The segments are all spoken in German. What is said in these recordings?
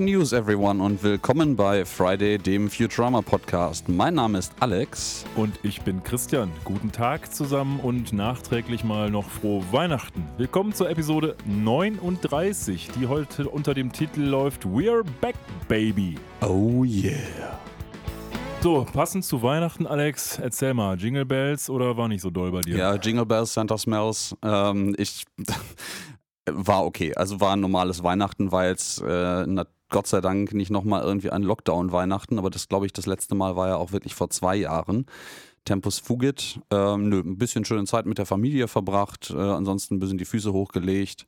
News, everyone, und willkommen bei Friday, dem Futurama Podcast. Mein Name ist Alex. Und ich bin Christian. Guten Tag zusammen und nachträglich mal noch frohe Weihnachten. Willkommen zur Episode 39, die heute unter dem Titel läuft We're Back, Baby. Oh yeah. So, passend zu Weihnachten, Alex, erzähl mal, Jingle Bells oder war nicht so doll bei dir? Ja, Jingle Bells, Santa Smells. Ähm, ich war okay. Also war ein normales Weihnachten, war jetzt äh, Gott sei Dank nicht nochmal irgendwie ein Lockdown-Weihnachten, aber das glaube ich, das letzte Mal war ja auch wirklich vor zwei Jahren. Tempus Fugit, ähm, nö, ein bisschen schöne Zeit mit der Familie verbracht, äh, ansonsten ein bisschen die Füße hochgelegt,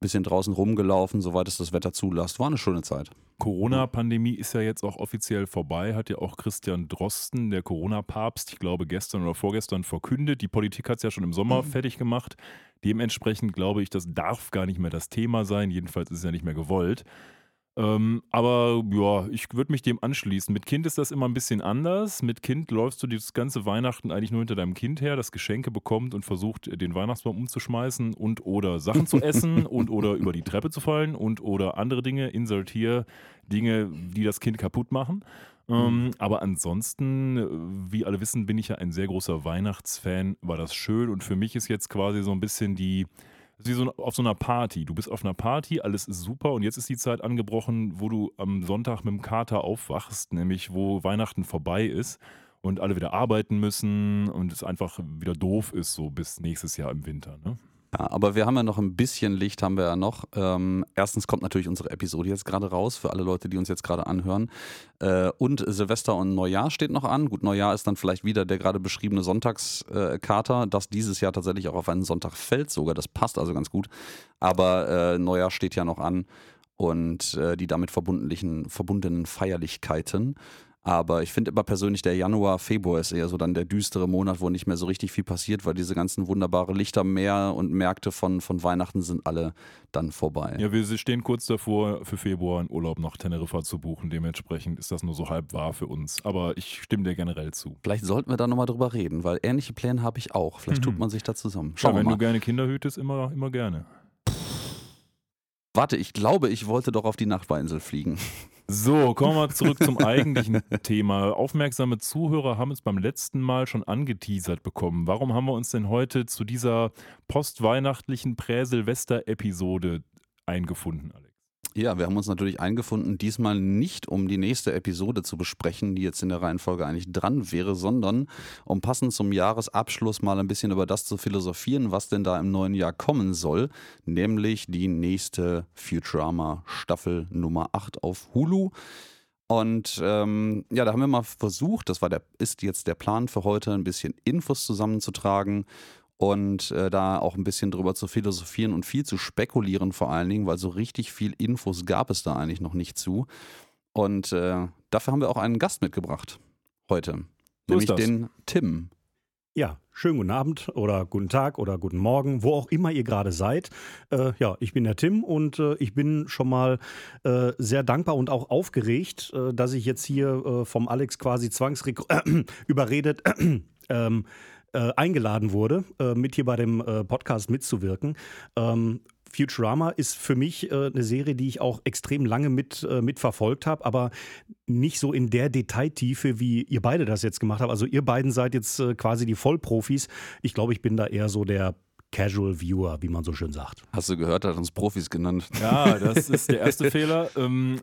bisschen draußen rumgelaufen, soweit es das Wetter zulässt. War eine schöne Zeit. Corona-Pandemie ist ja jetzt auch offiziell vorbei, hat ja auch Christian Drosten, der Corona-Papst, ich glaube gestern oder vorgestern verkündet. Die Politik hat es ja schon im Sommer mhm. fertig gemacht. Dementsprechend glaube ich, das darf gar nicht mehr das Thema sein. Jedenfalls ist es ja nicht mehr gewollt. Ähm, aber ja, ich würde mich dem anschließen. Mit Kind ist das immer ein bisschen anders. Mit Kind läufst du das ganze Weihnachten eigentlich nur hinter deinem Kind her, das Geschenke bekommt und versucht, den Weihnachtsbaum umzuschmeißen und oder Sachen zu essen und oder über die Treppe zu fallen und oder andere Dinge, insert hier Dinge, die das Kind kaputt machen. Ähm, mhm. aber ansonsten, wie alle wissen, bin ich ja ein sehr großer Weihnachtsfan, war das schön und für mich ist jetzt quasi so ein bisschen die wie so auf so einer Party. Du bist auf einer Party, alles ist super und jetzt ist die Zeit angebrochen, wo du am Sonntag mit dem Kater aufwachst, nämlich wo Weihnachten vorbei ist und alle wieder arbeiten müssen und es einfach wieder doof ist, so bis nächstes Jahr im Winter. Ne? Ja, aber wir haben ja noch ein bisschen Licht, haben wir ja noch. Ähm, erstens kommt natürlich unsere Episode jetzt gerade raus, für alle Leute, die uns jetzt gerade anhören. Äh, und Silvester und Neujahr steht noch an. Gut, Neujahr ist dann vielleicht wieder der gerade beschriebene Sonntagskater, äh, das dieses Jahr tatsächlich auch auf einen Sonntag fällt sogar. Das passt also ganz gut. Aber äh, Neujahr steht ja noch an und äh, die damit verbundenen Feierlichkeiten. Aber ich finde immer persönlich, der Januar, Februar ist eher so dann der düstere Monat, wo nicht mehr so richtig viel passiert, weil diese ganzen wunderbare Lichter mehr und Märkte von, von Weihnachten sind alle dann vorbei. Ja, wir stehen kurz davor, für Februar einen Urlaub nach Teneriffa zu buchen. Dementsprechend ist das nur so halb wahr für uns. Aber ich stimme dir generell zu. Vielleicht sollten wir da nochmal drüber reden, weil ähnliche Pläne habe ich auch. Vielleicht mhm. tut man sich da zusammen. Schauen ja, wenn du gerne Kinder hütest, immer, immer gerne. Warte, ich glaube, ich wollte doch auf die Nachbarinsel fliegen. So, kommen wir zurück zum eigentlichen Thema. Aufmerksame Zuhörer haben es beim letzten Mal schon angeteasert bekommen. Warum haben wir uns denn heute zu dieser postweihnachtlichen Prä-Silvester-Episode eingefunden, Alex? Ja, wir haben uns natürlich eingefunden, diesmal nicht um die nächste Episode zu besprechen, die jetzt in der Reihenfolge eigentlich dran wäre, sondern um passend zum Jahresabschluss mal ein bisschen über das zu philosophieren, was denn da im neuen Jahr kommen soll, nämlich die nächste Futurama Staffel Nummer 8 auf Hulu. Und ähm, ja, da haben wir mal versucht, das war der, ist jetzt der Plan für heute, ein bisschen Infos zusammenzutragen und äh, da auch ein bisschen drüber zu philosophieren und viel zu spekulieren vor allen Dingen, weil so richtig viel Infos gab es da eigentlich noch nicht zu. Und äh, dafür haben wir auch einen Gast mitgebracht heute, so nämlich den Tim. Ja, schönen guten Abend oder guten Tag oder guten Morgen, wo auch immer ihr gerade seid. Äh, ja, ich bin der Tim und äh, ich bin schon mal äh, sehr dankbar und auch aufgeregt, äh, dass ich jetzt hier äh, vom Alex quasi zwangsüberredet ähm, äh, eingeladen wurde, äh, mit hier bei dem äh, Podcast mitzuwirken. Ähm, Futurama ist für mich äh, eine Serie, die ich auch extrem lange mit, äh, mitverfolgt habe, aber nicht so in der Detailtiefe, wie ihr beide das jetzt gemacht habt. Also ihr beiden seid jetzt äh, quasi die Vollprofis. Ich glaube, ich bin da eher so der Casual Viewer, wie man so schön sagt. Hast du gehört, er hat uns Profis genannt. Ja, das ist der erste Fehler. Ähm,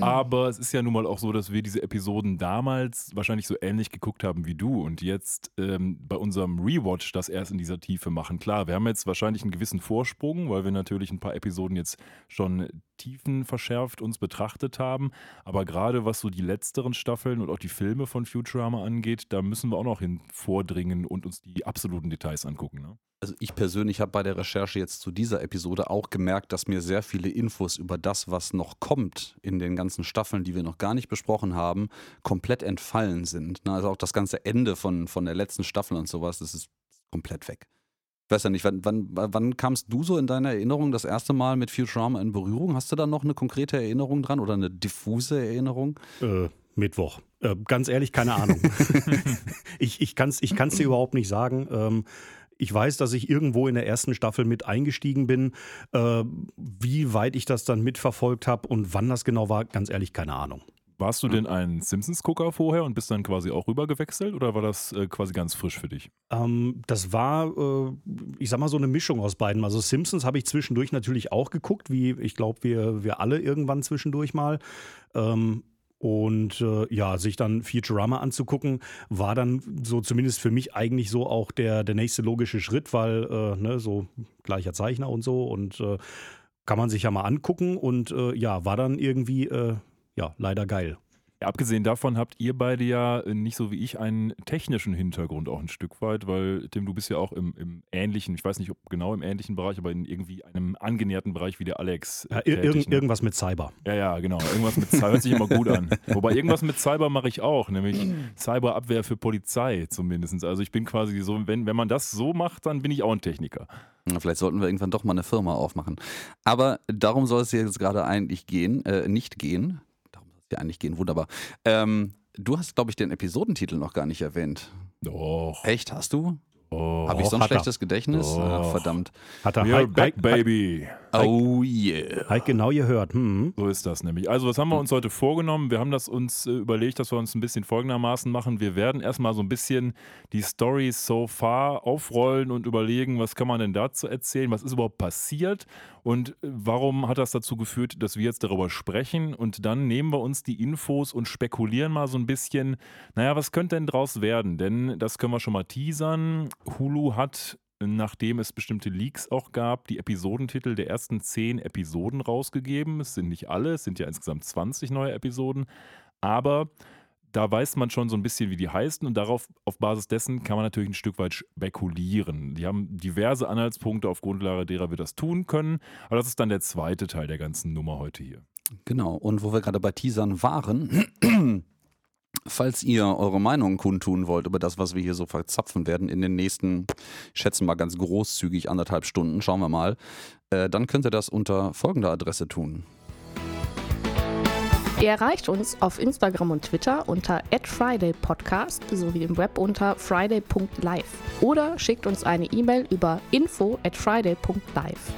aber es ist ja nun mal auch so, dass wir diese Episoden damals wahrscheinlich so ähnlich geguckt haben wie du und jetzt ähm, bei unserem Rewatch das erst in dieser Tiefe machen. Klar, wir haben jetzt wahrscheinlich einen gewissen Vorsprung, weil wir natürlich ein paar Episoden jetzt schon Tiefen verschärft uns betrachtet haben. Aber gerade was so die letzteren Staffeln und auch die Filme von Futurama angeht, da müssen wir auch noch hin vordringen und uns die absoluten Details angucken. Ne? Also ich persönlich habe bei der Recherche jetzt zu dieser Episode auch gemerkt, dass mir sehr viele Infos über das, was noch kommt in den ganzen Staffeln, die wir noch gar nicht besprochen haben, komplett entfallen sind. Ne, also auch das ganze Ende von, von der letzten Staffel und sowas, das ist komplett weg. Ich weiß ja nicht, wann, wann, wann kamst du so in deiner Erinnerung das erste Mal mit Futurama in Berührung? Hast du da noch eine konkrete Erinnerung dran oder eine diffuse Erinnerung? Äh, Mittwoch. Äh, ganz ehrlich, keine Ahnung. ich ich kann es ich kann's dir überhaupt nicht sagen. Ähm, Ich weiß, dass ich irgendwo in der ersten Staffel mit eingestiegen bin. Äh, wie weit ich das dann mitverfolgt habe und wann das genau war, ganz ehrlich, keine Ahnung. Warst du denn ein Simpsons-Gucker vorher und bist dann quasi auch rüber gewechselt oder war das äh, quasi ganz frisch für dich? Ähm, das war, äh, ich sag mal, so eine Mischung aus beiden. Also Simpsons habe ich zwischendurch natürlich auch geguckt, wie ich glaube, wir, wir alle irgendwann zwischendurch mal. Ähm, und äh, ja, sich dann Futurama anzugucken, war dann so zumindest für mich eigentlich so auch der, der nächste logische Schritt, weil äh, ne, so gleicher Zeichner und so und äh, kann man sich ja mal angucken und äh, ja, war dann irgendwie äh, ja, leider geil. Ja, abgesehen davon habt ihr beide ja nicht so wie ich einen technischen Hintergrund auch ein Stück weit, weil Tim, du bist ja auch im, im ähnlichen, ich weiß nicht ob genau im ähnlichen Bereich, aber in irgendwie einem angenäherten Bereich wie der Alex. Ja, ir ne? Irgendwas mit Cyber. Ja, ja, genau. Irgendwas mit Cyber hört sich immer gut an. Wobei irgendwas mit Cyber mache ich auch, nämlich Cyberabwehr für Polizei zumindest. Also ich bin quasi so, wenn, wenn man das so macht, dann bin ich auch ein Techniker. Vielleicht sollten wir irgendwann doch mal eine Firma aufmachen. Aber darum soll es jetzt gerade eigentlich gehen, äh, nicht gehen ja eigentlich gehen, wunderbar. Ähm, du hast, glaube ich, den Episodentitel noch gar nicht erwähnt. Doch. Echt, hast du? Oh, Habe ich so ein schlechtes er. Gedächtnis? Ach, verdammt. Hat er. We're back, baby. Oh yeah. Halt genau gehört. Hm. So ist das nämlich. Also, was haben wir uns heute vorgenommen? Wir haben das uns äh, überlegt, dass wir uns ein bisschen folgendermaßen machen. Wir werden erstmal so ein bisschen die Story so far aufrollen und überlegen, was kann man denn dazu erzählen? Was ist überhaupt passiert? Und äh, warum hat das dazu geführt, dass wir jetzt darüber sprechen? Und dann nehmen wir uns die Infos und spekulieren mal so ein bisschen, naja, was könnte denn draus werden? Denn das können wir schon mal teasern. Hulu hat nachdem es bestimmte Leaks auch gab, die Episodentitel der ersten zehn Episoden rausgegeben. Es sind nicht alle, es sind ja insgesamt 20 neue Episoden, aber da weiß man schon so ein bisschen, wie die heißen und darauf, auf Basis dessen kann man natürlich ein Stück weit spekulieren. Die haben diverse Anhaltspunkte, auf Grundlage derer wir das tun können, aber das ist dann der zweite Teil der ganzen Nummer heute hier. Genau, und wo wir gerade bei Teasern waren, Falls ihr eure Meinung kundtun wollt über das, was wir hier so verzapfen werden in den nächsten, ich schätze mal ganz großzügig anderthalb Stunden, schauen wir mal, äh, dann könnt ihr das unter folgender Adresse tun. Ihr erreicht uns auf Instagram und Twitter unter @fridaypodcast sowie im Web unter friday.live oder schickt uns eine E-Mail über info at friday.live.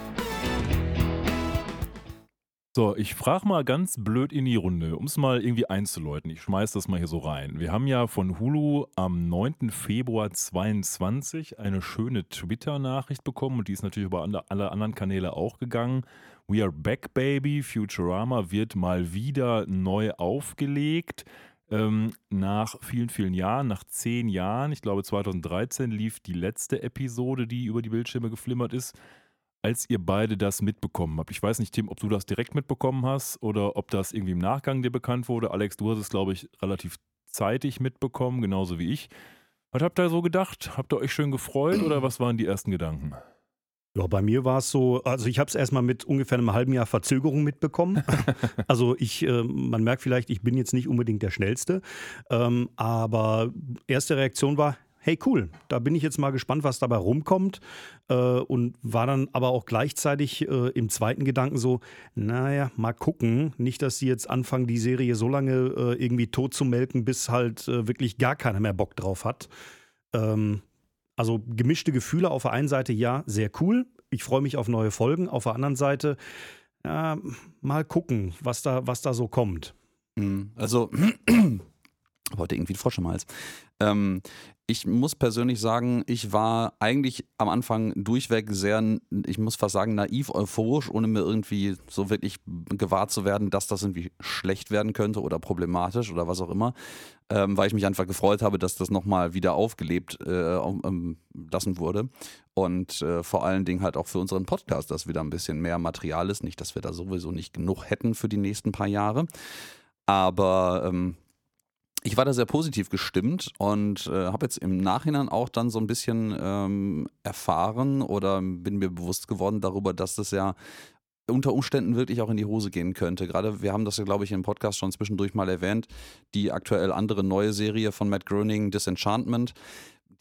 So, ich frage mal ganz blöd in die Runde, um es mal irgendwie einzuläuten. Ich schmeiß das mal hier so rein. Wir haben ja von Hulu am 9. Februar 22 eine schöne Twitter-Nachricht bekommen und die ist natürlich über alle anderen Kanäle auch gegangen. We are back, baby. Futurama wird mal wieder neu aufgelegt. Ähm, nach vielen, vielen Jahren, nach zehn Jahren, ich glaube 2013 lief die letzte Episode, die über die Bildschirme geflimmert ist als ihr beide das mitbekommen habt. Ich weiß nicht, Tim, ob du das direkt mitbekommen hast oder ob das irgendwie im Nachgang dir bekannt wurde. Alex, du hast es, glaube ich, relativ zeitig mitbekommen, genauso wie ich. Was habt ihr so gedacht? Habt ihr euch schön gefreut oder was waren die ersten Gedanken? Ja, bei mir war es so, also ich habe es erstmal mit ungefähr einem halben Jahr Verzögerung mitbekommen. also ich, äh, man merkt vielleicht, ich bin jetzt nicht unbedingt der Schnellste. Ähm, aber erste Reaktion war, hey cool, da bin ich jetzt mal gespannt, was dabei rumkommt. Äh, und war dann aber auch gleichzeitig äh, im zweiten Gedanken so, naja, mal gucken. Nicht, dass sie jetzt anfangen, die Serie so lange äh, irgendwie tot zu melken, bis halt äh, wirklich gar keiner mehr Bock drauf hat. Ähm, also gemischte Gefühle auf der einen Seite, ja, sehr cool. Ich freue mich auf neue Folgen. Auf der anderen Seite, ja, mal gucken, was da, was da so kommt. Mhm. Also heute irgendwie ein Frosch im Hals. Ähm, ich muss persönlich sagen, ich war eigentlich am Anfang durchweg sehr, ich muss fast sagen, naiv, euphorisch, ohne mir irgendwie so wirklich gewahr zu werden, dass das irgendwie schlecht werden könnte oder problematisch oder was auch immer, ähm, weil ich mich einfach gefreut habe, dass das nochmal wieder aufgelebt äh, ähm, lassen wurde. Und äh, vor allen Dingen halt auch für unseren Podcast, dass wieder ein bisschen mehr Material ist. Nicht, dass wir da sowieso nicht genug hätten für die nächsten paar Jahre. Aber ähm, ich war da sehr positiv gestimmt und äh, habe jetzt im Nachhinein auch dann so ein bisschen ähm, erfahren oder bin mir bewusst geworden darüber, dass das ja unter Umständen wirklich auch in die Hose gehen könnte. Gerade wir haben das ja, glaube ich, im Podcast schon zwischendurch mal erwähnt, die aktuell andere neue Serie von Matt Groening, Disenchantment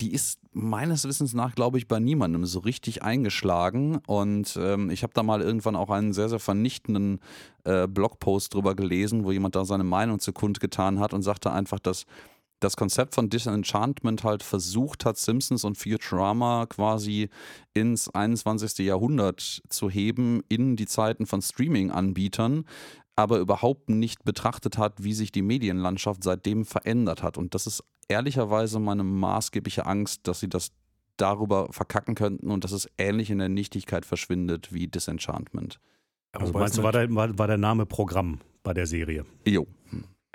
die ist meines Wissens nach, glaube ich, bei niemandem so richtig eingeschlagen. Und ähm, ich habe da mal irgendwann auch einen sehr, sehr vernichtenden äh, Blogpost drüber gelesen, wo jemand da seine Meinung zu kundgetan hat und sagte einfach, dass das Konzept von Disenchantment halt versucht hat, Simpsons und Futurama quasi ins 21. Jahrhundert zu heben, in die Zeiten von Streaming-Anbietern, aber überhaupt nicht betrachtet hat, wie sich die Medienlandschaft seitdem verändert hat. Und das ist ehrlicherweise meine maßgebliche Angst, dass sie das darüber verkacken könnten und dass es ähnlich in der Nichtigkeit verschwindet wie Disenchantment. Also meinst du, war der, war, war der Name Programm bei der Serie? Jo.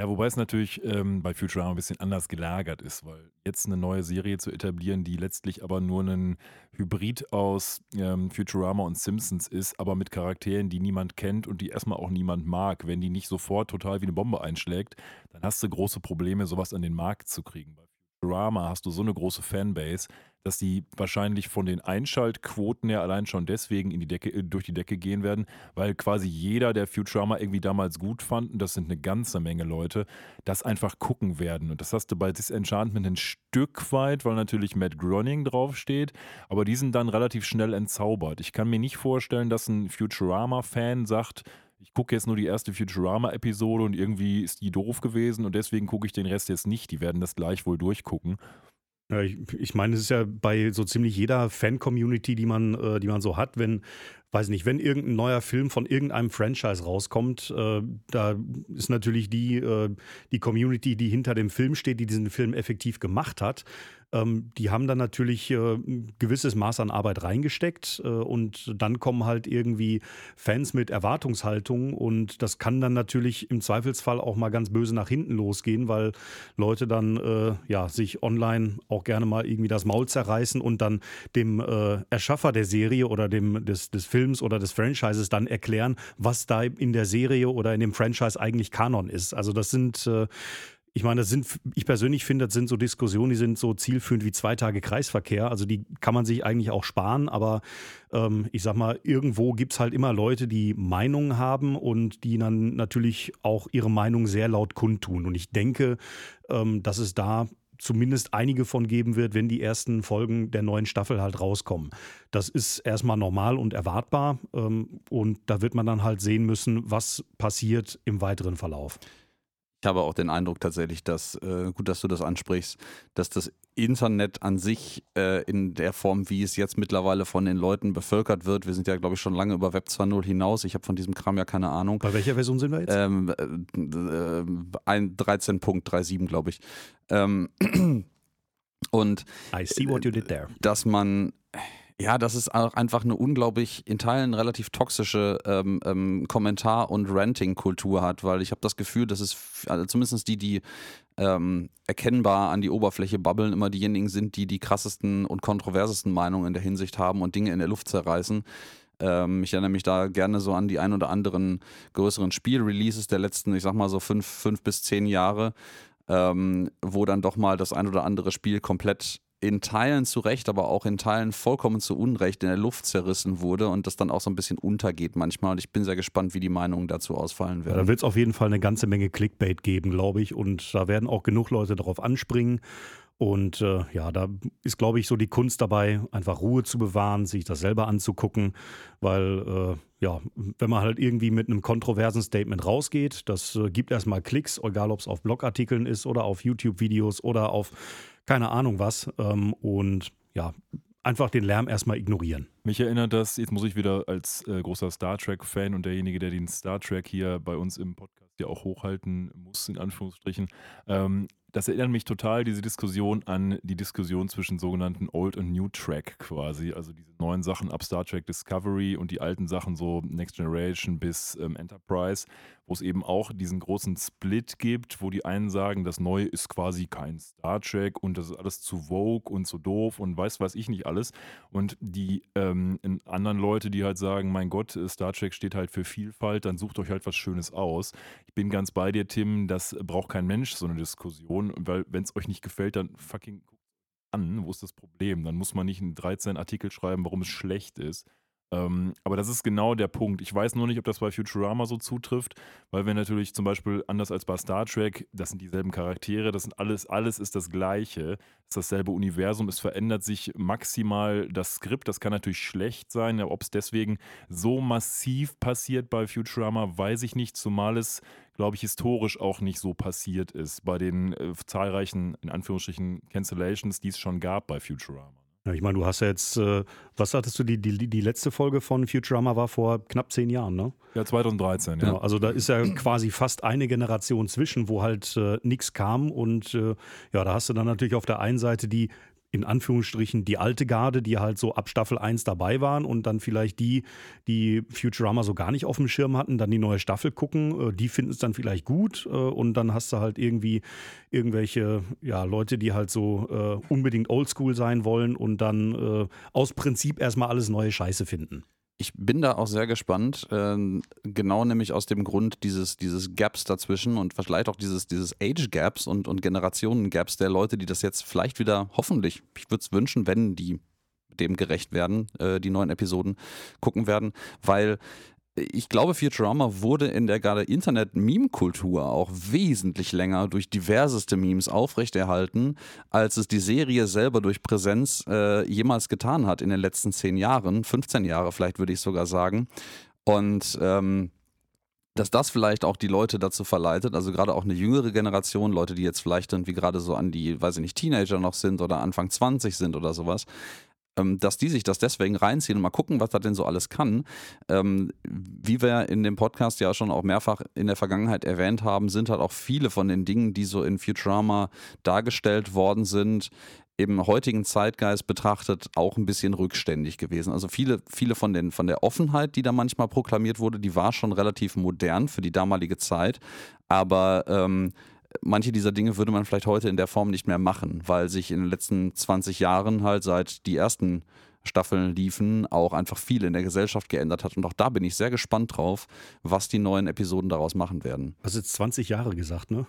Ja, wobei es natürlich ähm, bei Futurama ein bisschen anders gelagert ist, weil jetzt eine neue Serie zu etablieren, die letztlich aber nur ein Hybrid aus ähm, Futurama und Simpsons ist, aber mit Charakteren, die niemand kennt und die erstmal auch niemand mag. Wenn die nicht sofort total wie eine Bombe einschlägt, dann hast du große Probleme, sowas an den Markt zu kriegen. Bei Futurama hast du so eine große Fanbase, dass die wahrscheinlich von den Einschaltquoten her allein schon deswegen in die Decke, äh, durch die Decke gehen werden, weil quasi jeder, der Futurama irgendwie damals gut fand, und das sind eine ganze Menge Leute, das einfach gucken werden. Und das hast du bei Disenchantment ein Stück weit, weil natürlich Matt Groening draufsteht, aber die sind dann relativ schnell entzaubert. Ich kann mir nicht vorstellen, dass ein Futurama-Fan sagt, ich gucke jetzt nur die erste Futurama-Episode und irgendwie ist die doof gewesen und deswegen gucke ich den Rest jetzt nicht. Die werden das gleich wohl durchgucken. Ja, ich, ich meine, es ist ja bei so ziemlich jeder Fan-Community, die man, äh, die man so hat, wenn, weiß nicht, wenn irgendein neuer Film von irgendeinem Franchise rauskommt, äh, da ist natürlich die, äh, die Community, die hinter dem Film steht, die diesen Film effektiv gemacht hat. Ähm, die haben dann natürlich äh, ein gewisses Maß an Arbeit reingesteckt äh, und dann kommen halt irgendwie Fans mit Erwartungshaltung und das kann dann natürlich im Zweifelsfall auch mal ganz böse nach hinten losgehen, weil Leute dann äh, ja sich online auch gerne mal irgendwie das Maul zerreißen und dann dem äh, Erschaffer der Serie oder dem des, des Films oder des Franchises dann erklären, was da in der Serie oder in dem Franchise eigentlich Kanon ist. Also das sind äh, ich meine, das sind, ich persönlich finde, das sind so Diskussionen, die sind so zielführend wie zwei Tage Kreisverkehr. Also die kann man sich eigentlich auch sparen, aber ähm, ich sag mal, irgendwo gibt es halt immer Leute, die Meinungen haben und die dann natürlich auch ihre Meinung sehr laut kundtun. Und ich denke, ähm, dass es da zumindest einige von geben wird, wenn die ersten Folgen der neuen Staffel halt rauskommen. Das ist erstmal normal und erwartbar ähm, und da wird man dann halt sehen müssen, was passiert im weiteren Verlauf. Ich habe auch den Eindruck tatsächlich, dass, äh, gut, dass du das ansprichst, dass das Internet an sich äh, in der Form, wie es jetzt mittlerweile von den Leuten bevölkert wird, wir sind ja, glaube ich, schon lange über Web 2.0 hinaus. Ich habe von diesem Kram ja keine Ahnung. Bei welcher Version sind wir jetzt? Ähm, äh, 13.37, glaube ich. Ähm, und I see what you did there. Dass man ja, das ist auch einfach eine unglaublich in Teilen relativ toxische ähm, ähm, Kommentar- und Ranting-Kultur hat, weil ich habe das Gefühl, dass es also zumindest die, die ähm, erkennbar an die Oberfläche babbeln, immer diejenigen sind, die die krassesten und kontroversesten Meinungen in der Hinsicht haben und Dinge in der Luft zerreißen. Ähm, ich erinnere mich da gerne so an die ein oder anderen größeren Spielreleases der letzten, ich sag mal so fünf, fünf bis zehn Jahre, ähm, wo dann doch mal das ein oder andere Spiel komplett in Teilen zu Recht, aber auch in Teilen vollkommen zu Unrecht in der Luft zerrissen wurde und das dann auch so ein bisschen untergeht manchmal. Und ich bin sehr gespannt, wie die Meinungen dazu ausfallen werden. Ja, da wird es auf jeden Fall eine ganze Menge Clickbait geben, glaube ich. Und da werden auch genug Leute darauf anspringen. Und äh, ja, da ist, glaube ich, so die Kunst dabei, einfach Ruhe zu bewahren, sich das selber anzugucken, weil äh, ja, wenn man halt irgendwie mit einem kontroversen Statement rausgeht, das äh, gibt erstmal Klicks, egal ob es auf Blogartikeln ist oder auf YouTube-Videos oder auf keine Ahnung was. Ähm, und ja, einfach den Lärm erstmal ignorieren. Mich erinnert das, jetzt muss ich wieder als äh, großer Star Trek-Fan und derjenige, der den Star Trek hier bei uns im Podcast ja auch hochhalten muss, in Anführungsstrichen, ähm, das erinnert mich total, diese Diskussion, an die Diskussion zwischen sogenannten Old und New Track quasi. Also diese neuen Sachen ab Star Trek Discovery und die alten Sachen so Next Generation bis ähm, Enterprise, wo es eben auch diesen großen Split gibt, wo die einen sagen, das Neue ist quasi kein Star Trek und das ist alles zu vogue und zu doof und weiß weiß ich nicht alles. Und die ähm, anderen Leute, die halt sagen, mein Gott, Star Trek steht halt für Vielfalt, dann sucht euch halt was Schönes aus. Ich bin ganz bei dir, Tim, das braucht kein Mensch, so eine Diskussion. Diskussion, weil wenn es euch nicht gefällt, dann fucking guckt an, wo ist das Problem? Dann muss man nicht einen 13 Artikel schreiben, warum es schlecht ist. Ähm, aber das ist genau der Punkt. Ich weiß nur nicht, ob das bei Futurama so zutrifft, weil wir natürlich zum Beispiel, anders als bei Star Trek, das sind dieselben Charaktere, das sind alles, alles ist das Gleiche, ist dasselbe Universum, es verändert sich maximal das Skript, das kann natürlich schlecht sein, ob es deswegen so massiv passiert bei Futurama, weiß ich nicht, zumal es, glaube ich, historisch auch nicht so passiert ist bei den äh, zahlreichen, in Anführungsstrichen, Cancellations, die es schon gab bei Futurama. Ja, ich meine, du hast ja jetzt, äh, was sagtest du, die, die, die letzte Folge von Futurama war vor knapp zehn Jahren, ne? Ja, 2013, ja. Genau, also da ist ja quasi fast eine Generation zwischen, wo halt äh, nichts kam. Und äh, ja, da hast du dann natürlich auf der einen Seite die in Anführungsstrichen die alte Garde, die halt so ab Staffel 1 dabei waren und dann vielleicht die, die Futurama so gar nicht auf dem Schirm hatten, dann die neue Staffel gucken, äh, die finden es dann vielleicht gut äh, und dann hast du halt irgendwie irgendwelche ja, Leute, die halt so äh, unbedingt oldschool sein wollen und dann äh, aus Prinzip erstmal alles neue Scheiße finden. Ich bin da auch sehr gespannt, äh, genau nämlich aus dem Grund dieses, dieses Gaps dazwischen und vielleicht auch dieses, dieses Age Gaps und, und Generationen Gaps der Leute, die das jetzt vielleicht wieder hoffentlich, ich würde es wünschen, wenn die dem gerecht werden, äh, die neuen Episoden gucken werden, weil ich glaube, Futurama wurde in der gerade Internet-Meme-Kultur auch wesentlich länger durch diverseste Memes aufrechterhalten, als es die Serie selber durch Präsenz äh, jemals getan hat in den letzten zehn Jahren, 15 Jahre vielleicht würde ich sogar sagen. Und ähm, dass das vielleicht auch die Leute dazu verleitet, also gerade auch eine jüngere Generation, Leute, die jetzt vielleicht irgendwie gerade so an die, weiß ich nicht, Teenager noch sind oder Anfang 20 sind oder sowas, dass die sich das deswegen reinziehen und mal gucken, was das denn so alles kann. Ähm, wie wir in dem Podcast ja schon auch mehrfach in der Vergangenheit erwähnt haben, sind halt auch viele von den Dingen, die so in Futurama dargestellt worden sind, im heutigen Zeitgeist betrachtet auch ein bisschen rückständig gewesen. Also viele, viele von, den, von der Offenheit, die da manchmal proklamiert wurde, die war schon relativ modern für die damalige Zeit. Aber ähm, manche dieser Dinge würde man vielleicht heute in der Form nicht mehr machen, weil sich in den letzten 20 Jahren halt seit die ersten Staffeln liefen, auch einfach viel in der Gesellschaft geändert hat. Und auch da bin ich sehr gespannt drauf, was die neuen Episoden daraus machen werden. Du hast jetzt 20 Jahre gesagt, ne?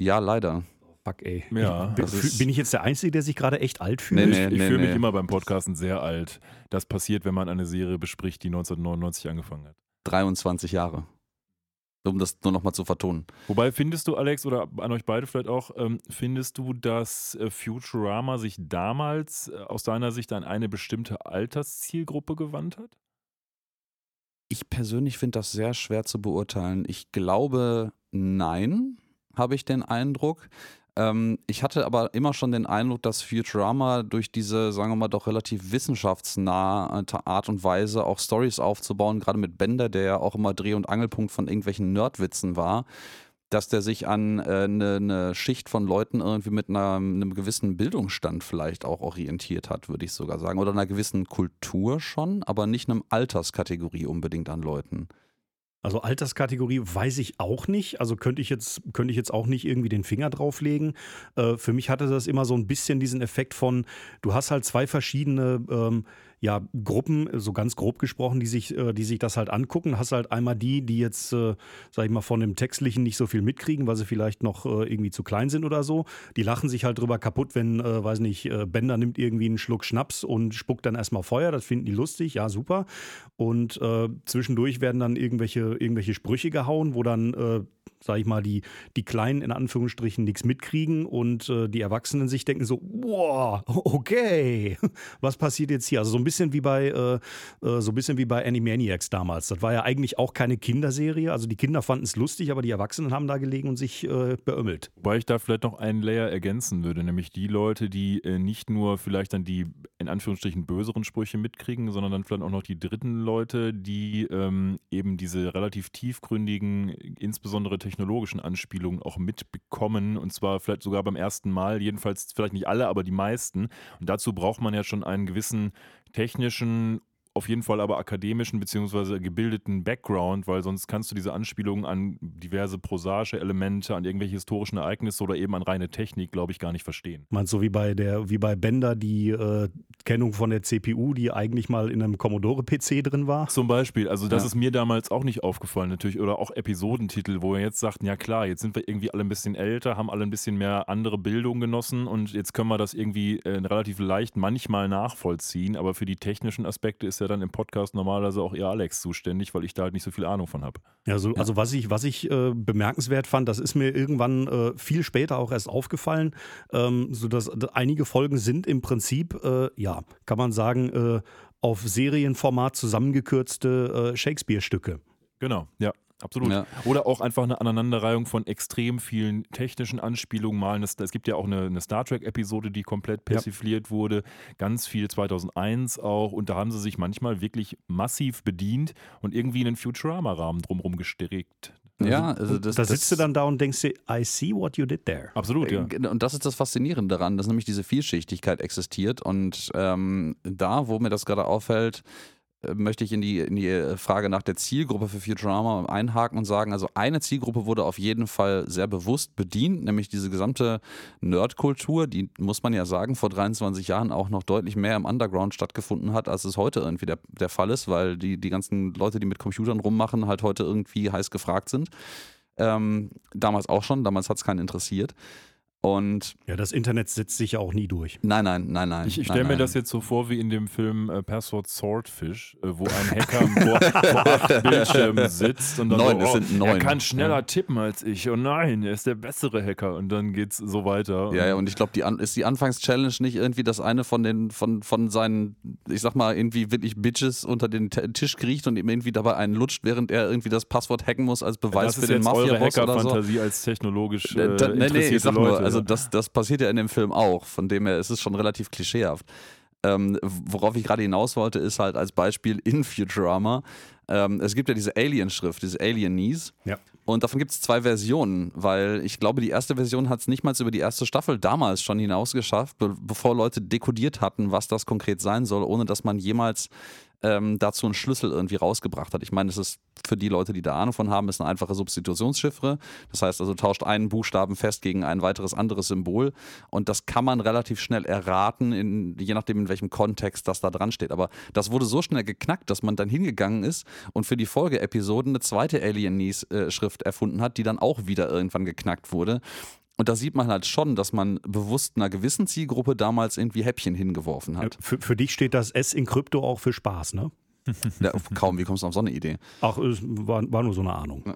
Ja, leider. Fuck, ey. Ja, bin, bin, ich jetzt der Einzige, der sich gerade echt alt fühlt? Nee, nee, ich, ich nee, fühle nee. mich immer beim Podcasten sehr alt. Das passiert, wenn man eine Serie bespricht, die 1999 angefangen hat. 23 Jahre um das nur nochmal zu vertonen. Wobei findest du, Alex, oder an euch beide vielleicht auch, ähm, findest du, dass äh, Futurama sich damals äh, aus deiner Sicht an eine bestimmte Alterszielgruppe gewandt hat? Ich persönlich finde das sehr schwer zu beurteilen. Ich glaube, nein, habe ich den Eindruck. Ähm, ich hatte aber immer schon den Eindruck, dass Futurama durch diese, sagen wir mal, doch relativ wissenschaftsnahe Art und Weise auch Stories aufzubauen, gerade mit Bender, der ja auch immer Dreh- und Angelpunkt von irgendwelchen Nerdwitzen war, dass der sich an eine äh, ne, ne Schicht von Leuten irgendwie mit einem gewissen Bildungsstand vielleicht auch orientiert hat, würde ich sogar sagen. Oder einer gewissen Kultur schon, aber nicht einem Alterskategorie unbedingt an Leuten. Also Alterskategorie weiß ich auch nicht. Also könnte ich jetzt, könnte ich jetzt auch nicht irgendwie den Finger drauflegen. Äh, für mich hatte das immer so ein bisschen diesen Effekt von, du hast halt zwei verschiedene ähm, ja, Gruppen, so ganz grob gesprochen, die sich, äh, die sich das halt angucken. Hast halt einmal die, die jetzt, äh, sag ich mal, von dem Textlichen nicht so viel mitkriegen, weil sie vielleicht noch äh, irgendwie zu klein sind oder so. Die lachen sich halt drüber kaputt, wenn, weiß nicht, Bender nimmt irgendwie einen Schluck Schnaps und spuckt dann erstmal Feuer. Das finden die lustig, ja, super. Und äh, zwischendurch werden dann irgendwelche, irgendwelche Sprüche gehauen, wo dann äh, sag ich mal, die, die Kleinen in Anführungsstrichen nichts mitkriegen und die Erwachsenen sich denken so, wow, okay, was passiert jetzt hier? Also so ein bisschen wie bei, äh, äh, so ein bisschen wie bei Animaniacs damals. Das war ja eigentlich auch keine Kinderserie. Also die Kinder fanden es lustig, aber die Erwachsenen haben da gelegen und sich äh, beömmelt. Wobei ich da vielleicht noch einen Layer ergänzen würde, nämlich die Leute, die äh, nicht nur vielleicht dann die in Anführungsstrichen böseren Sprüche mitkriegen, sondern dann vielleicht auch noch die dritten Leute, die ähm, eben diese relativ tiefgründigen, insbesondere technologischen Anspielungen auch mitbekommen und zwar vielleicht sogar beim ersten Mal, jedenfalls vielleicht nicht alle, aber die meisten. Und dazu braucht man ja schon einen gewissen technischen auf jeden Fall aber akademischen bzw. gebildeten Background, weil sonst kannst du diese Anspielungen an diverse prosasche Elemente, an irgendwelche historischen Ereignisse oder eben an reine Technik, glaube ich, gar nicht verstehen. Meinst du, wie bei der, wie bei Bender die äh, Kennung von der CPU, die eigentlich mal in einem Commodore-PC drin war? Zum Beispiel, also das ja. ist mir damals auch nicht aufgefallen, natürlich, oder auch Episodentitel, wo wir jetzt sagten, ja klar, jetzt sind wir irgendwie alle ein bisschen älter, haben alle ein bisschen mehr andere Bildung genossen und jetzt können wir das irgendwie äh, relativ leicht manchmal nachvollziehen, aber für die technischen Aspekte ist ja ja dann im Podcast normalerweise auch eher Alex zuständig, weil ich da halt nicht so viel Ahnung von habe. Ja, so, also was ich, was ich äh, bemerkenswert fand, das ist mir irgendwann äh, viel später auch erst aufgefallen, ähm, so dass einige Folgen sind im Prinzip, äh, ja, kann man sagen, äh, auf Serienformat zusammengekürzte äh, Shakespeare-Stücke. Genau, ja. Absolut. Ja. Oder auch einfach eine Aneinanderreihung von extrem vielen technischen Anspielungen. Mal es gibt ja auch eine, eine Star Trek-Episode, die komplett persifliert ja. wurde. Ganz viel 2001 auch. Und da haben sie sich manchmal wirklich massiv bedient und irgendwie einen Futurama-Rahmen drumherum gestrickt. Ja, also, also das, da sitzt das, du dann da und denkst dir, I see what you did there. Absolut, ja. Äh, und das ist das Faszinierende daran, dass nämlich diese Vielschichtigkeit existiert. Und ähm, da, wo mir das gerade auffällt, möchte ich in die, in die äh, Frage nach der Zielgruppe für Futurama einhaken und sagen, also eine Zielgruppe wurde auf jeden Fall sehr bewusst bedient, nämlich diese gesamte Nerdkultur, die muss man ja sagen, vor 23 Jahren auch noch deutlich mehr im Underground stattgefunden hat, als es heute irgendwie der, der Fall ist, weil die, die ganzen Leute, die mit Computern rummachen, halt heute irgendwie heiß gefragt sind. Ähm, damals auch schon, damals hat es keinen interessiert. Und ja, das Internet setzt sich ja auch nie durch. Nein, nein, nein, nein. Ich, ich stelle mir das jetzt so vor wie in dem Film äh, Password Swordfish, äh, wo ein Hacker vor, vor acht Bildschirmen sitzt und dann neun, so, oh, sind neun. er kann schneller ja. tippen als ich. Oh nein, er ist der bessere Hacker. Und dann geht es so weiter. Ja, ja, und ich glaube, die ist die Anfangschallenge nicht irgendwie, dass eine von den von, von seinen, ich sag mal, irgendwie wirklich Bitches unter den Tisch kriecht und ihm irgendwie dabei einen lutscht, während er irgendwie das Passwort hacken muss als Beweis das für den Mafia-Boss oder so. Fantasie als technologisch äh, da, nee, nee, ich sag Leute, nur, also das, das passiert ja in dem Film auch, von dem her ist es schon relativ klischeehaft. Ähm, worauf ich gerade hinaus wollte, ist halt als Beispiel in Futurama, ähm, es gibt ja diese Alien-Schrift, diese Alien-Knees. Ja. Und davon gibt es zwei Versionen, weil ich glaube, die erste Version hat es nicht mal über die erste Staffel damals schon hinausgeschafft, be bevor Leute dekodiert hatten, was das konkret sein soll, ohne dass man jemals ähm, dazu einen Schlüssel irgendwie rausgebracht hat. Ich meine, es ist für die Leute, die da Ahnung von haben, ist eine einfache Substitutionschiffre. Das heißt also, tauscht einen Buchstaben fest gegen ein weiteres anderes Symbol. Und das kann man relativ schnell erraten, in, je nachdem, in welchem Kontext das da dran steht. Aber das wurde so schnell geknackt, dass man dann hingegangen ist und für die Folgeepisoden eine zweite Alien-Schrift erfunden hat, die dann auch wieder irgendwann geknackt wurde. Und da sieht man halt schon, dass man bewusst einer gewissen Zielgruppe damals irgendwie Häppchen hingeworfen hat. Für, für dich steht das S in Krypto auch für Spaß, ne? Ja, kaum, wie kommst du auf so eine Idee? Ach, es war, war nur so eine Ahnung.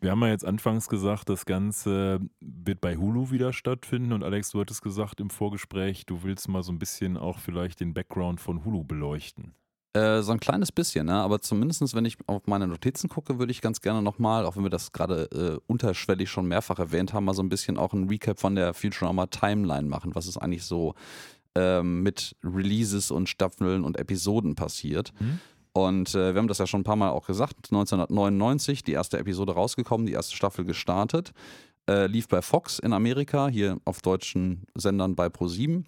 Wir haben ja jetzt anfangs gesagt, das Ganze wird bei Hulu wieder stattfinden. Und Alex, du hattest gesagt im Vorgespräch, du willst mal so ein bisschen auch vielleicht den Background von Hulu beleuchten. Äh, so ein kleines bisschen, ne? aber zumindest wenn ich auf meine Notizen gucke, würde ich ganz gerne nochmal, auch wenn wir das gerade äh, unterschwellig schon mehrfach erwähnt haben, mal so ein bisschen auch ein Recap von der Futurama Timeline machen, was ist eigentlich so ähm, mit Releases und Staffeln und Episoden passiert. Mhm. Und äh, wir haben das ja schon ein paar Mal auch gesagt, 1999 die erste Episode rausgekommen, die erste Staffel gestartet, äh, lief bei Fox in Amerika, hier auf deutschen Sendern bei Pro7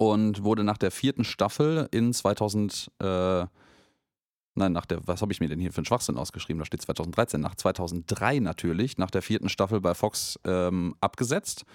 und wurde nach der vierten Staffel in 2000, äh, nein, nach der, was habe ich mir denn hier für einen Schwachsinn ausgeschrieben? Da steht 2013, nach 2003 natürlich, nach der vierten Staffel bei Fox ähm, abgesetzt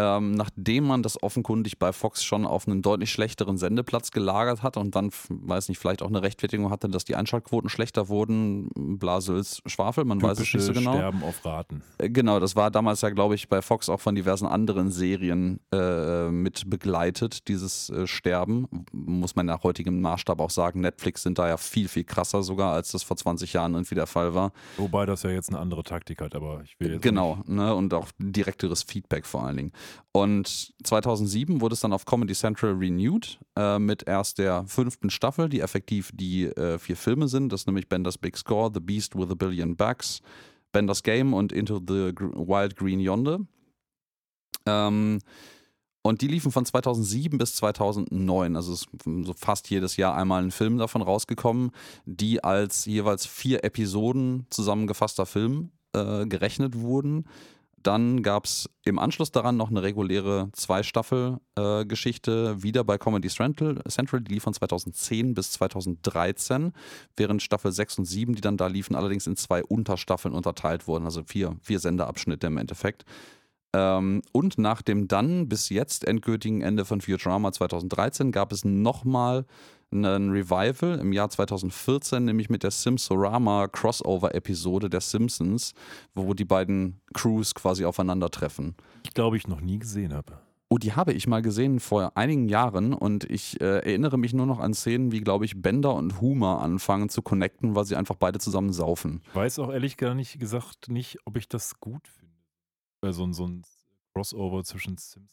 ähm, nachdem man das offenkundig bei Fox schon auf einen deutlich schlechteren Sendeplatz gelagert hat und dann, weiß nicht, vielleicht auch eine Rechtfertigung hatte, dass die Einschaltquoten schlechter wurden, Blasels Schwafel, man Typische weiß es nicht so genau. Sterben auf Raten. Äh, genau, das war damals ja, glaube ich, bei Fox auch von diversen anderen Serien äh, mit begleitet, dieses äh, Sterben. Muss man nach heutigem Maßstab auch sagen, Netflix sind da ja viel, viel krasser sogar, als das vor 20 Jahren irgendwie der Fall war. Wobei das ja jetzt eine andere Taktik hat, aber ich will jetzt. Genau, ne, und auch direkteres Feedback vor allen Dingen. Und 2007 wurde es dann auf Comedy Central renewed äh, mit erst der fünften Staffel, die effektiv die äh, vier Filme sind. Das ist nämlich Bender's Big Score, The Beast with a Billion Bucks, Bender's Game und Into the Wild Green Yonder. Ähm, und die liefen von 2007 bis 2009. Also ist so fast jedes Jahr einmal ein Film davon rausgekommen, die als jeweils vier Episoden zusammengefasster Film äh, gerechnet wurden. Dann gab es im Anschluss daran noch eine reguläre Zwei-Staffel-Geschichte, äh, wieder bei Comedy Central. Die lief von 2010 bis 2013, während Staffel 6 und 7, die dann da liefen, allerdings in zwei Unterstaffeln unterteilt wurden, also vier, vier Sendeabschnitte im Endeffekt. Ähm, und nach dem dann bis jetzt endgültigen Ende von Futurama 2013 gab es nochmal ein Revival im Jahr 2014, nämlich mit der Simsorama Crossover-Episode der Simpsons, wo die beiden Crews quasi aufeinandertreffen. Ich glaube, ich noch nie gesehen habe. Oh, die habe ich mal gesehen vor einigen Jahren und ich äh, erinnere mich nur noch an Szenen, wie, glaube ich, Bender und Huma anfangen zu connecten, weil sie einfach beide zusammen saufen. Ich weiß auch ehrlich gar nicht gesagt nicht, ob ich das gut finde. Äh, so, so ein Crossover zwischen Simpsons.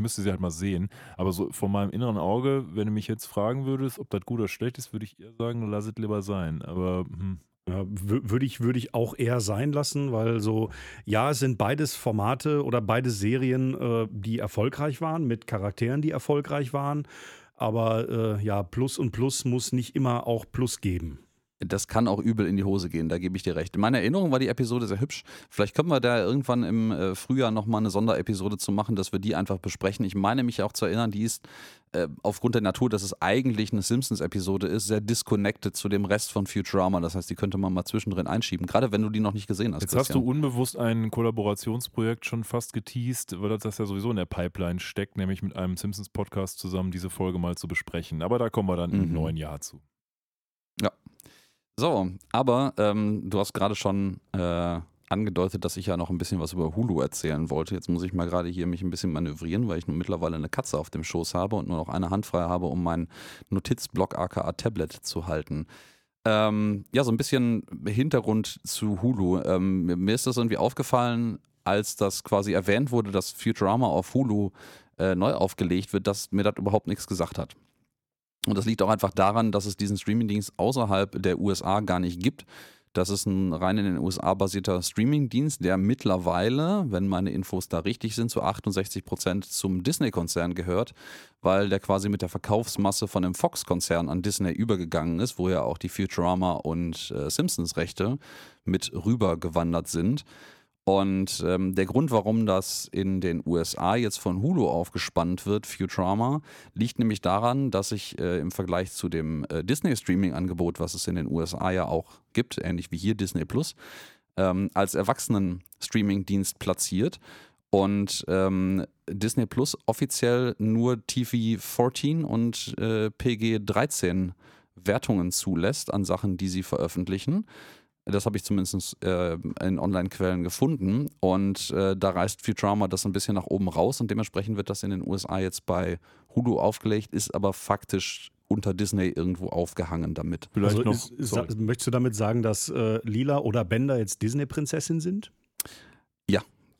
Müsste sie halt mal sehen. Aber so von meinem inneren Auge, wenn du mich jetzt fragen würdest, ob das gut oder schlecht ist, würde ich eher sagen, lass es lieber sein. Aber hm, Ja, wü- würde ich, würde ich auch eher sein lassen, weil so, ja, es sind beides Formate oder beide Serien, äh, die erfolgreich waren, mit Charakteren, die erfolgreich waren. Aber äh, ja, Plus und Plus muss nicht immer auch Plus geben. Das kann auch übel in die Hose gehen, da gebe ich dir recht. In meiner Erinnerung war die Episode sehr hübsch. Vielleicht können wir da irgendwann im äh, Frühjahr nochmal eine Sonderepisode zu machen, dass wir die einfach besprechen. Ich meine mich auch zu erinnern, die ist äh, aufgrund der Natur, dass es eigentlich eine Simpsons-Episode ist, sehr disconnected zu dem Rest von Futurama. Das heißt, die könnte man mal zwischendrin einschieben, gerade wenn du die noch nicht gesehen hast. Jetzt hast du Christian. unbewusst ein Kollaborationsprojekt schon fast geteased, weil das ja sowieso in der Pipeline steckt, nämlich mit einem Simpsons-Podcast zusammen diese Folge mal zu besprechen. Aber da kommen wir dann im Mhm. neuen Jahr zu. So, aber ähm, du hast gerade schon äh, angedeutet, dass ich ja noch ein bisschen was über Hulu erzählen wollte. Jetzt muss ich mal gerade hier mich ein bisschen manövrieren, weil ich nun mittlerweile eine Katze auf dem Schoß habe und nur noch eine Hand frei habe, um meinen Notizblock aka Tablet zu halten. Ähm, ja, so ein bisschen Hintergrund zu Hulu. Ähm, mir- ist das irgendwie aufgefallen, als das quasi erwähnt wurde, dass Futurama auf Hulu äh, neu aufgelegt wird, dass mir das überhaupt nichts gesagt hat. Und das liegt auch einfach daran, dass es diesen Streamingdienst außerhalb der USA gar nicht gibt. Das ist ein rein in den USA basierter Streamingdienst, der mittlerweile, wenn meine Infos da richtig sind, zu 68 Prozent zum Disney-Konzern gehört, weil der quasi mit der Verkaufsmasse von dem Fox-Konzern an Disney übergegangen ist, wo ja auch die Futurama und äh, Simpsons-Rechte mit rübergewandert sind. Und ähm, der Grund, warum das in den USA jetzt von Hulu aufgespannt wird, Futurama, liegt nämlich daran, dass sich äh, im Vergleich zu dem äh, Disney-Streaming-Angebot, was es in den USA ja auch gibt, ähnlich wie hier Disney Plus, ähm, als Erwachsenen-Streaming-Dienst platziert und ähm, Disney Plus offiziell nur TV 14 und äh, PG 13 Wertungen zulässt an Sachen, die sie veröffentlichen. Das habe ich zumindest äh, in Online-Quellen gefunden. Und äh, da reißt Futurama das ein bisschen nach oben raus und dementsprechend wird das in den USA jetzt bei Hulu aufgelegt, ist aber faktisch unter Disney irgendwo aufgehangen damit. Vielleicht also noch. ist, ist, möchtest du damit sagen, dass äh, Lila oder Bender jetzt Disney-Prinzessin sind?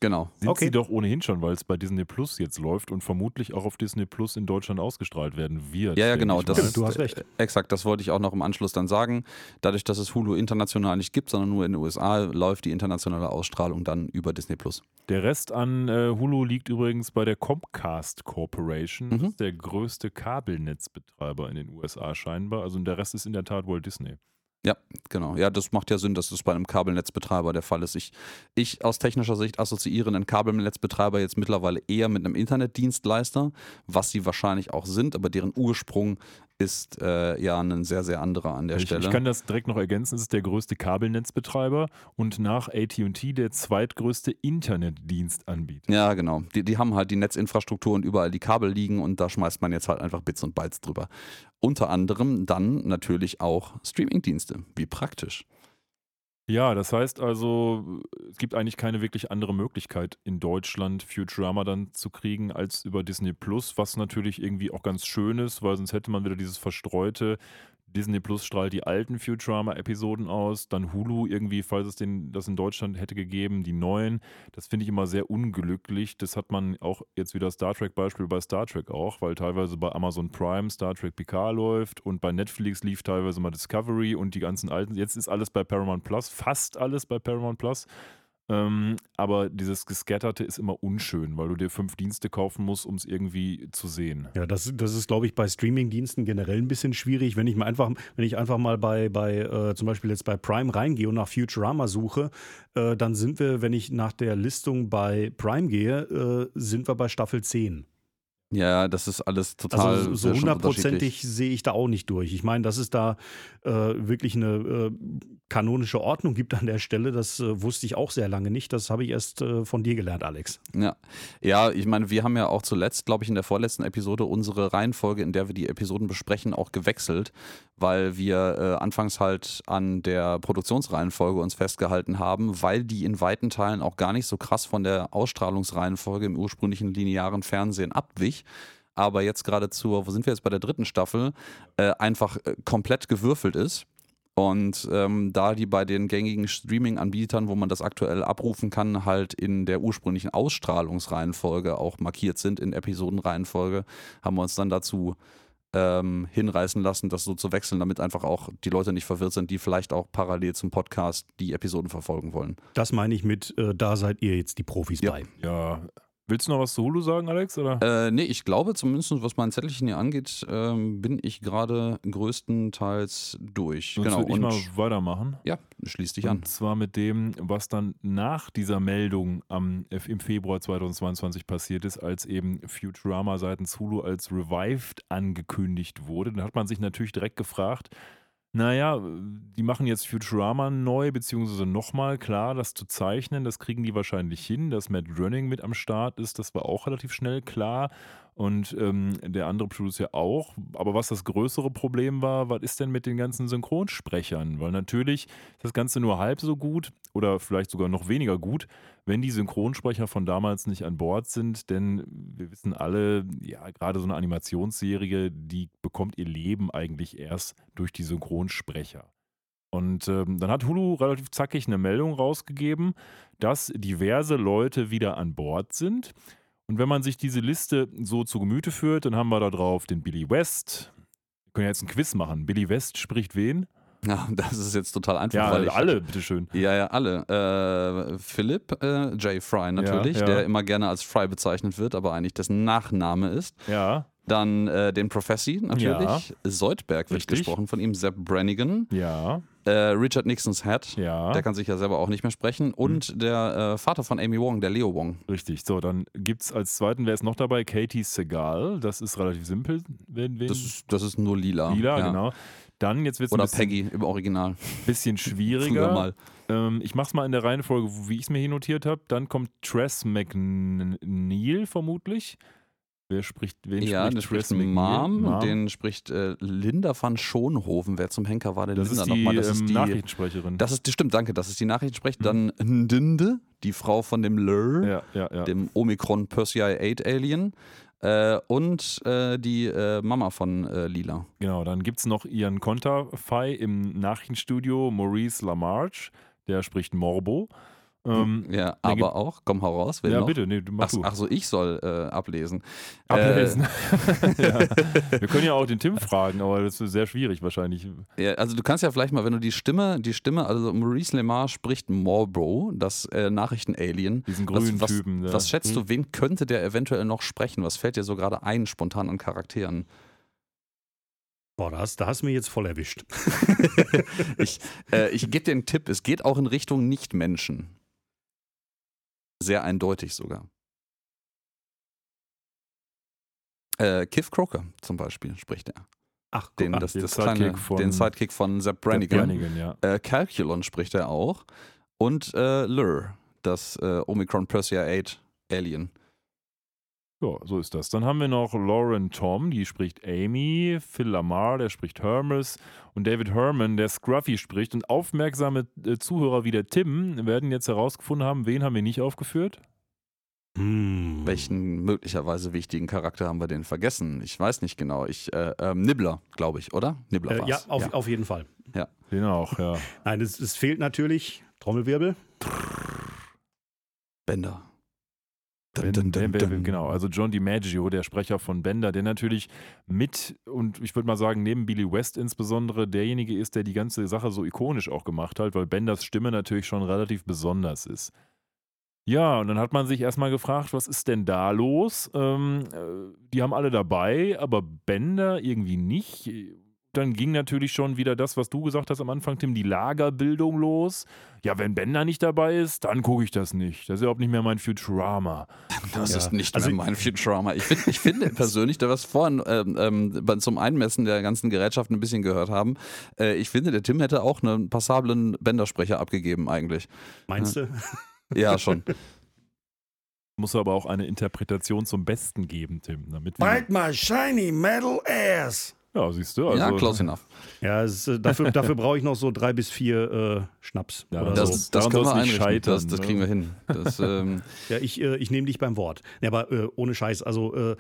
Genau. Sind Okay. sie doch ohnehin schon, weil es bei Disney Plus jetzt läuft und vermutlich auch auf Disney Plus in Deutschland ausgestrahlt werden wird. Ja, ja, genau. Das du hast recht. Äh, exakt, das wollte ich auch noch im Anschluss dann sagen. Dadurch, dass es Hulu international nicht gibt, sondern nur in den USA, läuft die internationale Ausstrahlung dann über Disney Plus. Der Rest an äh, Hulu liegt übrigens bei der Comcast Corporation. Mhm. Das ist der größte Kabelnetzbetreiber in den USA scheinbar. Also der Rest ist in der Tat Walt Disney. Ja, genau. Ja, das macht ja Sinn, dass das bei einem Kabelnetzbetreiber der Fall ist. Ich, ich aus technischer Sicht assoziiere einen Kabelnetzbetreiber jetzt mittlerweile eher mit einem Internetdienstleister, was sie wahrscheinlich auch sind, aber deren Ursprung ist äh, ja ein sehr, sehr anderer an der Ich, Stelle. ich kann das direkt noch ergänzen. Es ist der größte Kabelnetzbetreiber und nach AT&T der zweitgrößte Internetdienstanbieter. Ja, genau. Die, die haben halt die Netzinfrastruktur und überall die Kabel liegen und da schmeißt man jetzt halt einfach Bits und Bytes drüber. Unter anderem dann natürlich auch Streamingdienste. Wie praktisch. Ja, das heißt also, es gibt eigentlich keine wirklich andere Möglichkeit in Deutschland Futurama dann zu kriegen als über Disney Plus, was natürlich irgendwie auch ganz schön ist, weil sonst hätte man wieder dieses verstreute Disney Plus strahlt die alten Futurama-Episoden aus, dann Hulu irgendwie, falls es den, das in Deutschland hätte gegeben, die neuen. Das finde ich immer sehr unglücklich. Das hat man auch jetzt wieder Star Trek-Beispiel bei Star Trek auch, weil teilweise bei Amazon Prime Star Trek Picard läuft und bei Netflix lief teilweise mal Discovery und die ganzen alten. Jetzt ist alles bei Paramount Plus, fast alles bei Paramount Plus. Ähm, aber dieses Gescatterte ist immer unschön, weil du dir fünf Dienste kaufen musst, um es irgendwie zu sehen. Ja, das, das ist, glaube ich, bei Streamingdiensten generell ein bisschen schwierig. Wenn ich mal einfach, wenn ich einfach mal bei, bei äh, zum Beispiel jetzt bei Prime reingehe und nach Futurama suche, äh, dann sind wir, wenn ich nach der Listung bei Prime gehe, äh, sind wir bei Staffel 10. Ja, das ist alles total Also so hundertprozentig sehe ich da auch nicht durch. Ich meine, dass es da äh, wirklich eine äh, kanonische Ordnung gibt an der Stelle, das äh, wusste ich auch sehr lange nicht. Das habe ich erst äh, von dir gelernt, Alex. Ja, ja ich meine, wir haben ja auch zuletzt, glaube ich, in der vorletzten Episode unsere Reihenfolge, in der wir die Episoden besprechen, auch gewechselt, weil wir äh, anfangs halt an der Produktionsreihenfolge uns festgehalten haben, weil die in weiten Teilen auch gar nicht so krass von der Ausstrahlungsreihenfolge im ursprünglichen linearen Fernsehen abwich. Aber jetzt gerade zur, wo sind wir jetzt bei der dritten Staffel, äh, einfach äh, komplett gewürfelt ist. Und ähm, da die bei den gängigen Streaming-Anbietern, wo man das aktuell abrufen kann, halt in der ursprünglichen Ausstrahlungsreihenfolge auch markiert sind, in Episodenreihenfolge, haben wir uns dann dazu ähm, hinreißen lassen, das so zu wechseln, damit einfach auch die Leute nicht verwirrt sind, die vielleicht auch parallel zum Podcast die Episoden verfolgen wollen. Das meine ich mit, äh, da seid ihr jetzt die Profis Ja. bei. Ja. Willst du noch was zu Hulu sagen, Alex? Oder? Äh, nee, ich glaube zumindest, was mein Zettelchen hier angeht, ähm, bin ich gerade größtenteils durch. Sonst genau. ich Und mal weitermachen. ja, schließ dich an. Und zwar mit dem, was dann nach dieser Meldung am, im Februar 2022 passiert ist, als eben Futurama seitens Hulu als Revived angekündigt wurde. Dann hat man sich natürlich direkt gefragt, naja, die machen jetzt Futurama neu, beziehungsweise nochmal, klar, das zu zeichnen, das kriegen die wahrscheinlich hin. Dass Matt Groening mit am Start ist, das war auch relativ schnell klar. Und ähm, der andere Producer auch. Aber was das größere Problem war, was ist denn mit den ganzen Synchronsprechern? Weil natürlich ist das Ganze nur halb so gut oder vielleicht sogar noch weniger gut, wenn die Synchronsprecher von damals nicht an Bord sind. Denn wir wissen alle, ja, gerade so eine Animationsserie, die bekommt ihr Leben eigentlich erst durch die Synchronsprecher. Und ähm, dann hat Hulu relativ zackig eine Meldung rausgegeben, dass diverse Leute wieder an Bord sind. Und wenn man sich diese Liste so zu Gemüte führt, dann haben wir da drauf den Billy West. Wir können jetzt ein Quiz machen. Billy West spricht wen? Ja, das ist jetzt total einfach, Ja, weil ich, alle, bitteschön. Ja, ja, alle. Äh, Philipp äh, J. Fry natürlich, Ja, ja. der immer gerne als Fry bezeichnet wird, aber eigentlich dessen Nachname ist. Ja, Dann äh, den Professi natürlich. Soldberg wird Richtig. gesprochen von ihm. Sepp Brannigan. ja, Äh, Richard Nixons Head. ja. Mhm. Der kann sich ja selber auch nicht mehr sprechen. Und der äh, Vater von Amy Wong, der Leo Wong. Richtig. So, dann gibt es als zweiten, wer ist noch dabei? Katie Segal. Das ist relativ simpel. Wen, wen? Das ist, das ist nur lila. Lila, ja. genau. Dann, jetzt wird es ein Oder bisschen, Peggy im Original. bisschen schwieriger. mal. Ähm, ich mach's mal in der Reihenfolge, wie ich es mir hier notiert habe. Dann kommt Tress McNeil vermutlich. Wer spricht, wen Ja, den spricht spricht McNeil? Mom, den spricht äh, Linda van Schoonhoven. Wer zum Henker war denn das Linda ist die, nochmal? Das ähm, ist die Nachrichtensprecherin. Das ist die, stimmt, danke, das ist die Nachrichtensprecherin. Mhm. Dann Ndinde, die Frau von dem Lur, ja, ja, ja. dem Omikron Persei 8 Alien. Äh, und äh, die äh, Mama von äh, Lila. Genau, dann gibt es noch ihren Konterfei im Nachrichtenstudio, Maurice Lamarche, der spricht Morbo. Ähm, Ja, gibt- aber auch, komm heraus, wer ja, noch? bitte, nee, du mach Ach, du. ach so, ich soll äh, ablesen. Ablesen. ja. Wir können ja auch den Tim fragen, aber das ist sehr schwierig wahrscheinlich. Äh, ja, also du kannst ja vielleicht mal, wenn du die Stimme, die Stimme, also Maurice Lemar spricht Marlboro, das äh, Nachrichten-Alien. Diesen Was, grünen was, Typen. da. was schätzt du, wen könnte der eventuell noch sprechen? Was fällt dir so gerade ein, spontan an Charakteren? Boah, da hast, da hast du mich jetzt voll erwischt. ich äh, ich gebe dir einen Tipp, es geht auch in Richtung Nicht-Menschen. Sehr eindeutig sogar. Äh, Kiff Croker zum Beispiel spricht er. Ach, Den, guck, das, Sidekick kleine, von- den Sidekick von Sepp Brannigan. Brannigan, ja. Äh, Calculon spricht er auch. Und äh, Lur, das äh, Omicron Persea 8 Alien. Ja, so ist das. Dann haben wir noch Lauren Tom, die spricht Amy, Phil Lamar, der spricht Hermes und David Herman, der Scruffy spricht. Und aufmerksame äh, Zuhörer wie der Tim werden jetzt herausgefunden haben, wen haben wir nicht aufgeführt? Hm. Welchen möglicherweise wichtigen Charakter haben wir denn vergessen? Ich weiß nicht genau. Ich, äh, ähm, Nibbler, glaube ich, oder? Nibbler Äh, war's. ja, auf, auf jeden Fall. Den auch, ja. Nein, es, es fehlt natürlich, Trommelwirbel, Bender. Ben- Dun, dun, dun. Genau, also John DiMaggio, der Sprecher von Bender, der natürlich mit und ich würde mal sagen, neben Billy West insbesondere derjenige ist, der die ganze Sache so ikonisch auch gemacht hat, weil Benders Stimme natürlich schon relativ besonders ist. Ja, und dann hat man sich erstmal gefragt, was ist denn da los? Ähm, äh, die haben alle dabei, aber Bender irgendwie nicht. Dann ging natürlich schon wieder das, was du gesagt hast am Anfang, Tim, die Lagerbildung los. Ja, wenn Bender nicht dabei ist, dann gucke ich das nicht. Das ist überhaupt nicht mehr mein Futurama. Das Ja. ist nicht Also- mehr mein Futurama. Ich, find, ich finde persönlich, da wir es vorhin ähm, ähm, zum Einmessen der ganzen Gerätschaften ein bisschen gehört haben, äh, ich finde, der Tim hätte auch einen passablen Bändersprecher abgegeben eigentlich. Meinst du? Ja, schon. Muss aber auch eine Interpretation zum Besten geben, Tim. Damit wir, Bite my shiny metal ass. Ja, siehst du. Also, ja, close enough. Ja, es, äh, dafür, dafür brauche ich noch so drei bis vier äh, Schnaps. Ja, oder das- so. Das, das daran können wir einrichten. scheitern, das, das ne? kriegen wir hin. Das, ähm, Ja, ich, äh, ich nehme dich beim Wort. Ja, aber äh, ohne Scheiß, also äh,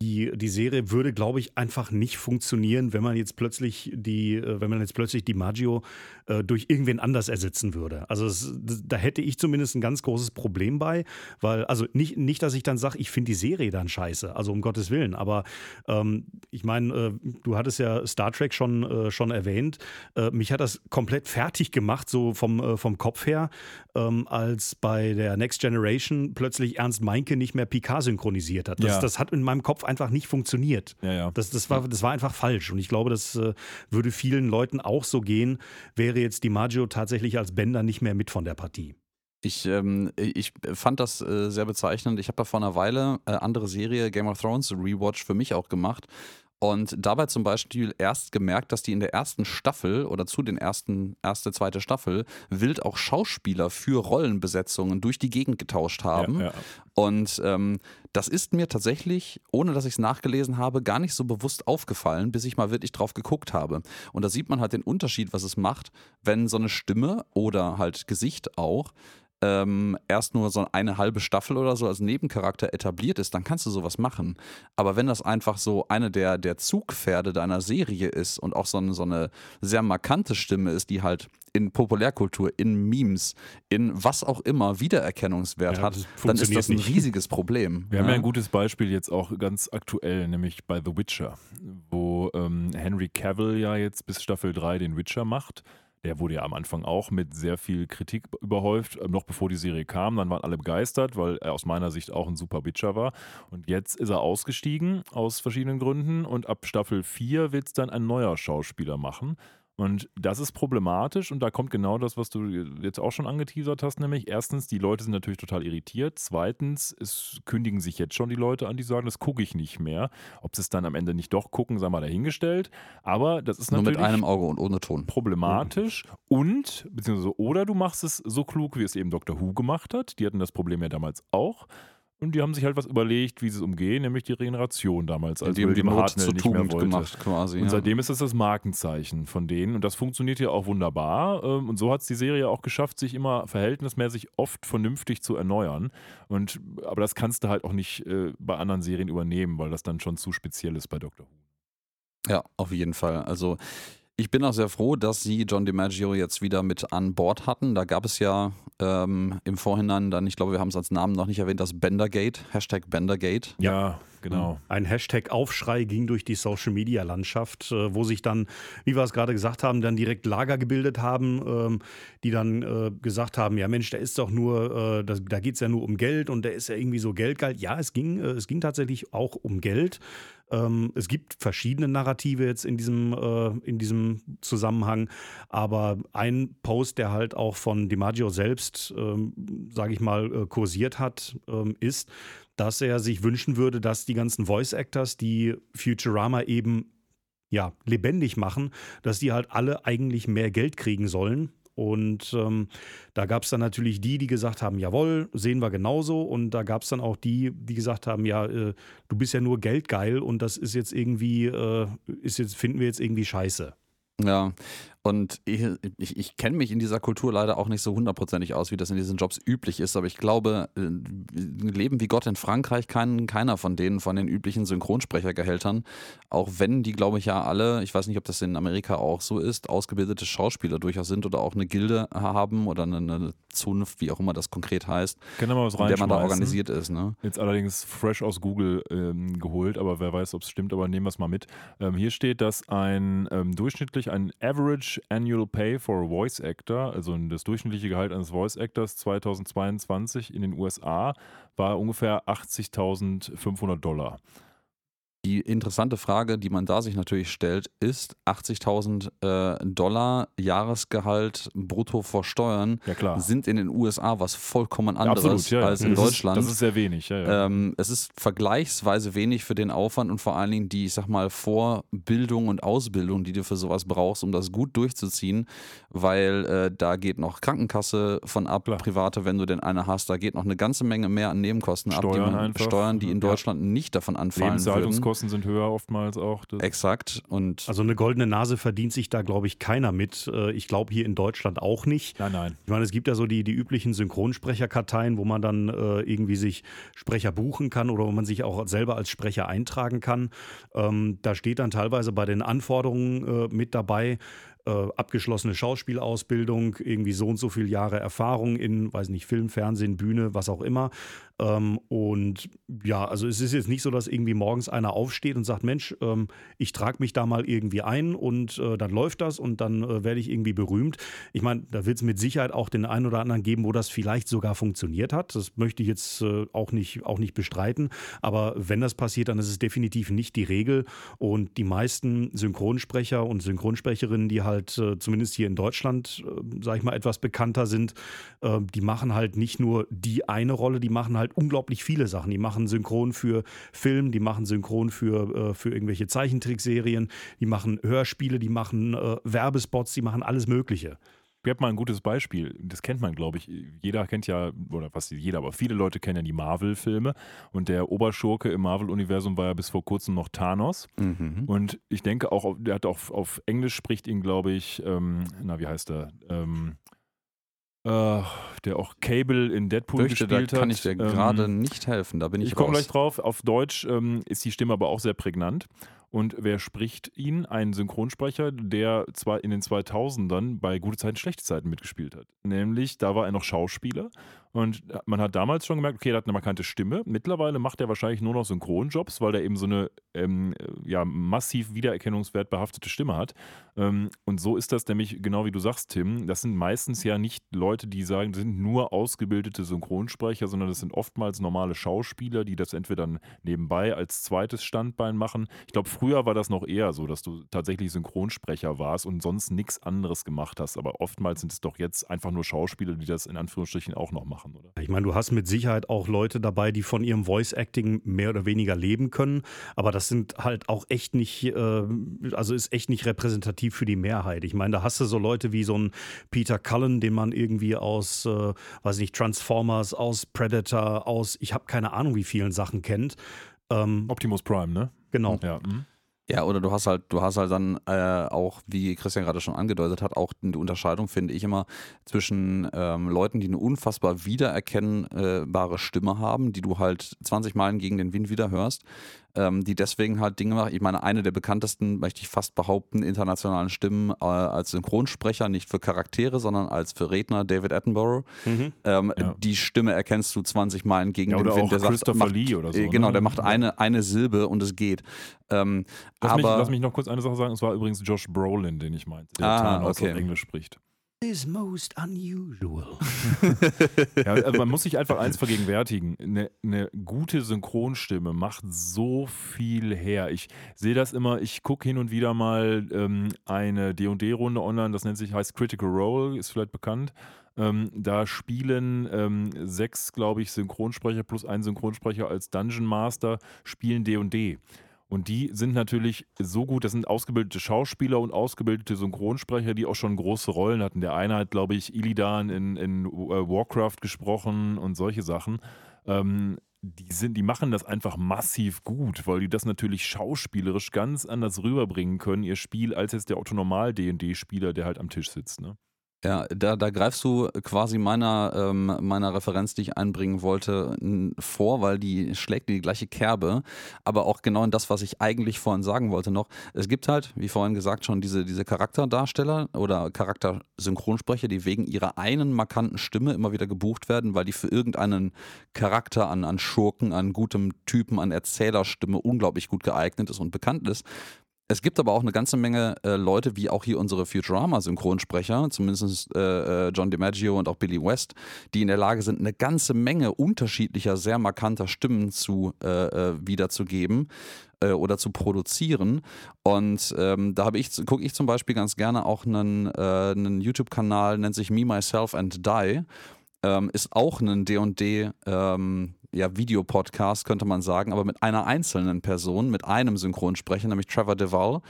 die, die Serie würde, glaube ich, einfach nicht funktionieren, wenn man jetzt plötzlich die, äh, wenn man jetzt plötzlich die Maggio äh, durch irgendwen anders ersetzen würde. Also es, da hätte ich zumindest ein ganz großes Problem bei, weil, also nicht, nicht dass ich dann sage, ich finde die Serie dann scheiße, also um Gottes Willen, aber ähm, ich meine, äh, du hattest ja Star Trek schon, äh, schon erwähnt, äh, mich hat das komplett fertig gemacht, so vom, äh, vom Kopf her, ähm, als bei der Next Generation plötzlich Ernst Meinke nicht mehr Picard synchronisiert hat. Das, Ja. das hat in meinem Kopf einfach nicht funktioniert. Ja, ja. Das, das, war, das war einfach falsch. Und ich glaube, das würde vielen Leuten auch so gehen, wäre jetzt die Maggio tatsächlich als Bender nicht mehr mit von der Partie. Ich, ähm, ich fand das äh, sehr bezeichnend. Ich habe ja vor einer Weile äh, andere Serie Game of Thrones Rewatch für mich auch gemacht und dabei zum Beispiel erst gemerkt, dass die in der ersten Staffel oder zu den ersten, erste, zweite Staffel wild auch Schauspieler für Rollenbesetzungen durch die Gegend getauscht haben. Ja, ja. Und ähm, das ist mir tatsächlich, ohne dass ich es nachgelesen habe, gar nicht so bewusst aufgefallen, bis ich mal wirklich drauf geguckt habe. Und da sieht man halt den Unterschied, was es macht, wenn so eine Stimme oder halt Gesicht auch ähm, erst nur so eine halbe Staffel oder so als Nebencharakter etabliert ist, dann kannst du sowas machen. Aber wenn das einfach so eine der, der Zugpferde deiner Serie ist und auch so eine, so eine sehr markante Stimme ist, die halt in Populärkultur, in Memes, in was auch immer Wiedererkennungswert Ja, hat, dann ist das ein nicht. riesiges Problem. Wir haben ja ein gutes Beispiel jetzt auch ganz aktuell, nämlich bei The Witcher, wo ähm, Henry Cavill ja jetzt bis Staffel 3 den Witcher macht. Der wurde ja am Anfang auch mit sehr viel Kritik überhäuft, äh, noch bevor die Serie kam. Dann waren alle begeistert, weil er aus meiner Sicht auch ein super Witcher war. Und jetzt ist er ausgestiegen aus verschiedenen Gründen und ab Staffel 4 wird es dann ein neuer Schauspieler machen. Und das ist problematisch und da kommt genau das, was du jetzt auch schon angeteasert hast, nämlich erstens, die Leute sind natürlich total irritiert. Zweitens, es kündigen sich jetzt schon die Leute an, die sagen, das gucke ich nicht mehr. Ob sie es dann am Ende nicht doch gucken, sei mal dahingestellt. Aber das ist Nur natürlich mit einem Auge und ohne Ton. problematisch und, beziehungsweise, oder du machst es so klug, wie es eben Dr. Who gemacht hat. Die hatten das Problem ja damals auch. Und die haben sich halt was überlegt, wie sie es umgehen, nämlich die Regeneration damals, als Die haben die Not zur Tugend gemacht, quasi. Und ja. seitdem ist das das Markenzeichen von denen. Und das funktioniert ja auch wunderbar. Ähm, Und so hat es die Serie auch geschafft, sich immer verhältnismäßig oft vernünftig zu erneuern. Und, aber das kannst du halt auch nicht äh, bei anderen Serien übernehmen, weil das dann schon zu speziell ist bei Doctor Who. Ja, auf jeden Fall. Also ich bin auch sehr froh, dass sie John DiMaggio jetzt wieder mit an Bord hatten. Da gab es ja ähm, im Vorhinein dann, ich glaube, wir haben es als Namen noch nicht erwähnt, das Bendergate, Hashtag Bendergate. Ja, genau. Ein Hashtag-Aufschrei ging durch die Social-Media-Landschaft, äh, wo sich dann, wie wir es gerade gesagt haben, dann direkt Lager gebildet haben, ähm, die dann äh, gesagt haben, ja Mensch, der ist doch nur, äh, das, da geht es ja nur um Geld und der ist ja irgendwie so geldgeil. Ja, es ging, äh, es ging tatsächlich auch um Geld. Ähm, es gibt verschiedene Narrative jetzt in diesem, äh, in diesem Zusammenhang, aber ein Post, der halt auch von DiMaggio selbst, ähm, sage ich mal, äh, kursiert hat, ähm, ist, dass er sich wünschen würde, dass die ganzen Voice Actors, die Futurama eben ja, lebendig machen, dass die halt alle eigentlich mehr Geld kriegen sollen. Und ähm, da gab es dann natürlich die, die gesagt haben, jawohl, sehen wir genauso. Und da gab es dann auch die, die gesagt haben, ja, äh, du bist ja nur geldgeil und das ist jetzt irgendwie, äh, ist jetzt, finden wir jetzt irgendwie scheiße. Ja, und ich, ich, ich kenne mich in dieser Kultur leider auch nicht so hundertprozentig aus, wie das in diesen Jobs üblich ist, aber ich glaube, äh, Leben wie Gott in Frankreich kann keiner von denen, von den üblichen Synchronsprechergehältern, auch wenn die, glaube ich, ja alle, ich weiß nicht, ob das in Amerika auch so ist, ausgebildete Schauspieler durchaus sind oder auch eine Gilde haben oder eine, eine Zunft, wie auch immer das konkret heißt, da mal was in der man da organisiert ist. Ne? Jetzt allerdings fresh aus Google ähm, geholt, aber wer weiß, ob es stimmt, aber nehmen wir es mal mit. Ähm, hier steht, dass ein ähm, durchschnittlich ein Average Annual Pay for a Voice Actor, also das durchschnittliche Gehalt eines Voice Actors 2022 in den USA, war ungefähr 80.500 Dollar. Die interessante Frage, die man da sich natürlich stellt, ist 80.000 äh, Dollar Jahresgehalt brutto vor Steuern Ja, sind in den USA was vollkommen Ja, anderes absolut, ja, ja. als in das Deutschland. Ist, das ist sehr wenig, ja, ja. Ähm, es ist vergleichsweise wenig für den Aufwand und vor allen Dingen die, ich sag mal, Vorbildung und Ausbildung, die du für sowas brauchst, um das gut durchzuziehen, weil äh, da geht noch Krankenkasse von ab, Klar. private, wenn du denn eine hast, da geht noch eine ganze Menge mehr an Nebenkosten ab, die, Steuern man. Steuern, die in Ja. Deutschland nicht davon anfallen würden. Lebenshaltungskosten sind höher oftmals auch. Das Exakt. Und Also eine goldene Nase verdient sich da, glaube ich, keiner mit. Äh, Ich glaube hier in Deutschland auch nicht. nein, nein. Ich meine, es gibt ja so die, die üblichen Synchronsprecherkarteien, wo man dann äh, irgendwie sich Sprecher buchen kann oder wo man sich auch selber als Sprecher eintragen kann. Ähm, da steht dann teilweise bei den Anforderungen äh, mit dabei, äh, abgeschlossene Schauspielausbildung, irgendwie so und so viele Jahre Erfahrung in, weiß nicht, Film, Fernsehen, Bühne, was auch immer. Ähm, und ja, also es ist jetzt nicht so, dass irgendwie morgens einer aufsteht und sagt, Mensch, ähm, ich trage mich da mal irgendwie ein und äh, dann läuft das und dann äh, werde ich irgendwie berühmt. Ich meine, da wird es mit Sicherheit auch den einen oder anderen geben, wo das vielleicht sogar funktioniert hat. Das möchte ich jetzt äh, auch, nicht, auch nicht bestreiten. Aber wenn das passiert, dann ist es definitiv nicht die Regel. Und die meisten Synchronsprecher und Synchronsprecherinnen, die halt äh, zumindest hier in Deutschland, äh, sag ich mal, etwas bekannter sind, äh, die machen halt nicht nur die eine Rolle, die machen halt unglaublich viele Sachen. Die machen Synchron für Film, die machen Synchron für, äh, für irgendwelche Zeichentrickserien, die machen Hörspiele, die machen äh, Werbespots, die machen alles Mögliche. Ich habe mal ein gutes Beispiel. Das kennt man, glaube ich. Jeder kennt ja, oder fast jeder, aber viele Leute kennen ja die Marvel-Filme. Und der Oberschurke im Marvel-Universum war ja bis vor kurzem noch Thanos. mhm. Und ich denke auch, auf- der hat auch auf Englisch spricht ihn, glaube ich, ähm, na, wie heißt er? Ähm, äh, der auch Cable in Deadpool fürchte, da gespielt hat. kann ich dir Ähm, gerade nicht helfen. Da bin ich, ich komme gleich drauf. Auf Deutsch ähm, ist die Stimme aber auch sehr prägnant. Und wer spricht ihn? Ein Synchronsprecher, der zwar in den 2000ern bei Gute Zeiten, Schlechte Zeiten mitgespielt hat. Nämlich, da war er noch Schauspieler. Und man hat damals schon gemerkt, okay, er hat eine markante Stimme. Mittlerweile macht er wahrscheinlich nur noch Synchronjobs, weil er eben so eine ähm, ja, massiv Wiedererkennungswert behaftete Stimme hat. Ähm, und so ist das nämlich, genau wie du sagst, Tim, das sind meistens ja nicht Leute, die sagen, das sind nur ausgebildete Synchronsprecher, sondern das sind oftmals normale Schauspieler, die das entweder dann nebenbei als zweites Standbein machen. Ich glaube, früher war das noch eher so, dass du tatsächlich Synchronsprecher warst und sonst nichts anderes gemacht hast. Aber oftmals sind es doch jetzt einfach nur Schauspieler, die das in Anführungsstrichen auch noch machen, oder? Ich meine, du hast mit Sicherheit auch Leute dabei, die von ihrem Voice-Acting mehr oder weniger leben können, aber das sind halt auch echt nicht, äh, also ist echt nicht repräsentativ für die Mehrheit. Ich meine, da hast du so Leute wie so ein Peter Cullen, den man irgendwie aus, äh, weiß nicht, Transformers, aus Predator, aus, ich habe keine Ahnung, wie vielen Sachen kennt. Ähm, Optimus Prime, ne? Genau. Ja. mhm. Ja, oder du hast halt, du hast halt dann äh, auch, wie Christian gerade schon angedeutet hat, auch die Unterscheidung, finde ich immer, zwischen ähm, Leuten, die eine unfassbar wiedererkennbare Stimme haben, die du halt 20 Meilen gegen den Wind wieder hörst, ähm, die deswegen halt Dinge machen. Ich meine, eine der bekanntesten, möchte ich fast behaupten, internationalen Stimmen äh, als Synchronsprecher, nicht für Charaktere, sondern als für Redner, David Attenborough. Mhm. Ähm, Ja. Die Stimme erkennst du 20 Meilen gegen Ja, den Wind. auch Der sagt, Christopher macht, Lee oder so, äh, Genau, ne? der macht eine, eine Silbe und es geht. Ähm, Lass, mich, aber lass mich noch kurz eine Sache sagen. Es war übrigens Josh Brolin, den ich meinte, der Ah, Thanos okay. auf Englisch spricht. Is most unusual. Ja, also man muss sich einfach eins vergegenwärtigen. Eine, eine gute Synchronstimme macht so viel her. Ich sehe das immer, ich gucke hin und wieder mal ähm, eine D&D-Runde online, das nennt sich, heißt Critical Role, ist vielleicht bekannt. Ähm, da spielen ähm, sechs, glaube ich, Synchronsprecher plus ein Synchronsprecher als Dungeon Master, spielen D&D. Und die sind natürlich so gut, das sind ausgebildete Schauspieler und ausgebildete Synchronsprecher, die auch schon große Rollen hatten. Der eine hat, glaube ich, Illidan in, in äh, Warcraft gesprochen und solche Sachen. Ähm, die, sind, die machen das einfach massiv gut, weil die das natürlich schauspielerisch ganz anders rüberbringen können, ihr Spiel, als jetzt der Otto-Normal-D&D-Spieler, der halt am Tisch sitzt. Ne? Ja, da, da greifst du quasi meiner, ähm, meiner Referenz, die ich einbringen wollte, vor, weil die schlägt die gleiche Kerbe, aber auch genau in das, was ich eigentlich vorhin sagen wollte noch. Es gibt halt, wie vorhin gesagt, schon diese, diese Charakterdarsteller oder Charaktersynchronsprecher, die wegen ihrer einen markanten Stimme immer wieder gebucht werden, weil die für irgendeinen Charakter an, an Schurken, an gutem Typen, an Erzählerstimme unglaublich gut geeignet ist und bekannt ist. Es gibt aber auch eine ganze Menge äh, Leute, wie auch hier unsere Futurama-Synchronsprecher, zumindest äh, äh, John DiMaggio und auch Billy West, die in der Lage sind, eine ganze Menge unterschiedlicher, sehr markanter Stimmen zu äh, äh wiederzugeben äh, oder zu produzieren. Und ähm, da ich, gucke ich zum Beispiel ganz gerne auch einen, einen YouTube-Kanal, nennt sich Me, Myself and Die. Ähm, ist auch ein D&D ähm, ja, Videopodcast, könnte man sagen, aber mit einer einzelnen Person, mit einem Synchronsprecher, nämlich Trevor Duvall,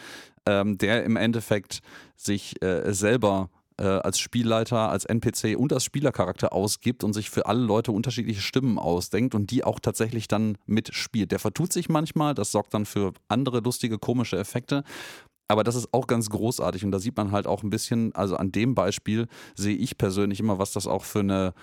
ähm, der im Endeffekt sich äh, selber äh, als Spielleiter, als NPC und als Spielercharakter ausgibt und sich für alle Leute unterschiedliche Stimmen ausdenkt und die auch tatsächlich dann mitspielt. Der vertut sich manchmal, das sorgt dann für andere lustige, komische Effekte. Aber das ist auch ganz großartig und da sieht man halt auch ein bisschen, also an dem Beispiel sehe ich persönlich immer, was das auch für eine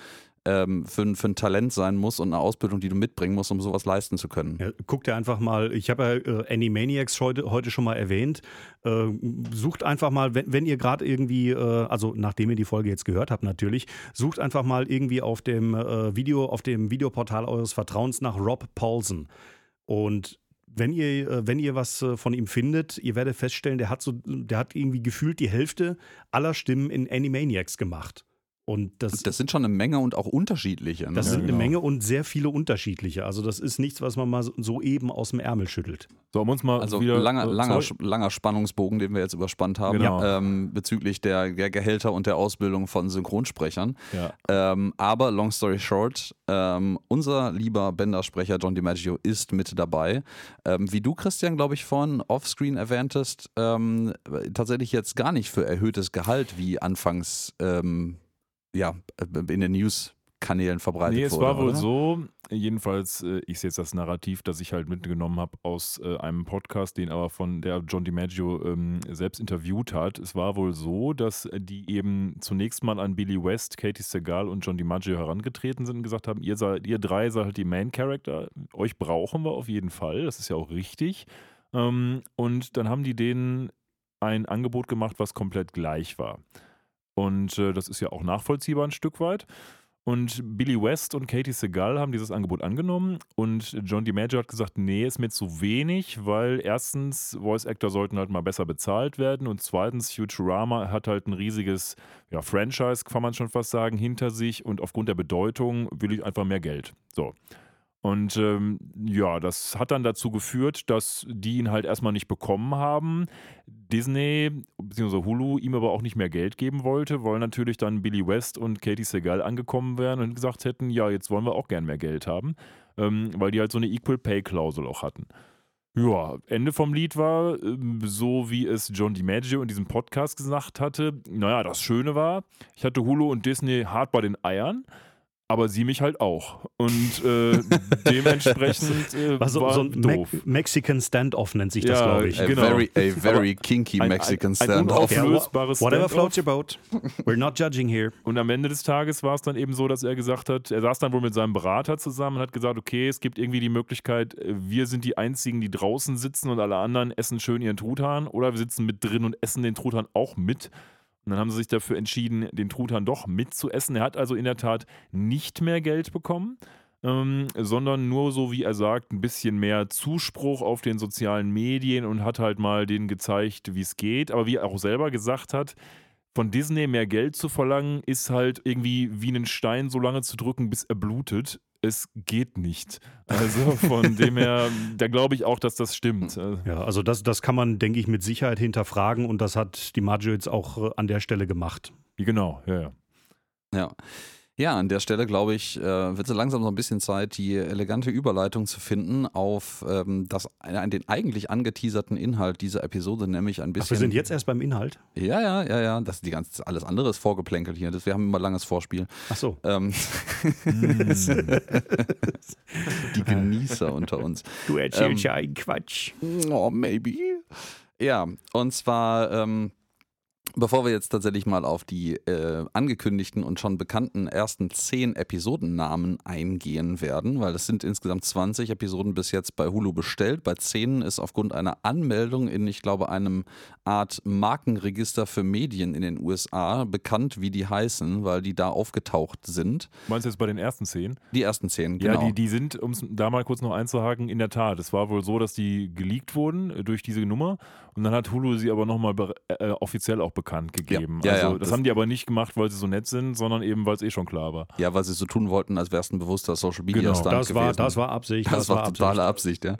ähm, für, für ein Talent sein muss und eine Ausbildung, die du mitbringen musst, um sowas leisten zu können. Ja, guck dir einfach mal, ich habe ja äh, Animaniacs heute, heute schon mal erwähnt. Äh, sucht einfach mal, wenn, wenn ihr gerade irgendwie, äh, also nachdem ihr die Folge jetzt gehört habt natürlich, sucht einfach mal irgendwie auf dem äh, Video, auf dem Videoportal eures Vertrauens nach Rob Paulson. Und wenn ihr, äh, wenn ihr was äh, von ihm findet, ihr werdet feststellen, der hat so, der hat irgendwie gefühlt die Hälfte aller Stimmen in Animaniacs gemacht. Und das, das sind schon eine Menge und auch unterschiedliche. Ne? Das sind ja, genau. eine Menge und sehr viele unterschiedliche. Also das ist nichts, was man mal so eben aus dem Ärmel schüttelt. So, um uns mal also wieder, langer, langer, langer Spannungsbogen, den wir jetzt überspannt haben, genau. ähm, bezüglich der, der, Gehälter und der Ausbildung von Synchronsprechern. Ja. Ähm, aber long story short, ähm, unser lieber Bender-Sprecher John DiMaggio ist mit dabei. Ähm, wie du, Christian, glaube ich, vorhin offscreen erwähntest, ähm, tatsächlich jetzt gar nicht für erhöhtes Gehalt wie anfangs ähm, ja, äh, in den News-Kanälen verbreitet nee, es wurde. war wohl oder? so, jedenfalls, äh, ich sehe jetzt das Narrativ, das ich halt mitgenommen habe aus äh, einem Podcast, den aber von der John DiMaggio ähm, selbst interviewt hat. Es war wohl so, dass die eben zunächst mal an Billy West, Katie Segal und John DiMaggio herangetreten sind und gesagt haben, ihr, seid, ihr drei seid halt die Main-Character, euch brauchen wir auf jeden Fall, das ist ja auch richtig. Ähm, und dann haben die denen ein Angebot gemacht, was komplett gleich war. Und äh, das ist ja auch nachvollziehbar ein Stück weit. Und Billy West und Katie Segal haben dieses Angebot angenommen und John DiMaggio hat gesagt, nee, ist mir zu wenig, weil erstens Voice Actor sollten halt mal besser bezahlt werden und zweitens Futurama hat halt ein riesiges ja, Franchise, kann man schon fast sagen, hinter sich und aufgrund der Bedeutung will ich einfach mehr Geld. So. Und ähm, ja, das hat dann dazu geführt, dass die ihn halt erstmal nicht bekommen haben. Disney bzw. Hulu ihm aber auch nicht mehr Geld geben wollte, weil natürlich dann Billy West und Katie Segal angekommen wären und gesagt hätten, ja, jetzt wollen wir auch gern mehr Geld haben, ähm, weil die halt so eine Equal Pay Klausel auch hatten. Ja, Ende vom Lied war, ähm, so wie es John DiMaggio in diesem Podcast gesagt hatte, naja, das Schöne war, ich hatte Hulu und Disney hart bei den Eiern aber sie mich halt auch. Und äh, dementsprechend äh, war, so, war so ein doof. Me Mexican Standoff nennt sich das, ja, glaube ich. A genau. very, a very kinky ein, Mexican ein, Standoff. Ein unauflösbares Whatever floats your boat. We're not judging here. Und am Ende des Tages war es dann eben so, dass er gesagt hat, er saß dann wohl mit seinem Berater zusammen und hat gesagt, okay, es gibt irgendwie die Möglichkeit, wir sind die Einzigen, die draußen sitzen und alle anderen essen schön ihren Truthahn oder wir sitzen mit drin und essen den Truthahn auch mit. Und dann haben sie sich dafür entschieden, den Truthahn doch mitzuessen. Er hat also in der Tat nicht mehr Geld bekommen, ähm, sondern nur so, wie er sagt, ein bisschen mehr Zuspruch auf den sozialen Medien und hat halt mal denen gezeigt, wie es geht. Aber wie er auch selber gesagt hat, von Disney mehr Geld zu verlangen, ist halt irgendwie wie einen Stein so lange zu drücken, bis er blutet es geht nicht. Also von dem her, da glaube ich auch, dass das stimmt. Ja, also das, das kann man, denke ich, mit Sicherheit hinterfragen und das hat die Maggio jetzt auch äh, an der Stelle gemacht. Genau, ja, ja. Ja. Ja, an der Stelle, glaube ich, äh, wird es langsam so ein bisschen Zeit, die elegante Überleitung zu finden auf ähm, das, äh, den eigentlich angeteaserten Inhalt dieser Episode, nämlich ein bisschen. Ach, wir sind jetzt erst beim Inhalt? Ja, ja, ja, ja. Das die ganze, alles andere ist vorgeplänkelt hier. Das, wir haben immer langes Vorspiel. Ach so. Ähm, die Genießer unter uns. Du erzählst ähm, ja einen Quatsch. Oh, maybe. Ja, und zwar. Ähm, Bevor wir jetzt tatsächlich mal auf die äh, angekündigten und schon bekannten ersten zehn Episodennamen eingehen werden, weil es sind insgesamt 20 Episoden bis jetzt bei Hulu bestellt. Bei 10 ist aufgrund einer Anmeldung in, ich glaube, einem Art Markenregister für Medien in den USA bekannt, wie die heißen, weil die da aufgetaucht sind. Meinst du jetzt bei den ersten zehn? Die ersten zehn, genau. Ja, die, die sind, um es da mal kurz noch einzuhaken, in der Tat. Es war wohl so, dass die geleakt wurden äh, durch diese Nummer und dann hat Hulu sie aber nochmal äh, offiziell auch bekannt gegeben. Ja, ja, also ja, das, das- haben die aber nicht gemacht, weil sie so nett sind, sondern eben, weil es eh schon klar war. Ja, weil sie so tun wollten, als wäre es ein bewusster Social Media Genau, Stunt Das war, das war Absicht. Das, war totale Absicht, ja.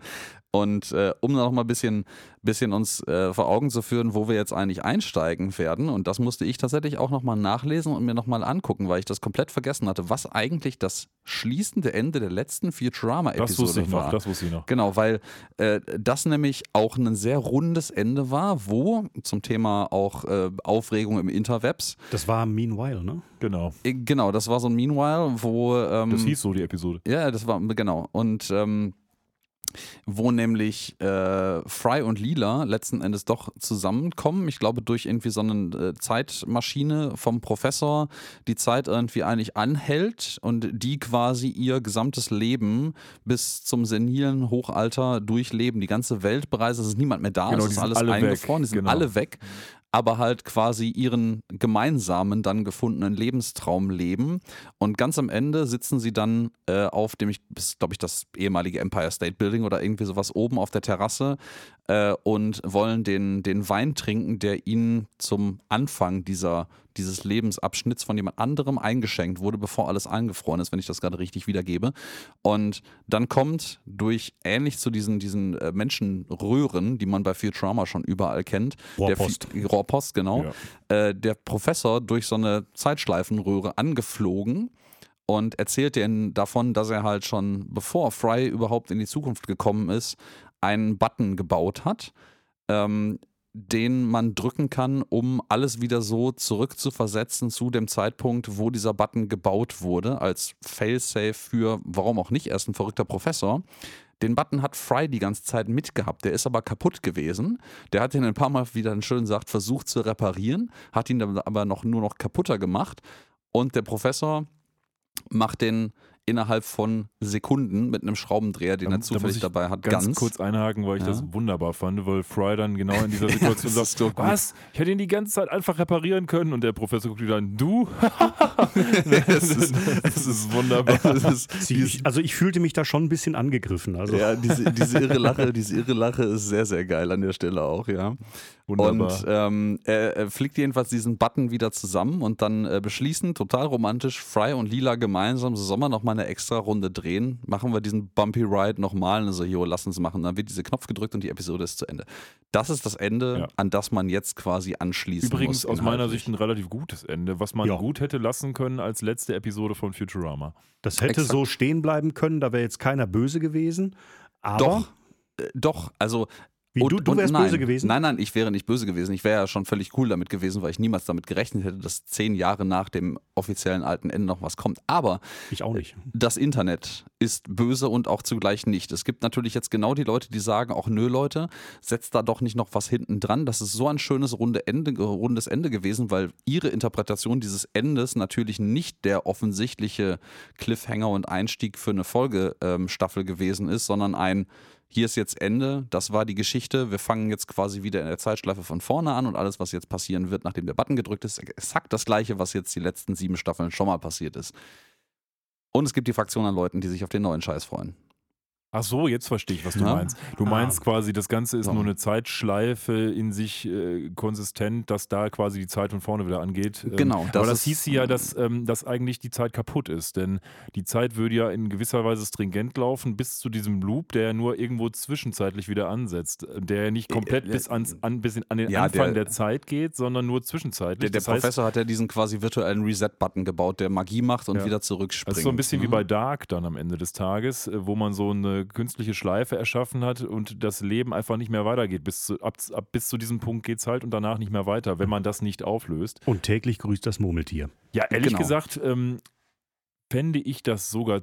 Und äh, um noch mal ein bisschen, bisschen uns äh, vor Augen zu führen, wo wir jetzt eigentlich einsteigen werden, und das musste ich tatsächlich auch noch mal nachlesen und mir noch mal angucken, weil ich das komplett vergessen hatte, was eigentlich das schließende Ende der letzten Das wusste Futurama-Episode ich war. noch, das wusste ich noch. Genau, weil äh, das nämlich auch ein sehr rundes Ende war, wo zum Thema auch äh, Aufregung im Interwebs, Das war Meanwhile, ne? Genau. äh, genau, das war so ein Meanwhile, wo ähm, Das hieß so, die Episode. ja, das war, genau. Und ähm, wo nämlich äh, Fry und Lila letzten Endes doch zusammenkommen. Ich glaube, durch irgendwie so eine äh, Zeitmaschine vom Professor die Zeit irgendwie eigentlich anhält und die quasi ihr gesamtes Leben bis zum senilen Hochalter durchleben. Die ganze Welt bereisen, es ist niemand mehr da, Genau, es ist alles alle weg. eingefroren, die sind Genau. alle weg aber halt quasi ihren gemeinsamen dann gefundenen Lebenstraum leben. Und ganz am Ende sitzen sie dann äh, auf dem, glaube ich, das ehemalige Empire State Building oder irgendwie sowas oben auf der Terrasse äh, und wollen den, den Wein trinken, der ihnen zum Anfang dieser, dieses Lebensabschnitts von jemand anderem eingeschenkt wurde, bevor alles eingefroren ist, wenn ich das gerade richtig wiedergebe. Und dann kommt durch ähnlich zu diesen, diesen äh, Menschenröhren, die man bei Futurama schon überall kennt, Rohrpost. der Rohrpost, genau, Ja. äh, der Professor durch so eine Zeitschleifenröhre angeflogen und erzählt denen davon, dass er halt schon, bevor Fry überhaupt in die Zukunft gekommen ist, einen Button gebaut hat, ähm, den man drücken kann, um alles wieder so zurückzuversetzen zu dem Zeitpunkt, wo dieser Button gebaut wurde, als Failsafe für, warum auch nicht, erst ein verrückter Professor. Den Button hat Fry die ganze Zeit mitgehabt. Der ist aber kaputt gewesen. Der hat ihn ein paar Mal, wie dann schön sagt, versucht zu reparieren, hat ihn dann aber noch, nur noch kaputter gemacht. Und der Professor macht den innerhalb von Sekunden mit einem Schraubendreher, den Da- er da muss zufällig ich dabei hat, Ganz, ganz, kurz einhaken, weil ich Ja. das wunderbar fand, weil Fry dann genau in dieser Situation sagt, so was? Ich hätte ihn die ganze Zeit einfach reparieren können und der Professor guckt wieder an, du? es ist, das ist wunderbar. es ist, Ich, also ich fühlte mich da schon ein bisschen angegriffen. Also ja, diese, diese irre Lache, diese irre Lache ist sehr, sehr geil an der Stelle auch, ja. Wunderbar. Und ähm, er, er flickt jedenfalls diesen Button wieder zusammen und dann äh, beschließen, total romantisch, Fry und Lila gemeinsam, so soll man noch mal eine extra Runde drehen, machen wir diesen Bumpy Ride nochmal und so, jo, lass uns machen. Dann wird dieser Knopf gedrückt und die Episode ist zu Ende. Das ist das Ende, Ja. an das man jetzt quasi anschließen Übrigens muss. aus meiner. Sicht ein relativ gutes Ende, was man Ja. gut hätte lassen können als letzte Episode von Futurama. das hätte Exakt. so stehen bleiben können, da wäre jetzt keiner böse gewesen. Aber Doch, äh, doch, also Wie, du- du wärst nein. böse gewesen? Nein, nein, ich wäre nicht böse gewesen. Ich wäre ja schon völlig cool damit gewesen, weil ich niemals damit gerechnet hätte, dass zehn Jahre nach dem offiziellen alten Ende noch was kommt. Aber ich auch nicht. das Internet ist böse und auch zugleich nicht. Es gibt natürlich jetzt genau die Leute, die sagen, auch nö Leute, setzt da doch nicht noch was hinten dran. Das ist so ein schönes runde Ende, rundes Ende gewesen, weil ihre Interpretation dieses Endes natürlich nicht der offensichtliche Cliffhanger und Einstieg für eine Folgestaffel gewesen ist, sondern ein hier ist jetzt Ende, das war die Geschichte, wir fangen jetzt quasi wieder in der Zeitschleife von vorne an und alles, was jetzt passieren wird, nachdem der Button gedrückt ist, exakt das gleiche, was jetzt die letzten sieben Staffeln schon mal passiert ist. Und es gibt die Fraktion an Leuten, die sich auf den neuen Scheiß freuen. Ach so, jetzt verstehe ich, was du Ja. meinst. Du Ah. meinst quasi, das Ganze ist So. nur eine Zeitschleife in sich äh, konsistent, dass da quasi die Zeit von vorne wieder angeht. Ähm, Genau, das aber das hieß ja, dass, ähm, dass eigentlich die Zeit kaputt ist. Denn die Zeit würde ja in gewisser Weise stringent laufen bis zu diesem Loop, der ja nur irgendwo zwischenzeitlich wieder ansetzt. Der ja nicht komplett Äh, bis, ans, an, bis in, an den Ja, Anfang der- der, Zeit geht, sondern nur zwischenzeitlich. Der, der das heißt, Professor hat ja diesen quasi virtuellen Reset-Button gebaut, der Magie macht und Ja. wieder zurückspringt. Das ist so ein bisschen wie ne? bei Dark dann am Ende des Tages, äh, wo man so eine künstliche Schleife erschaffen hat und das Leben einfach nicht mehr weitergeht. Bis zu, ab, ab, bis zu diesem Punkt geht es halt und danach nicht mehr weiter, wenn man das nicht auflöst. Und täglich grüßt das Murmeltier. Ja, ehrlich Genau. gesagt, ähm, fände ich das sogar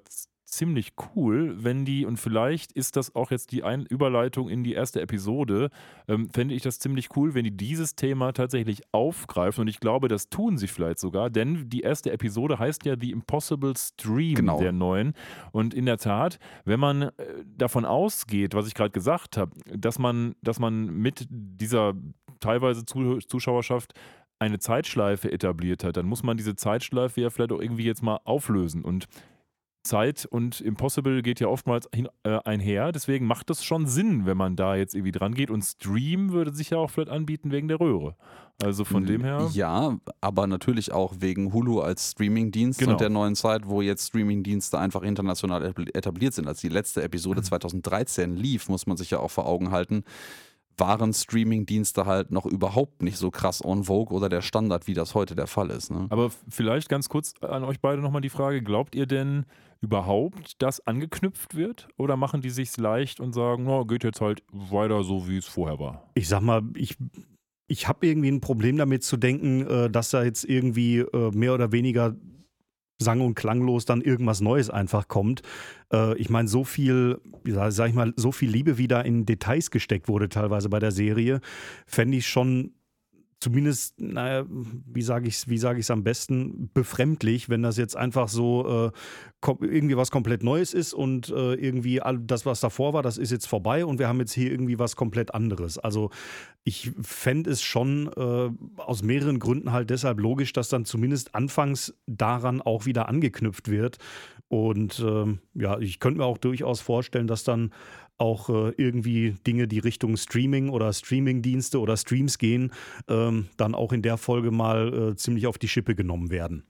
ziemlich cool, wenn die, und vielleicht ist das auch jetzt die Ein Überleitung in die erste Episode, ähm, fände ich das ziemlich cool, wenn die dieses Thema tatsächlich aufgreifen. Und ich glaube, das tun sie vielleicht sogar, denn die erste Episode heißt ja The Impossible Stream Genau. der neuen. Und in der Tat, wenn man äh, davon ausgeht, was ich gerade gesagt habe, dass man, dass man mit dieser teilweise Zu Zuschauerschaft eine Zeitschleife etabliert hat, dann muss man diese Zeitschleife ja vielleicht auch irgendwie jetzt mal auflösen. Und Zeit und Impossible geht ja oftmals hin, äh, einher. Deswegen macht das schon Sinn, wenn man da jetzt irgendwie dran geht. Und Stream würde sich ja auch vielleicht anbieten wegen der Röhre. Also von dem her. Ja, aber natürlich auch wegen Hulu als Streamingdienst Genau. und der neuen Zeit, wo jetzt Streamingdienste einfach international etabli- etabliert sind. Als die letzte Episode Mhm. 2013 lief, muss man sich ja auch vor Augen halten, waren Streamingdienste halt noch überhaupt nicht so krass en vogue oder der Standard, wie das heute der Fall ist. Ne? Aber vielleicht ganz kurz an euch beide nochmal die Frage: Glaubt ihr denn überhaupt, dass angeknüpft wird? Oder machen die sich's leicht und sagen, na, geht jetzt halt weiter so, wie es vorher war? Ich sag mal, ich, ich habe irgendwie ein Problem damit zu denken, äh, dass da jetzt irgendwie äh, mehr oder weniger sang- und klanglos dann irgendwas Neues einfach kommt. Äh, ich meine, so viel, sag ich mal, so viel Liebe, wie da in Details gesteckt wurde, teilweise bei der Serie, fände ich schon zumindest, naja, wie sage ich es wie sag ich's am besten, befremdlich, wenn das jetzt einfach so äh, irgendwie was komplett Neues ist und äh, irgendwie all das, was davor war, das ist jetzt vorbei und wir haben jetzt hier irgendwie was komplett anderes. Also ich fände es schon äh, aus mehreren Gründen halt deshalb logisch, dass dann zumindest anfangs daran auch wieder angeknüpft wird. Und ähm, ja, ich könnte mir auch durchaus vorstellen, dass dann auch äh, irgendwie Dinge, die Richtung Streaming oder Streamingdienste oder Streams gehen, ähm, dann auch in der Folge mal äh, ziemlich auf die Schippe genommen werden.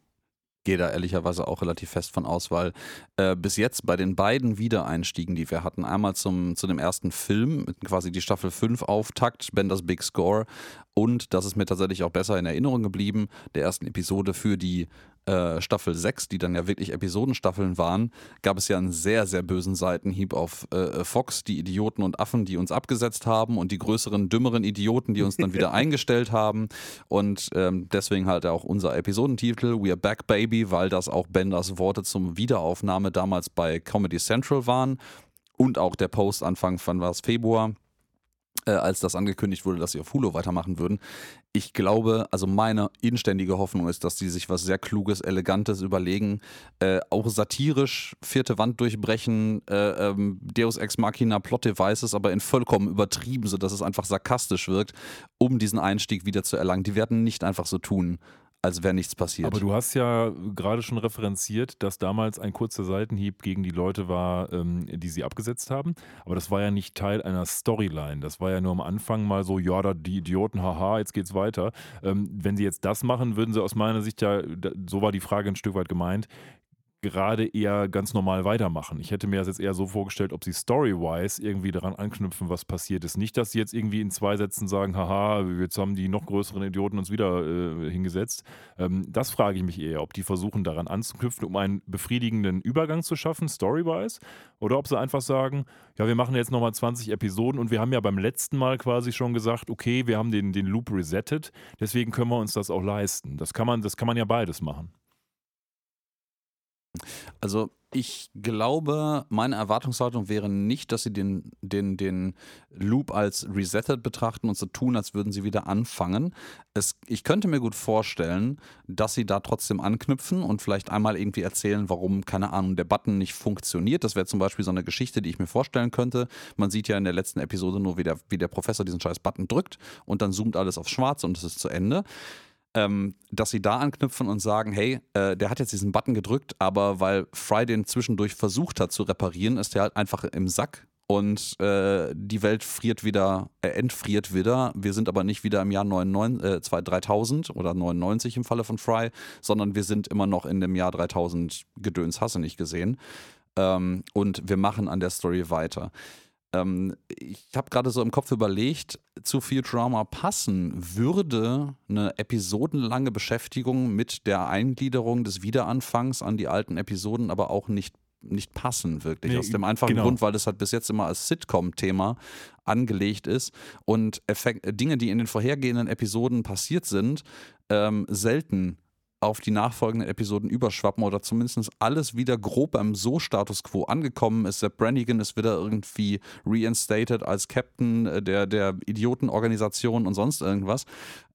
gehe da ehrlicherweise auch relativ fest von aus, weil äh, bis jetzt bei den beiden Wiedereinstiegen, die wir hatten, einmal zum, zu dem ersten Film, quasi die Staffel 5 Auftakt, Benders Big Score und das ist mir tatsächlich auch besser in Erinnerung geblieben, der ersten Episode für die äh, Staffel 6, die dann ja wirklich Episodenstaffeln waren, gab es ja einen sehr, sehr bösen Seitenhieb auf äh, Fox, die Idioten und Affen, die uns abgesetzt haben und die größeren, dümmeren Idioten, die uns dann wieder eingestellt haben. Und ähm, deswegen halt auch unser Episodentitel We Are Back Baby, weil das auch Benders Worte zum Wiederaufnahme damals bei Comedy Central waren. Und auch der Post Anfang von was Februar äh, als das angekündigt wurde, dass sie auf Hulu weitermachen würden. Ich glaube, also meine inständige Hoffnung ist, dass die sich was sehr Kluges, Elegantes überlegen, äh, auch satirisch vierte Wand durchbrechen, äh, ähm, Deus Ex Machina Plot Devices, aber in vollkommen übertrieben, sodass es einfach sarkastisch wirkt, um diesen Einstieg wieder zu erlangen. Die werden nicht einfach so tun, als wäre nichts passiert. Aber du hast ja gerade schon referenziert, dass damals ein kurzer Seitenhieb gegen die Leute war, ähm, die sie abgesetzt haben. Aber das war ja nicht Teil einer Storyline. Das war ja nur am Anfang mal so, ja, da die Idioten, haha, jetzt geht's weiter. Ähm, wenn sie jetzt das machen, würden sie aus meiner Sicht ja, so war die Frage ein Stück weit gemeint, gerade eher ganz normal weitermachen. Ich hätte mir das jetzt eher so vorgestellt, ob sie story-wise irgendwie daran anknüpfen, was passiert ist. Nicht, dass sie jetzt irgendwie in zwei Sätzen sagen, haha, jetzt haben die noch größeren Idioten uns wieder äh, hingesetzt. Ähm, das frage ich mich eher, ob die versuchen daran anzuknüpfen, um einen befriedigenden Übergang zu schaffen, story-wise, oder ob sie einfach sagen, ja, wir machen jetzt nochmal 20 Episoden und wir haben ja beim letzten Mal quasi schon gesagt, okay, wir haben den, den Loop resettet, deswegen können wir uns das auch leisten. Das kann man, das kann man ja beides machen. Also ich glaube, meine Erwartungshaltung wäre nicht, dass sie den, den, den Loop als resetted betrachten und so tun, als würden sie wieder anfangen. Es, ich könnte mir gut vorstellen, dass sie da trotzdem anknüpfen und vielleicht einmal irgendwie erzählen, warum, keine Ahnung, der Button nicht funktioniert. Das wäre zum Beispiel so eine Geschichte, die ich mir vorstellen könnte. Man sieht ja in der letzten Episode nur, wie der, wie der Professor diesen scheiß Button drückt und dann zoomt alles auf schwarz und es ist zu Ende ähm, dass sie da anknüpfen und sagen, hey, äh, der hat jetzt diesen Button gedrückt, aber weil Fry den zwischendurch versucht hat zu reparieren, ist der halt einfach im Sack und äh, die Welt friert wieder, äh, entfriert wieder. Wir sind aber nicht wieder im Jahr 99, äh, 2 3000 oder 99 im Falle von Fry, sondern wir sind immer noch in dem Jahr 3000 Gedöns, hasse nicht gesehen. Ähm, und wir machen an der Story weiter. Ähm, ich habe gerade so im Kopf überlegt, zu Futurama passen würde eine episodenlange Beschäftigung mit der Eingliederung des Wiederanfangs an die alten Episoden aber auch nicht, nicht passen, wirklich. Nee, Aus dem einfachen genau. Grund, weil das halt bis jetzt immer als Sitcom-Thema angelegt ist und Effekt, Dinge, die in den vorhergehenden Episoden passiert sind, ähm, selten auf die nachfolgenden Episoden überschwappen oder zumindest alles wieder grob beim So-Status quo angekommen ist. Der Brannigan ist wieder irgendwie reinstated als Captain äh, der, der Idiotenorganisation und sonst irgendwas,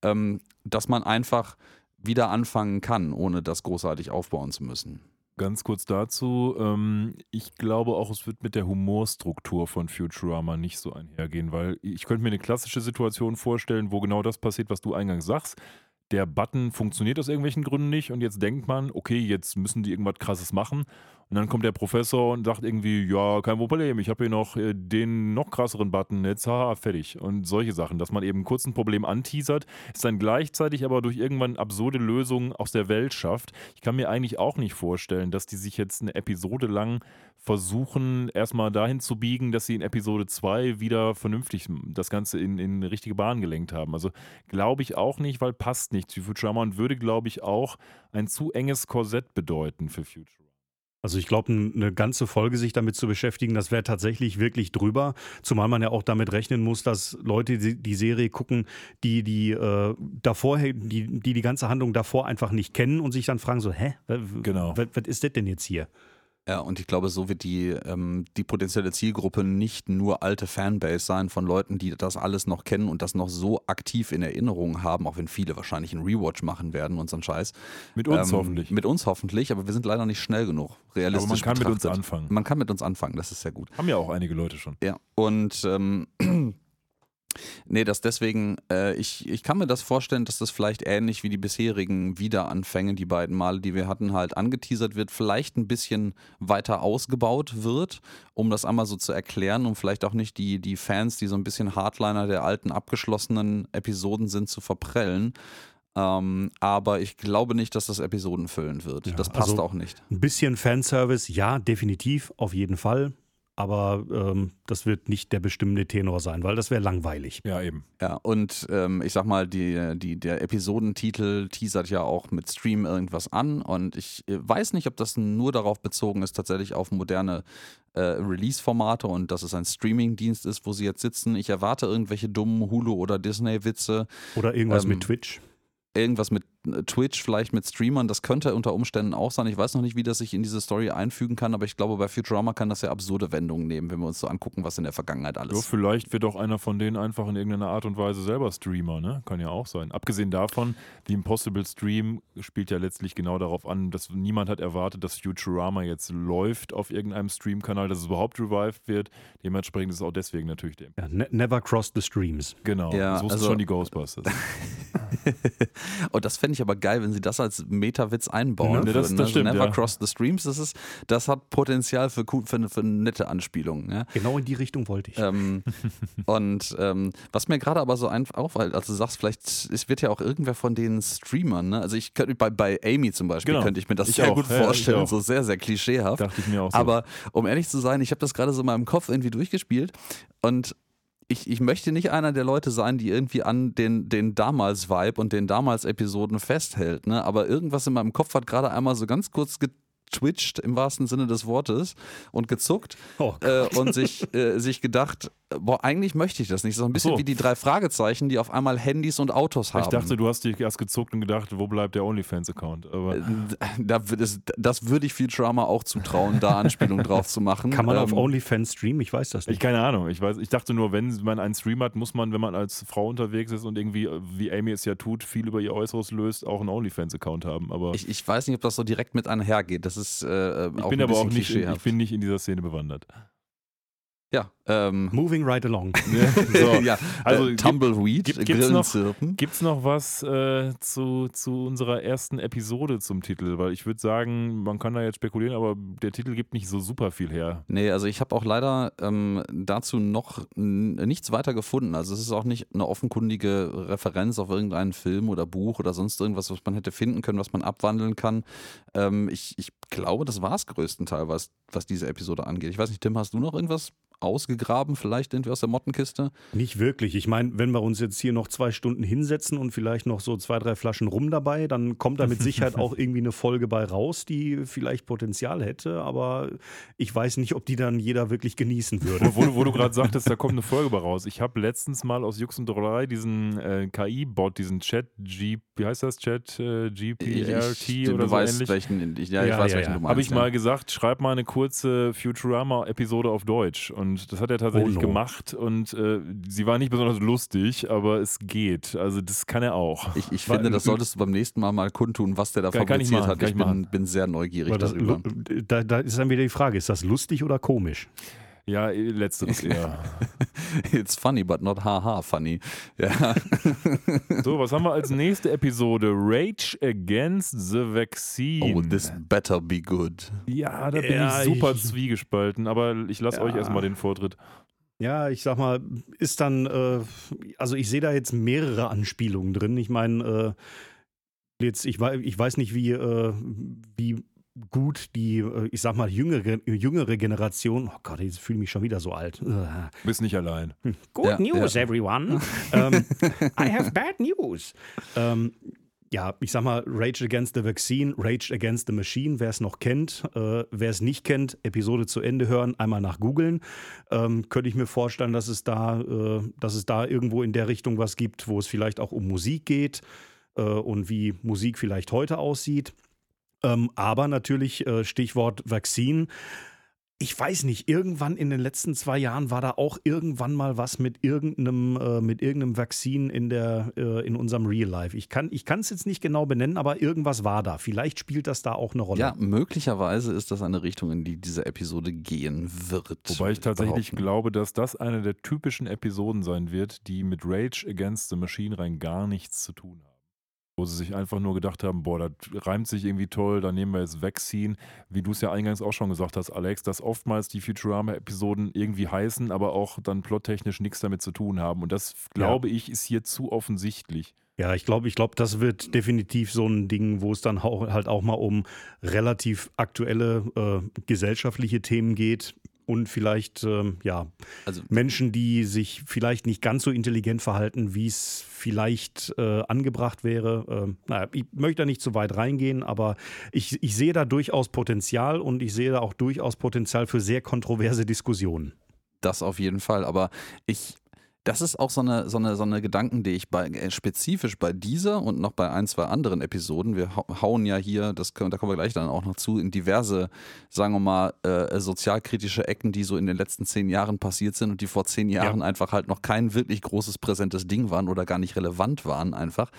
ähm, dass man einfach wieder anfangen kann, ohne das großartig aufbauen zu müssen. Ganz kurz dazu. Ähm, ich glaube auch, es wird mit der Humorstruktur von Futurama nicht so einhergehen, weil ich könnte mir eine klassische Situation vorstellen, wo genau das passiert, was du eingangs sagst. Der Button funktioniert aus irgendwelchen Gründen nicht und jetzt denkt man, okay, jetzt müssen die irgendwas Krasses machen und dann kommt der Professor und sagt irgendwie, ja, kein Problem, ich habe hier noch äh, den noch krasseren Button, jetzt haha, fertig. Und solche Sachen, dass man eben kurz ein Problem anteasert, es dann gleichzeitig aber durch irgendwann absurde Lösungen aus der Welt schafft. Ich kann mir eigentlich auch nicht vorstellen, dass die sich jetzt eine Episode lang versuchen, erstmal dahin zu biegen, dass sie in Episode 2 wieder vernünftig das Ganze in, in richtige Bahn gelenkt haben. Also glaube ich auch nicht, weil passt nicht. Futurama und würde, glaube ich, auch ein zu enges Korsett bedeuten für Futurama. Also ich glaube, eine ganze Folge sich damit zu beschäftigen, das wäre tatsächlich wirklich drüber. Zumal man ja auch damit rechnen muss, dass Leute die, die Serie gucken, die die äh, davor, die, die die ganze Handlung davor einfach nicht kennen und sich dann fragen so, hä, Genau. was, was ist das denn jetzt hier? Ja, und ich glaube, so wird die, ähm, die potenzielle Zielgruppe nicht nur alte Fanbase sein von Leuten, die das alles noch kennen und das noch so aktiv in Erinnerung haben, auch wenn viele wahrscheinlich einen Rewatch machen werden und so einen Scheiß. Mit uns Ähm, hoffentlich. Mit uns hoffentlich, aber wir sind leider nicht schnell genug, realistisch aber man kann mit uns betrachtet. anfangen. Man kann mit uns anfangen, das ist sehr gut. Haben ja auch einige Leute schon. Ja, und ähm, nee, das deswegen, äh, ich, ich kann mir das vorstellen, dass das vielleicht ähnlich wie die bisherigen Wiederanfänge, die beiden Male, die wir hatten, halt angeteasert wird, vielleicht ein bisschen weiter ausgebaut wird, um das einmal so zu erklären, um vielleicht auch nicht die, die Fans, die so ein bisschen Hardliner der alten abgeschlossenen Episoden sind, zu verprellen. Ähm, aber ich glaube nicht, dass das episodenfüllend wird. Ja, das passt also- auch nicht. Ein bisschen Fanservice, ja, definitiv, auf jeden Fall. Aber ähm, das wird nicht der bestimmende Tenor sein, weil das wäre langweilig. Ja, eben. Ja, und ähm, ich sag mal, die, die, der Episodentitel teasert ja auch mit Stream irgendwas an und ich äh, weiß nicht, ob das nur darauf bezogen ist, tatsächlich auf moderne äh, Release-Formate und dass es ein Streaming-Dienst ist, wo sie jetzt sitzen. Ich erwarte irgendwelche dummen Hulu- oder Disney-Witze, Oder irgendwas Ähm, mit Twitch. irgendwas mit Twitch, vielleicht mit Streamern, das könnte unter Umständen auch sein. Ich weiß noch nicht, wie das sich in diese Story einfügen kann, aber ich glaube, bei Futurama kann das ja absurde Wendungen nehmen, wenn wir uns so angucken, was in der Vergangenheit Ja, alles vielleicht wird auch einer von denen einfach in irgendeiner Art und Weise selber Streamer, ne? Kann ja auch sein. Abgesehen davon, The Impossible Stream spielt ja letztlich genau darauf an, dass niemand hat erwartet, dass Futurama jetzt läuft auf irgendeinem Streamkanal, dass es überhaupt revived wird. Dementsprechend ist es auch deswegen natürlich der. Ja, ne never cross the streams. Genau, Ja, so ist also- schon die Ghostbusters. Und das fände ich aber geil, wenn sie das als Meta-Witz einbauen Ne, das- das ne? stimmt, Never ja. Cross the Streams, das, ist, das hat Potenzial für, für, für nette Anspielungen. Ja? Genau in die Richtung wollte ich. ähm, und ähm, was mir gerade aber so einfach auffällt, also du sagst, vielleicht es wird ja auch irgendwer von den Streamern, ne? Also ich könnte bei, bei Amy zum Beispiel Genau. könnte ich mir das Ich sehr auch. gut Ja, ich vorstellen, so sehr, sehr klischeehaft. Dachte ich mir auch so. Aber um ehrlich zu sein, ich habe das gerade so in meinem Kopf irgendwie durchgespielt und ich, ich möchte nicht einer der Leute sein, die irgendwie an den, den Damals-Vibe und den Damals-Episoden festhält. Ne? Aber irgendwas in meinem Kopf hat gerade einmal so ganz kurz getwitcht, im wahrsten Sinne des Wortes, und gezuckt Oh äh, und sich, äh, sich gedacht, boah, eigentlich möchte ich das nicht. So ein bisschen so. wie die drei Fragezeichen, die auf einmal Handys und Autos haben. ich dachte, du hast dich erst gezuckt und gedacht, wo bleibt der OnlyFans-Account? Aber Äh, da, es- das würde ich Futurama auch zutrauen, da Anspielung drauf zu machen. Kann man auf Ähm, OnlyFans streamen? Ich weiß das Ich nicht. keine Ahnung. Ich weiß, ich dachte nur, wenn man einen Stream hat, muss man, wenn man als Frau unterwegs ist und irgendwie, äh, wie Amy es ja tut, viel über ihr Äußeres löst, auch einen OnlyFans-Account haben. Aber ich, Ich, ich weiß nicht, ob das so direkt mit einhergeht. Das ist äh, auch bin ein aber auch nicht, in, ich bin nicht in dieser Szene bewandert. ja, ähm, Moving right along. So. ja, Also, äh, Tumbleweed, gibt- gibt's noch- Grillenzirpen. Gibt es noch was äh, zu, zu unserer ersten Episode zum Titel? Weil ich würde sagen, man kann da jetzt spekulieren, aber der Titel gibt nicht so super viel her. Nee, also ich habe auch leider ähm, dazu noch nichts weiter gefunden. Also es ist auch nicht eine offenkundige Referenz auf irgendeinen Film oder Buch oder sonst irgendwas, was man hätte finden können, was man abwandeln kann. Ähm, ich, ich glaube, das war es größtenteils, was, was diese Episode angeht. Ich weiß nicht, Tim, hast du noch irgendwas gegraben, vielleicht irgendwie aus der Mottenkiste? Nicht wirklich. Ich meine, wenn wir uns jetzt hier noch zwei Stunden hinsetzen und vielleicht noch so zwei, drei Flaschen rum dabei, dann kommt da mit Sicherheit auch irgendwie eine Folge bei raus, die vielleicht Potenzial hätte, aber ich weiß nicht, ob die dann jeder wirklich genießen würde. Wo, wo du gerade sagtest, da kommt eine Folge bei raus. Ich habe letztens mal aus Jux und Dollerei diesen äh, KI-Bot, diesen Chat, G, wie heißt das? Chat äh, GPRT Ich- oder du so weißt, ähnlich. welchen, ich, ja, ich Ja, weiß, ja, welchen ja. du meinst. Habe ich ja. mal gesagt, schreib mal eine kurze Futurama-Episode auf Deutsch. Und das hat er tatsächlich Oh no. gemacht. Und äh, sie war nicht besonders lustig, aber es geht. Also das kann er auch. Ich, ich finde, das solltest du beim nächsten Mal mal kundtun, was der da Kann- kann ich fabriziert machen, hat. kann Ich bin, bin sehr neugierig das, darüber. da, da ist dann wieder die Frage, ist das lustig oder komisch? Ja, eh, letzteres eher. It's funny, but not haha funny. Ja. So, was haben wir als nächste Episode? Rage Against the Vaccine. Oh, this better be good. ja, da bin Ja, ich super ich- zwiegespalten, aber ich lasse Ja. euch erstmal den Vortritt. Ja, ich sag mal, ist dann, äh, also ich sehe da jetzt mehrere Anspielungen drin. Ich meine, äh, jetzt, ich, ich weiß nicht, wie, äh, wie gut die, äh, ich sag mal, jüngere, jüngere Generation, oh Gott, ich fühle mich schon wieder so alt. Äh. Bist nicht allein. Good Ja, news, ja. everyone. ähm, I have bad news. Ähm, ja, ich sag mal, Rage Against the Vaccine, Rage Against the Machine, wer es noch kennt. Äh, wer es nicht kennt, Episode zu Ende hören, einmal nach googeln. Ähm, könnte ich mir vorstellen, dass es, da, äh, dass es da irgendwo in der Richtung was gibt, wo es vielleicht auch um Musik geht äh, und wie Musik vielleicht heute aussieht. Ähm, aber natürlich, äh, Stichwort Vaccine. Ich weiß nicht, irgendwann in den letzten zwei Jahren war da auch irgendwann mal was mit irgendeinem, äh, mit irgendeinem Vakzin in, der, äh, in unserem Real Life. Ich kann es jetzt nicht genau benennen, aber irgendwas war da. Vielleicht spielt das da auch eine Rolle. Ja, möglicherweise ist das eine Richtung, in die diese Episode gehen wird. Wobei ich tatsächlich behaupten. glaube, dass das eine der typischen Episoden sein wird, die mit Rage Against the Machine rein gar nichts zu tun haben. Wo sie sich einfach nur gedacht haben, boah, das reimt sich irgendwie toll, da nehmen wir jetzt Vaccine. Wie du es ja eingangs auch schon gesagt hast, Alex, dass oftmals die Futurama-Episoden irgendwie heißen, aber auch dann plottechnisch nichts damit zu tun haben. Und das, glaube ich, ist hier zu offensichtlich. Ja, ich glaube, ich glaube, das wird definitiv so ein Ding, wo es dann auch, halt auch mal um relativ aktuelle äh, gesellschaftliche Themen geht und vielleicht ähm, ja Also Menschen, die sich vielleicht nicht ganz so intelligent verhalten, wie es vielleicht äh, angebracht wäre. Ähm, naja, ich möchte da nicht zu weit reingehen, aber ich, ich sehe da durchaus Potenzial und ich sehe da auch durchaus Potenzial für sehr kontroverse Diskussionen. Das auf jeden Fall. Aber ich, das ist auch so eine, so eine, so eine Gedanken, die ich bei, äh, spezifisch bei dieser und noch bei ein, zwei anderen Episoden, wir hau- hauen ja hier, das können, da kommen wir gleich dann auch noch zu, in diverse, sagen wir mal, äh, sozialkritische Ecken, die so in den letzten zehn Jahren passiert sind und die vor zehn Jahren einfach halt noch kein wirklich großes präsentes Ding waren oder gar nicht relevant waren einfach.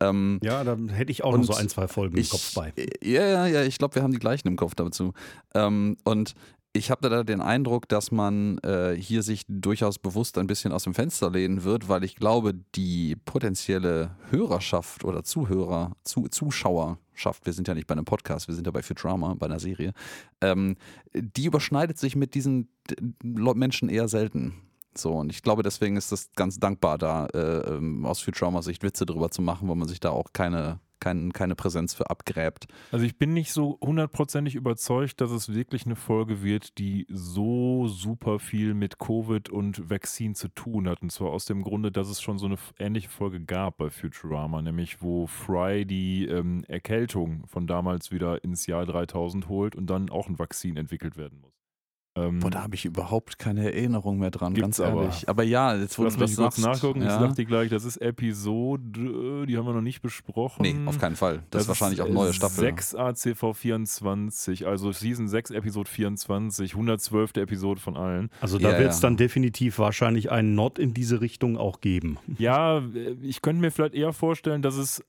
Ähm, Ja, da hätte ich auch noch so ein, zwei Folgen im ich, Kopf bei. Ja, ja, ja, ich glaube, wir haben die gleichen im Kopf dazu. Ähm, und ich habe da den Eindruck, dass man äh, hier sich durchaus bewusst ein bisschen aus dem Fenster lehnen wird, weil ich glaube, die potenzielle Hörerschaft oder Zuhörer, zu, Zuschauerschaft, wir sind ja nicht bei einem Podcast, wir sind ja bei Futurama, bei einer Serie, ähm, die überschneidet sich mit diesen äh, Menschen eher selten. So, und ich glaube, deswegen ist das ganz dankbar, da äh, ähm, aus Futurama-Sicht Witze drüber zu machen, weil man sich da auch keine, kein, keine Präsenz für abgräbt. Also ich bin nicht so hundertprozentig überzeugt, dass es wirklich eine Folge wird, die so super viel mit Covid und Vaccine zu tun hat. Und zwar aus dem Grunde, dass es schon so eine ähnliche Folge gab bei Futurama, nämlich wo Fry die ähm, Erkältung von damals wieder ins Jahr 3000 holt und dann auch ein Vakzin entwickelt werden muss. Ähm, Boah, da habe ich überhaupt keine Erinnerung mehr dran, ganz aber. ehrlich. Aber, ja, jetzt Lass du mich das kurz nachgucken. Ich ja. sag dir gleich, das ist Episode, die haben wir noch nicht besprochen. Nee, auf keinen Fall. Das, ist wahrscheinlich auch neue Staffel. 6 ACV 24, also Season 6, Episode 24, 112. Episode von allen. Also da Ja, wird es ja. dann definitiv wahrscheinlich einen Not in diese Richtung auch geben. Ja, äh, ich könnte mir vielleicht eher vorstellen, dass es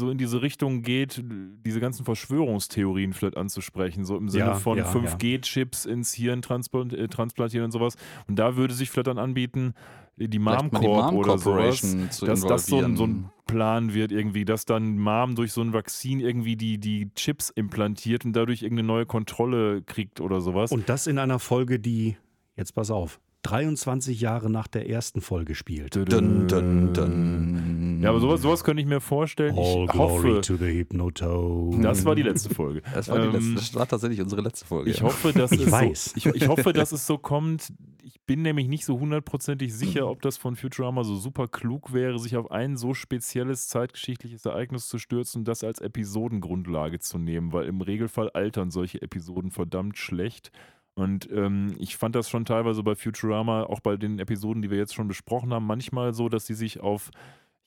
so in diese Richtung geht, diese ganzen Verschwörungstheorien vielleicht anzusprechen, so im Sinne Ja, von ja, 5G-Chips ins Hirn transplant, äh, transplantieren und sowas. Und da würde sich vielleicht dann anbieten, die Mom mal die Corp Mom oder sowas, dass das so ein, so ein Plan wird irgendwie, dass dann Mom durch so ein Vakzin irgendwie die, die Chips implantiert und dadurch irgendeine neue Kontrolle kriegt oder sowas. Und das in einer Folge, die, jetzt pass auf, 23 Jahre nach der ersten Folge spielt. Dun, dun, dun. Ja, aber sowas, sowas könnte ich mir vorstellen. All Ich glory hoffe, to the Hypnotoad. das war die letzte Folge. Das war, die Ähm, letzte, das war tatsächlich unsere letzte Folge. Ich ja. hoffe, dass Ich es weiß. So, ich, ich hoffe, dass es so kommt. ich bin nämlich nicht so hundertprozentig sicher, ob das von Futurama so super klug wäre, sich auf ein so spezielles zeitgeschichtliches Ereignis zu stürzen und das als Episodengrundlage zu nehmen, weil im Regelfall altern solche Episoden verdammt schlecht. Und ähm, ich fand das schon teilweise bei Futurama, auch bei den Episoden, die wir jetzt schon besprochen haben, manchmal so, dass sie sich auf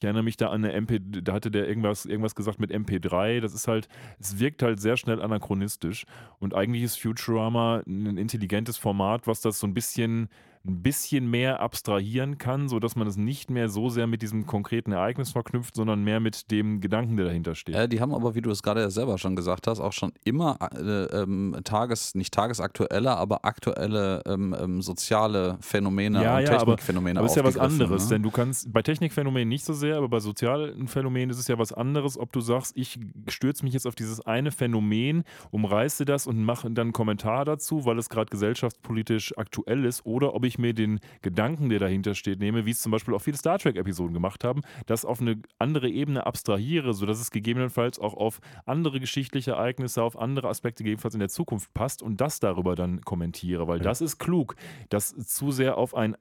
ich erinnere mich da an eine MP, da hatte der irgendwas, irgendwas gesagt mit MP3. Das ist halt, es wirkt halt sehr schnell anachronistisch. Und eigentlich ist Futurama ein intelligentes Format, was das so ein bisschen ein bisschen mehr abstrahieren kann, sodass man es nicht mehr so sehr mit diesem konkreten Ereignis verknüpft, sondern mehr mit dem Gedanken, der dahinter steht. Äh, die haben aber, wie du es gerade selber schon gesagt hast, auch schon immer äh, ähm, Tages, nicht tagesaktuelle, aber aktuelle ähm, ähm, soziale Phänomene ja, und ja, Technikphänomene aber, aber ist ja was anderes, ne? denn du kannst bei Technikphänomenen nicht so sehr, aber bei sozialen Phänomenen ist es ja was anderes, ob du sagst, ich stürze mich jetzt auf dieses eine Phänomen, umreiße das und mache dann einen Kommentar dazu, weil es gerade gesellschaftspolitisch aktuell ist, oder ob ich ich mir den Gedanken, der dahinter steht, nehme, wie es zum Beispiel auch viele Star Trek-Episoden gemacht haben, das auf eine andere Ebene abstrahiere, sodass es gegebenenfalls auch auf andere geschichtliche Ereignisse, auf andere Aspekte gegebenenfalls in der Zukunft passt und das darüber dann kommentiere, weil ja. das ist klug. Das zu sehr auf ein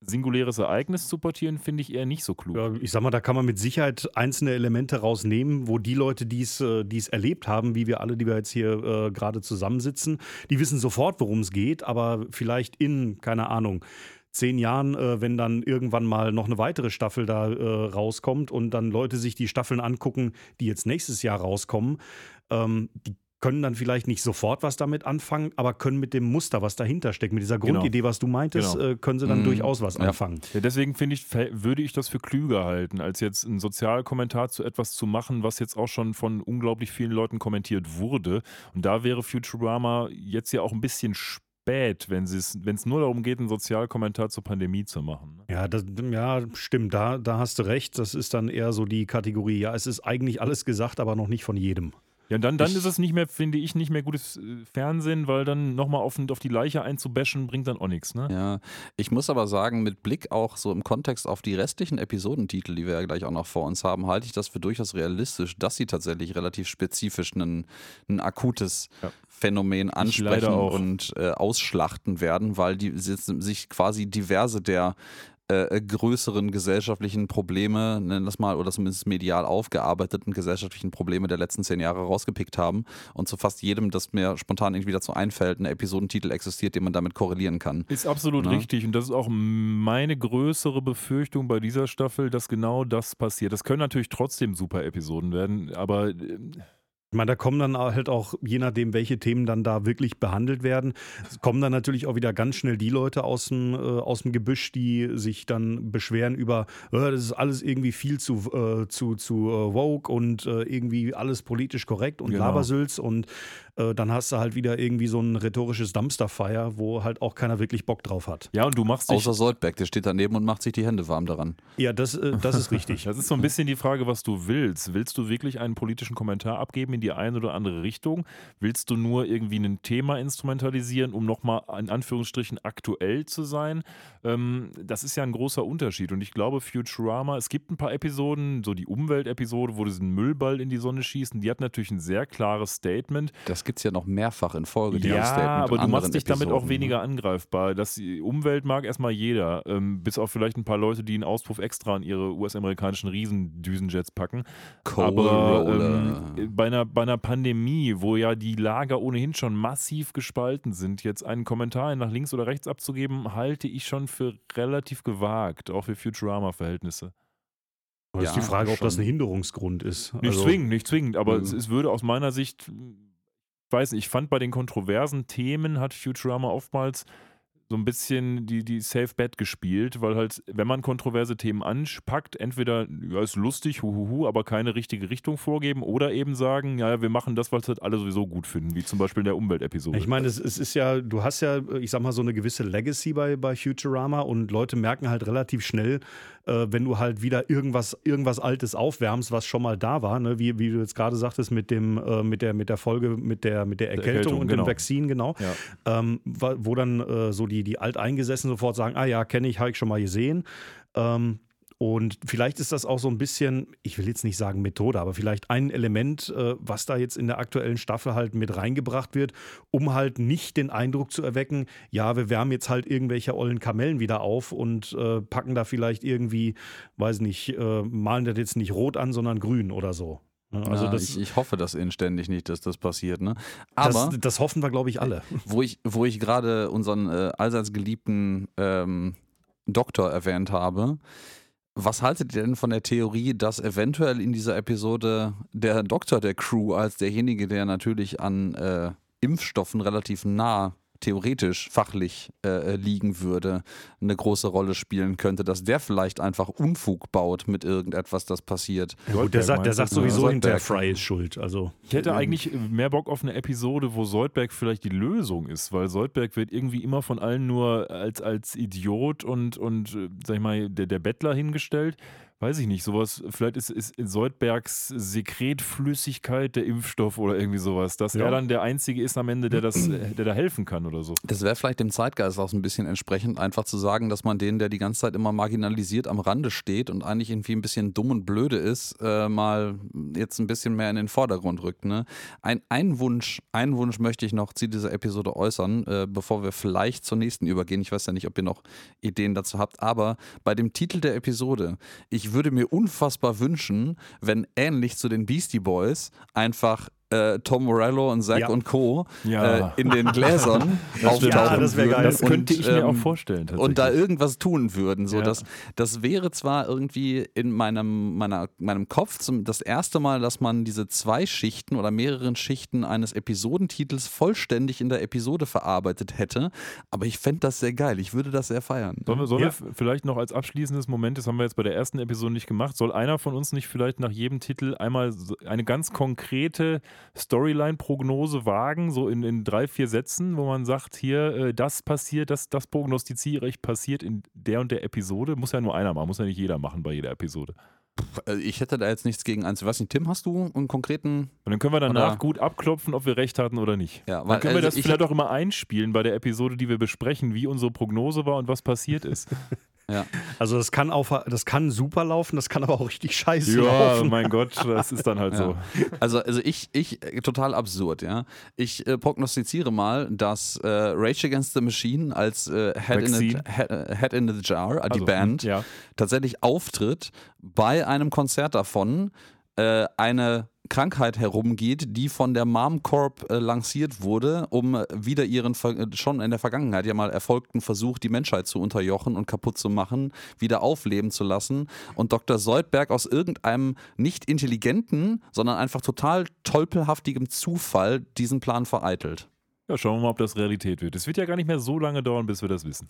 singuläres Ereignis zu portieren, finde ich eher nicht so klug. Ja, ich sag mal, da kann man mit Sicherheit einzelne Elemente rausnehmen, wo die Leute, die äh, es erlebt haben, wie wir alle, die wir jetzt hier äh, gerade zusammensitzen, die wissen sofort, worum es geht, aber vielleicht in, keine Ahnung, zehn Jahren, äh, wenn dann irgendwann mal noch eine weitere Staffel da äh, rauskommt und dann Leute sich die Staffeln angucken, die jetzt nächstes Jahr rauskommen, ähm, die können dann vielleicht nicht sofort was damit anfangen, aber können mit dem Muster, was dahinter steckt, mit dieser genau. Grundidee, was du meintest, genau. äh, können sie dann mhm. durchaus was ja. anfangen. Ja, deswegen finde ich, würde ich das für klüger halten, als jetzt einen Sozialkommentar zu etwas zu machen, was jetzt auch schon von unglaublich vielen Leuten kommentiert wurde. Und da wäre Futurama jetzt ja auch ein bisschen spät, wenn es nur darum geht, einen Sozialkommentar zur Pandemie zu machen. Ne? Ja, das, ja, stimmt, da, da hast du recht. Das ist dann eher so die Kategorie, ja, es ist eigentlich alles gesagt, aber noch nicht von jedem. Ja, dann, dann ist es nicht mehr, finde ich, nicht mehr gutes äh, Fernsehen, weil dann nochmal auf, auf die Leiche einzubashen, bringt dann auch nichts. Ne? Ja, ich muss aber sagen, mit Blick auch so im Kontext auf die restlichen Episodentitel, die wir ja gleich auch noch vor uns haben, halte ich das für durchaus realistisch, dass sie tatsächlich relativ spezifisch ein, ein akutes ja. Phänomen ansprechen und äh, ausschlachten werden, weil die sich quasi diverse der äh, größeren gesellschaftlichen Probleme, nennen das mal, oder zumindest medial aufgearbeiteten gesellschaftlichen Probleme der letzten zehn Jahre rausgepickt haben und zu fast jedem, das mir spontan irgendwie dazu einfällt, ein Episodentitel existiert, den man damit korrelieren kann. Ist absolut? Ne? richtig und das ist auch meine größere Befürchtung bei dieser Staffel, dass genau das passiert. Das können natürlich trotzdem super Episoden werden, aber äh, ich meine, da kommen dann halt auch, je nachdem, welche Themen dann da wirklich behandelt werden, kommen dann natürlich auch wieder ganz schnell die Leute aus dem, äh, aus dem Gebüsch, die sich dann beschweren über, äh, das ist alles irgendwie viel zu, äh, zu, zu äh, woke und äh, irgendwie alles politisch korrekt und genau. Labersülz und äh, dann hast du halt wieder irgendwie so ein rhetorisches Dumpsterfire, wo halt auch keiner wirklich Bock drauf hat. Ja, und du machst Außer Soldberg, der steht daneben und macht sich die Hände warm daran. Ja, das, äh, das ist richtig. das ist so ein bisschen die Frage, was du willst. Willst du wirklich einen politischen Kommentar abgeben in die eine oder andere Richtung? Willst du nur irgendwie ein Thema instrumentalisieren, um nochmal in Anführungsstrichen aktuell zu sein? Ähm, das ist ja ein großer Unterschied. Und ich glaube, Futurama, es gibt ein paar Episoden, so die Umweltepisode, wo sie diesen Müllball in die Sonne schießen, die hat natürlich ein sehr klares Statement. Das gibt es ja noch mehrfach in Folge. Ja, aber du machst dich damit auch weniger angreifbar. Das Umwelt mag erstmal jeder, ähm, bis auf vielleicht ein paar Leute, die einen Auspuff extra an ihre US-amerikanischen Riesendüsenjets packen. Cold aber ähm, bei, einer, bei einer Pandemie, wo ja die Lager ohnehin schon massiv gespalten sind, jetzt einen Kommentar nach links oder rechts abzugeben, halte ich schon für relativ gewagt, auch für Futurama-Verhältnisse. Ja, ist die Frage, ob das ein Hinderungsgrund ist. Nicht also, zwingend, nicht zwingend, aber mhm. es, es, würde aus meiner Sicht weiß nicht, ich fand bei den kontroversen Themen hat Futurama oftmals so ein bisschen die, die Safe Bet gespielt, weil halt, wenn man kontroverse Themen anpackt, entweder, ja, ist lustig, huhuhu, aber keine richtige Richtung vorgeben oder eben sagen, ja, wir machen das, was halt alle sowieso gut finden, wie zum Beispiel in der Umweltepisode. Ich meine, es, es, ist ja, du hast ja, ich sag mal, so eine gewisse Legacy bei, bei Futurama und Leute merken halt relativ schnell, äh, wenn du halt wieder irgendwas, irgendwas Altes aufwärmst, was schon mal da war, ne? wie, wie du jetzt gerade sagtest, mit dem, äh, mit der, mit der Folge, mit der, mit der Erkältung, Erkältung und genau. dem Vakzin, genau. Ja. Ähm, wo dann äh, so die die, die Alteingesessenen sofort sagen, ah ja, kenne ich, habe ich schon mal gesehen. Ähm, Und vielleicht ist das auch so ein bisschen, ich will jetzt nicht sagen Methode, aber vielleicht ein Element, äh, was da jetzt in der aktuellen Staffel halt mit reingebracht wird, um halt nicht den Eindruck zu erwecken, ja, wir wärmen jetzt halt irgendwelche ollen Kamellen wieder auf und äh, packen da vielleicht irgendwie, weiß nicht, äh, malen das jetzt nicht rot an, sondern grün oder so. Ne? Also ja, das, ich, ich hoffe das inständig nicht, dass das passiert. Ne? Aber das, das hoffen wir, glaube ich, alle. wo ich, wo ich gerade unseren äh, allseits geliebten ähm, Doktor erwähnt habe, was haltet ihr denn von der Theorie, dass eventuell in dieser Episode der Doktor der Crew als derjenige, der natürlich an äh, Impfstoffen relativ nah theoretisch fachlich äh, liegen würde, eine große Rolle spielen könnte, dass der vielleicht einfach Unfug baut mit irgendetwas, das passiert. Ja, gut, der, sagt, der sagt sowieso Ja, hinterher. Fry ist schuld. Also Ich hätte eigentlich mehr Bock auf eine Episode, wo Soldberg vielleicht die Lösung ist, weil Soldberg wird irgendwie immer von allen nur als, als Idiot und, und äh, sag ich mal, der, der Bettler hingestellt. Weiß ich nicht, sowas, vielleicht ist, ist in Soldbergs Sekretflüssigkeit der Impfstoff oder irgendwie sowas, dass Ja. er dann der Einzige ist am Ende, der, das, äh, der da helfen kann oder so. Das wäre vielleicht dem Zeitgeist auch so ein bisschen entsprechend, einfach zu sagen, dass man den, der die ganze Zeit immer marginalisiert am Rande steht und eigentlich irgendwie ein bisschen dumm und blöde ist, äh, mal jetzt ein bisschen mehr in den Vordergrund rückt. Ne? Ein, ein Wunsch, einen Wunsch möchte ich noch zu dieser Episode äußern, äh, bevor wir vielleicht zur nächsten übergehen. Ich weiß ja nicht, ob ihr noch Ideen dazu habt, aber bei dem Titel der Episode, ich würde mir unfassbar wünschen, wenn ähnlich zu den Beastie Boys einfach äh, Tom Morello und Zack Ja. und Co. Ja. Äh, in den Gläsern auftauchen Ja, das würden geil. Das könnte und, ich mir auch ähm, vorstellen. und da irgendwas tun würden. So, Ja. das, das wäre zwar irgendwie in meinem, meiner, meinem Kopf zum, das erste Mal, dass man diese zwei Schichten oder mehreren Schichten eines Episodentitels vollständig in der Episode verarbeitet hätte, aber ich fände das sehr geil. Ich würde das sehr feiern. Sollen wir, sollen Ja. wir vielleicht noch als abschließendes Moment, das haben wir jetzt bei der ersten Episode nicht gemacht, soll einer von uns nicht vielleicht nach jedem Titel einmal eine ganz konkrete Storyline-Prognose wagen, so in, in drei, vier Sätzen, wo man sagt, hier, äh, das passiert, das, das prognostiziere ich, passiert in der und der Episode. Muss ja nur einer machen, muss ja nicht jeder machen bei jeder Episode. Äh, Ich hätte da jetzt nichts gegen eins. Ich weiß nicht, Tim, hast du einen konkreten? Und dann können wir danach Oder- gut abklopfen, ob wir recht hatten oder nicht. Ja, Dann können wir also das ich- vielleicht auch immer einspielen bei der Episode, die wir besprechen, wie unsere Prognose war und was passiert ist. Also das kann, auf, das kann super laufen, das kann aber auch richtig scheiße ja, laufen. mein Gott, das ist dann halt Ja. so. Also, also ich, ich, äh, total absurd, ja. Ich äh, prognostiziere mal, dass äh, Rage Against the Machine als äh, Head, in the. Head, äh, Head in the Jar, äh, die Also, Band, Ja. tatsächlich auftritt, bei einem Konzert davon äh, eine Krankheit herumgeht, die von der Mom Corp äh, lanciert wurde, um wieder ihren ver- schon in der Vergangenheit ja mal erfolgten Versuch, die Menschheit zu unterjochen und kaputt zu machen, wieder aufleben zu lassen. Und Dr. Soldberg aus irgendeinem nicht intelligenten, sondern einfach total tolpelhaftigem Zufall diesen Plan vereitelt. Ja, schauen wir mal, ob das Realität wird. Es wird ja gar nicht mehr so lange dauern, bis wir das wissen.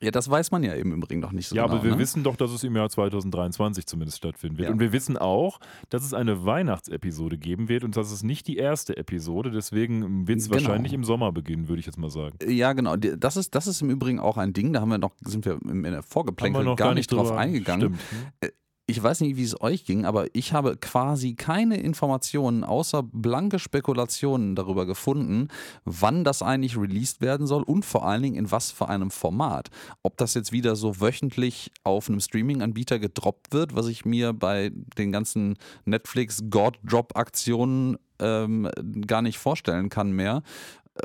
Ja, das weiß man ja im Übrigen noch nicht so ja, genau. aber wir ne? wissen doch, dass es im Jahr 2023 zumindest stattfinden wird. Ja. Und wir wissen auch, dass es eine Weihnachtsepisode geben wird und das ist nicht die erste Episode. Deswegen wird es Genau. wahrscheinlich im Sommer beginnen, würde ich jetzt mal sagen. Ja, genau. Das ist, das ist im Übrigen auch ein Ding, da haben wir noch, sind wir in der Vorgeplänkel noch gar, nicht drauf eingegangen. Stimmt. Ich weiß nicht, wie es euch ging, aber ich habe quasi keine Informationen außer blanke Spekulationen darüber gefunden, wann das eigentlich released werden soll und vor allen Dingen in was für einem Format. Ob das jetzt wieder so wöchentlich auf einem Streaming-Anbieter gedroppt wird, was ich mir bei den ganzen Netflix-God-Drop-Aktionen ähm, gar nicht vorstellen kann mehr.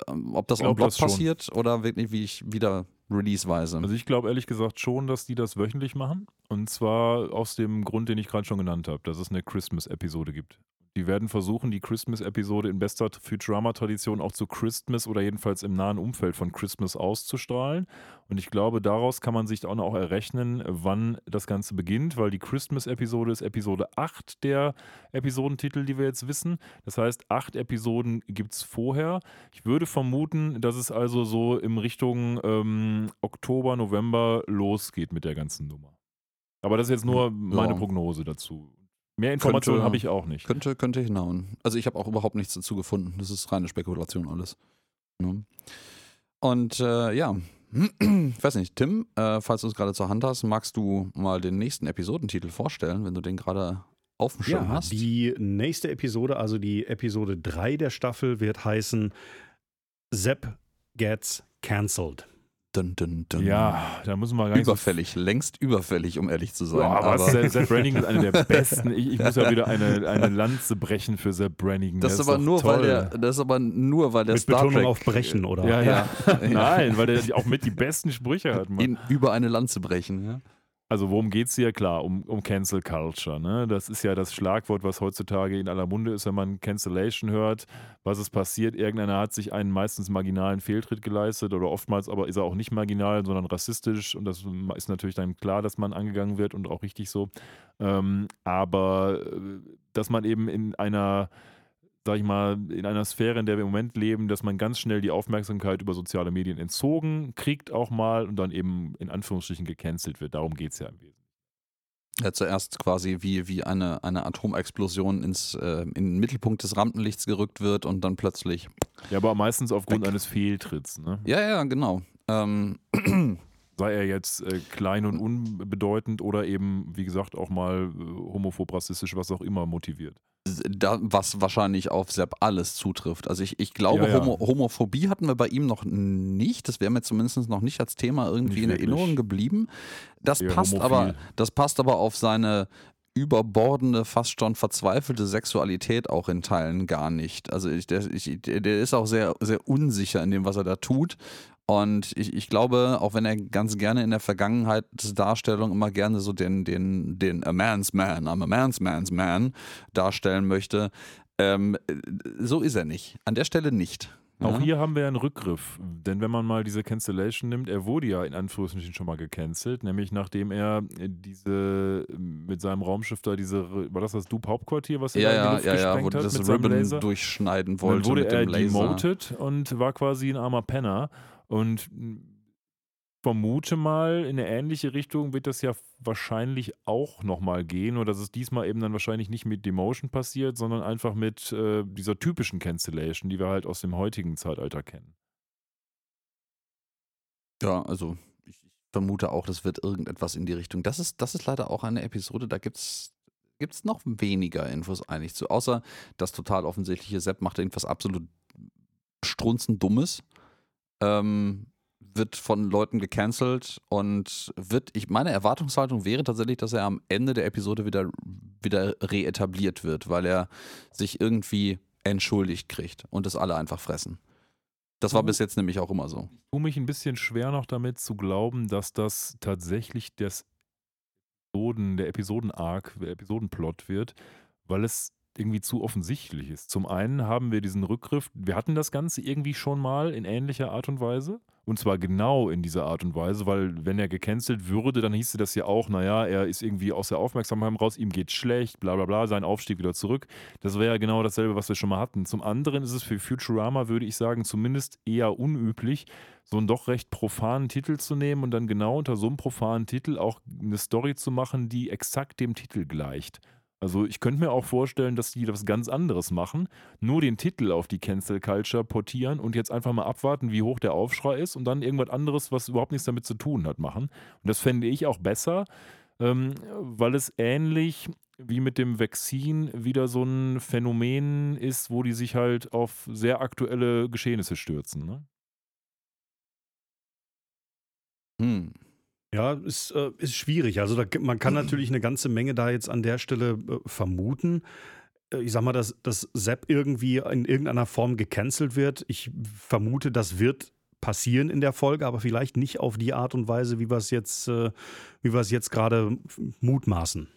Ähm, ob das on Block passiert oder wirklich wie ich wieder releaseweise. Also ich glaube ehrlich gesagt schon, dass die das wöchentlich machen. Und zwar aus dem Grund, den ich gerade schon genannt habe, dass es eine Christmas-Episode gibt. Die werden versuchen, die Christmas-Episode in bester Futurama-Tradition auch zu Christmas oder jedenfalls im nahen Umfeld von Christmas auszustrahlen. Und ich glaube, daraus kann man sich auch noch errechnen, wann das Ganze beginnt, weil die Christmas-Episode ist Episode 8 der Episodentitel, die wir jetzt wissen. Das heißt, acht Episoden gibt es vorher. Ich würde vermuten, dass es also so in Richtung ähm, Oktober, November losgeht mit der ganzen Nummer. Aber das ist jetzt nur meine Ja. Prognose dazu. Mehr Informationen habe ich auch nicht. Könnte, könnte hinhauen. Also ich habe auch überhaupt nichts dazu gefunden. Das ist reine Spekulation alles. Ne? Und äh, ja, ich weiß nicht, Tim, äh, falls du es gerade zur Hand hast, magst du mal den nächsten Episodentitel vorstellen, wenn du den gerade auf dem Schirm Ja, hast? die nächste Episode, also die Episode 3 der Staffel, wird heißen Sepp Gets Cancelled. Dun, dun, dun. Ja, da müssen wir gar nicht so Überfällig, längst überfällig, um ehrlich zu sein. Ja, aber, aber Seth Brannigan ist einer der besten. Ich, ich muss ja wieder eine, eine Lanze brechen für Seth Brannigan. das Der ist aber nur, toll. weil der, das ist aber nur, weil der Mit Star Betonung Trek auf Brechen, oder? Ja, ja. Ja. Nein, weil der auch mit die besten Sprüche hat. Mann. ihn über eine Lanze brechen. Ja? Also worum geht es hier? Klar, um, um Cancel Culture. Ne? Das ist ja das Schlagwort, was heutzutage in aller Munde ist, wenn man Cancellation hört. Was ist passiert? Irgendeiner hat sich einen meistens marginalen Fehltritt geleistet oder oftmals aber ist er auch nicht marginal, sondern rassistisch. Und das ist natürlich dann klar, dass man angegangen wird und auch richtig so. Ähm, aber äh, dass man eben in einer sag ich mal, in einer Sphäre, in der wir im Moment leben, dass man ganz schnell die Aufmerksamkeit über soziale Medien entzogen kriegt auch mal und dann eben in Anführungsstrichen gecancelt wird. Darum geht es ja im Wesentlichen. Ja, zuerst quasi wie, wie eine, eine Atomexplosion ins, äh, in den Mittelpunkt des Rampenlichts gerückt wird und dann plötzlich. Ja, aber meistens aufgrund Weg. eines Fehltritts. Ne? Ja, ja, genau. Ähm, Sei er jetzt äh, klein und unbedeutend oder eben, wie gesagt, auch mal äh, homophob, rassistisch, was auch immer motiviert. da, was wahrscheinlich auf Sepp alles zutrifft. Also ich, ich glaube, Ja, ja. Homo, Homophobie hatten wir bei ihm noch nicht. Das wäre mir zumindest noch nicht als Thema irgendwie Nicht in wirklich. Erinnerung geblieben. Das Eher passt homophil. aber, das passt aber auf seine überbordende, fast schon verzweifelte Sexualität auch in Teilen gar nicht. Also ich, der, ich, der ist auch sehr, sehr unsicher in dem, was er da tut. Und ich, ich glaube, auch wenn er ganz gerne in der Vergangenheitsdarstellung immer gerne so den, den, den A Man's Man, I'm a Man's Man's Man darstellen möchte, ähm, so ist er nicht. An der Stelle nicht. Auch Ja? hier haben wir einen Rückgriff, denn wenn man mal diese Cancellation nimmt, er wurde ja in Anführungsstrichen schon mal gecancelt, nämlich nachdem er diese mit seinem Raumschiff da diese, war das das Dupe Hauptquartier, was er Ja, da in die ja, Luft ja, ja, wo gesprengt hat das mit seinem Ribbon Laser? durchschneiden Dann wollte wurde mit er demoted und war quasi ein armer Penner. Und mh, vermute mal, in eine ähnliche Richtung wird das ja wahrscheinlich auch nochmal gehen. Nur dass es diesmal eben dann wahrscheinlich nicht mit Demotion passiert, sondern einfach mit äh, dieser typischen Cancellation, die wir halt aus dem heutigen Zeitalter kennen. Ja, also ich ich vermute auch, das wird irgendetwas in die Richtung. Das ist, das ist leider auch eine Episode, da gibt es noch weniger Infos eigentlich zu. Außer das total offensichtliche Sepp macht irgendwas absolut strunzend Dummes. Ähm, wird von Leuten gecancelt und wird, ich meine Erwartungshaltung wäre tatsächlich, dass er am Ende der Episode wieder, wieder reetabliert wird, weil er sich irgendwie entschuldigt kriegt und das alle einfach fressen. Das war bis jetzt nämlich auch immer so. tue mich ein bisschen schwer noch damit zu glauben, dass das tatsächlich das Episoden, der Episoden-Arc, der Episodenplot wird, weil es irgendwie zu offensichtlich ist. Zum einen haben wir diesen Rückgriff, wir hatten das Ganze irgendwie schon mal in ähnlicher Art und Weise. Und zwar genau in dieser Art und Weise, weil wenn er gecancelt würde, dann hieße das ja auch, naja, er ist irgendwie aus der Aufmerksamkeit raus, ihm geht schlecht, bla bla bla, sein Aufstieg wieder zurück. Das wäre ja genau dasselbe, was wir schon mal hatten. Zum anderen ist es für Futurama, würde ich sagen, zumindest eher unüblich, so einen doch recht profanen Titel zu nehmen und dann genau unter so einem profanen Titel auch eine Story zu machen, die exakt dem Titel gleicht. Also ich könnte mir auch vorstellen, dass die was ganz anderes machen, nur den Titel auf die Cancel Culture portieren und jetzt einfach mal abwarten, wie hoch der Aufschrei ist und dann irgendwas anderes, was überhaupt nichts damit zu tun hat, machen. Und das fände ich auch besser, ähm, weil es ähnlich wie mit dem Vaccin wieder so ein Phänomen ist, wo die sich halt auf sehr aktuelle Geschehnisse stürzen. Ne? Hm. Ja, ist, äh, ist schwierig. Also da, man kann natürlich eine ganze Menge da jetzt an der Stelle äh, vermuten. Äh, Ich sag mal, dass, dass Sepp irgendwie in irgendeiner Form gecancelt wird. Ich vermute, das wird passieren in der Folge, aber vielleicht nicht auf die Art und Weise, wie wir es jetzt, äh, jetzt gerade mutmaßen.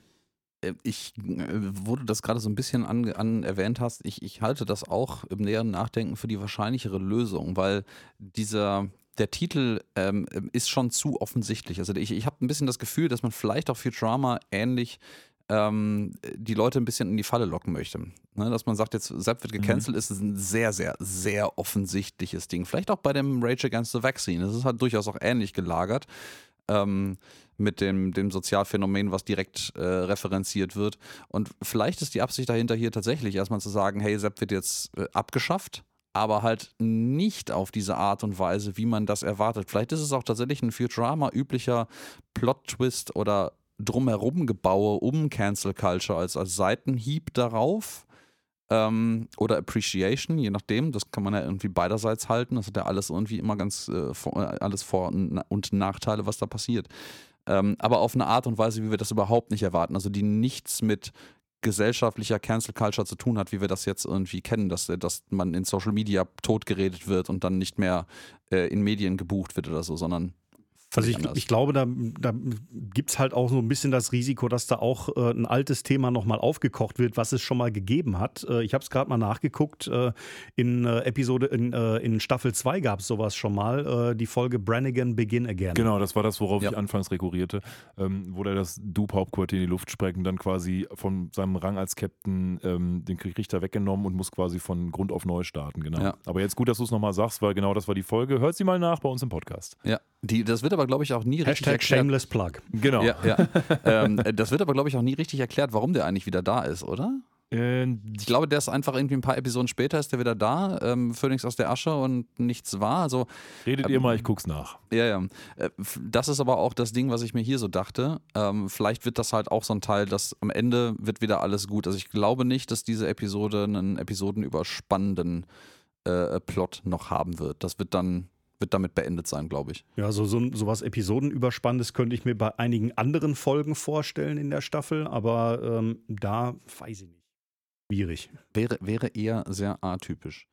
Äh, Ich, äh, wo du das gerade so ein bisschen an, an erwähnt hast, ich, ich halte das auch im näheren Nachdenken für die wahrscheinlichere Lösung, weil dieser, der Titel ähm, ist schon zu offensichtlich. Also ich, ich habe ein bisschen das Gefühl, dass man vielleicht auch Futurama ähnlich ähm, die Leute ein bisschen in die Falle locken möchte. Ne, dass man sagt, jetzt Sepp wird gecancelt, ist ein sehr, sehr, sehr offensichtliches Ding. Vielleicht auch bei dem Rage Against the Vaccine. Das ist halt durchaus auch ähnlich gelagert. Ähm, mit dem, dem Sozialphänomen, was direkt äh, referenziert wird. Und vielleicht ist die Absicht dahinter hier tatsächlich erstmal zu sagen, hey, Sepp wird jetzt äh, abgeschafft, aber halt nicht auf diese Art und Weise, wie man das erwartet. Vielleicht ist es auch tatsächlich ein Futurama üblicher Plot-Twist oder drumherum Gebaue um Cancel Culture als, als Seitenhieb darauf. ähm, oder Appreciation, je nachdem. Das kann man ja irgendwie beiderseits halten. Das hat ja alles irgendwie immer ganz äh, äh, alles Vor- und Nachteile, was da passiert. Ähm, aber auf eine Art und Weise, wie wir das überhaupt nicht erwarten. Also die nichts mit gesellschaftlicher Cancel Culture zu tun hat, wie wir das jetzt irgendwie kennen, dass, dass man in Social Media totgeredet wird und dann nicht mehr äh, in Medien gebucht wird oder so, sondern also ich, ich, glaube, da, da gibt es halt auch so ein bisschen das Risiko, dass da auch äh, ein altes Thema nochmal aufgekocht wird, was es schon mal gegeben hat. Äh, ich habe es gerade mal nachgeguckt. Äh, in äh, Episode, in, äh, in Staffel 2 gab es sowas schon mal, äh, die Folge Brannigan Begin Again. Genau, das war das, worauf ja. ich anfangs rekurrierte, ähm, wo er das Dupe-Hauptquartier in die Luft sprengt und dann quasi von seinem Rang als Captain ähm, den Richter weggenommen und muss quasi von Grund auf neu starten. Genau. Ja. Aber jetzt gut, dass du es nochmal sagst, weil genau das war die Folge. Hört sie mal nach bei uns im Podcast. Ja, die, das wird aber, glaube ich, auch nie Hashtag richtig erklärt. Shameless Plug. Genau. Ja, ja. ähm, das wird aber, glaube ich, auch nie richtig erklärt, warum der eigentlich wieder da ist, oder? Äh, ich glaube, der ist einfach irgendwie ein paar Episoden später ist der wieder da, ähm, Phoenix aus der Asche und nichts war. Also, Redet ähm, ihr mal, ich guck's nach. Ja, ja. Äh, das ist aber auch das Ding, was ich mir hier so dachte. Ähm, vielleicht wird das halt auch so ein Teil, dass am Ende wird wieder alles gut. Also ich glaube nicht, dass diese Episode einen episodenüberspannenden äh, Plot noch haben wird. Das wird dann wird damit beendet sein, glaube ich. Ja, so, so sowas Episodenüberspannendes könnte ich mir bei einigen anderen Folgen vorstellen in der Staffel, aber ähm, da weiß ich nicht. Schwierig. Wäre, wäre eher sehr atypisch.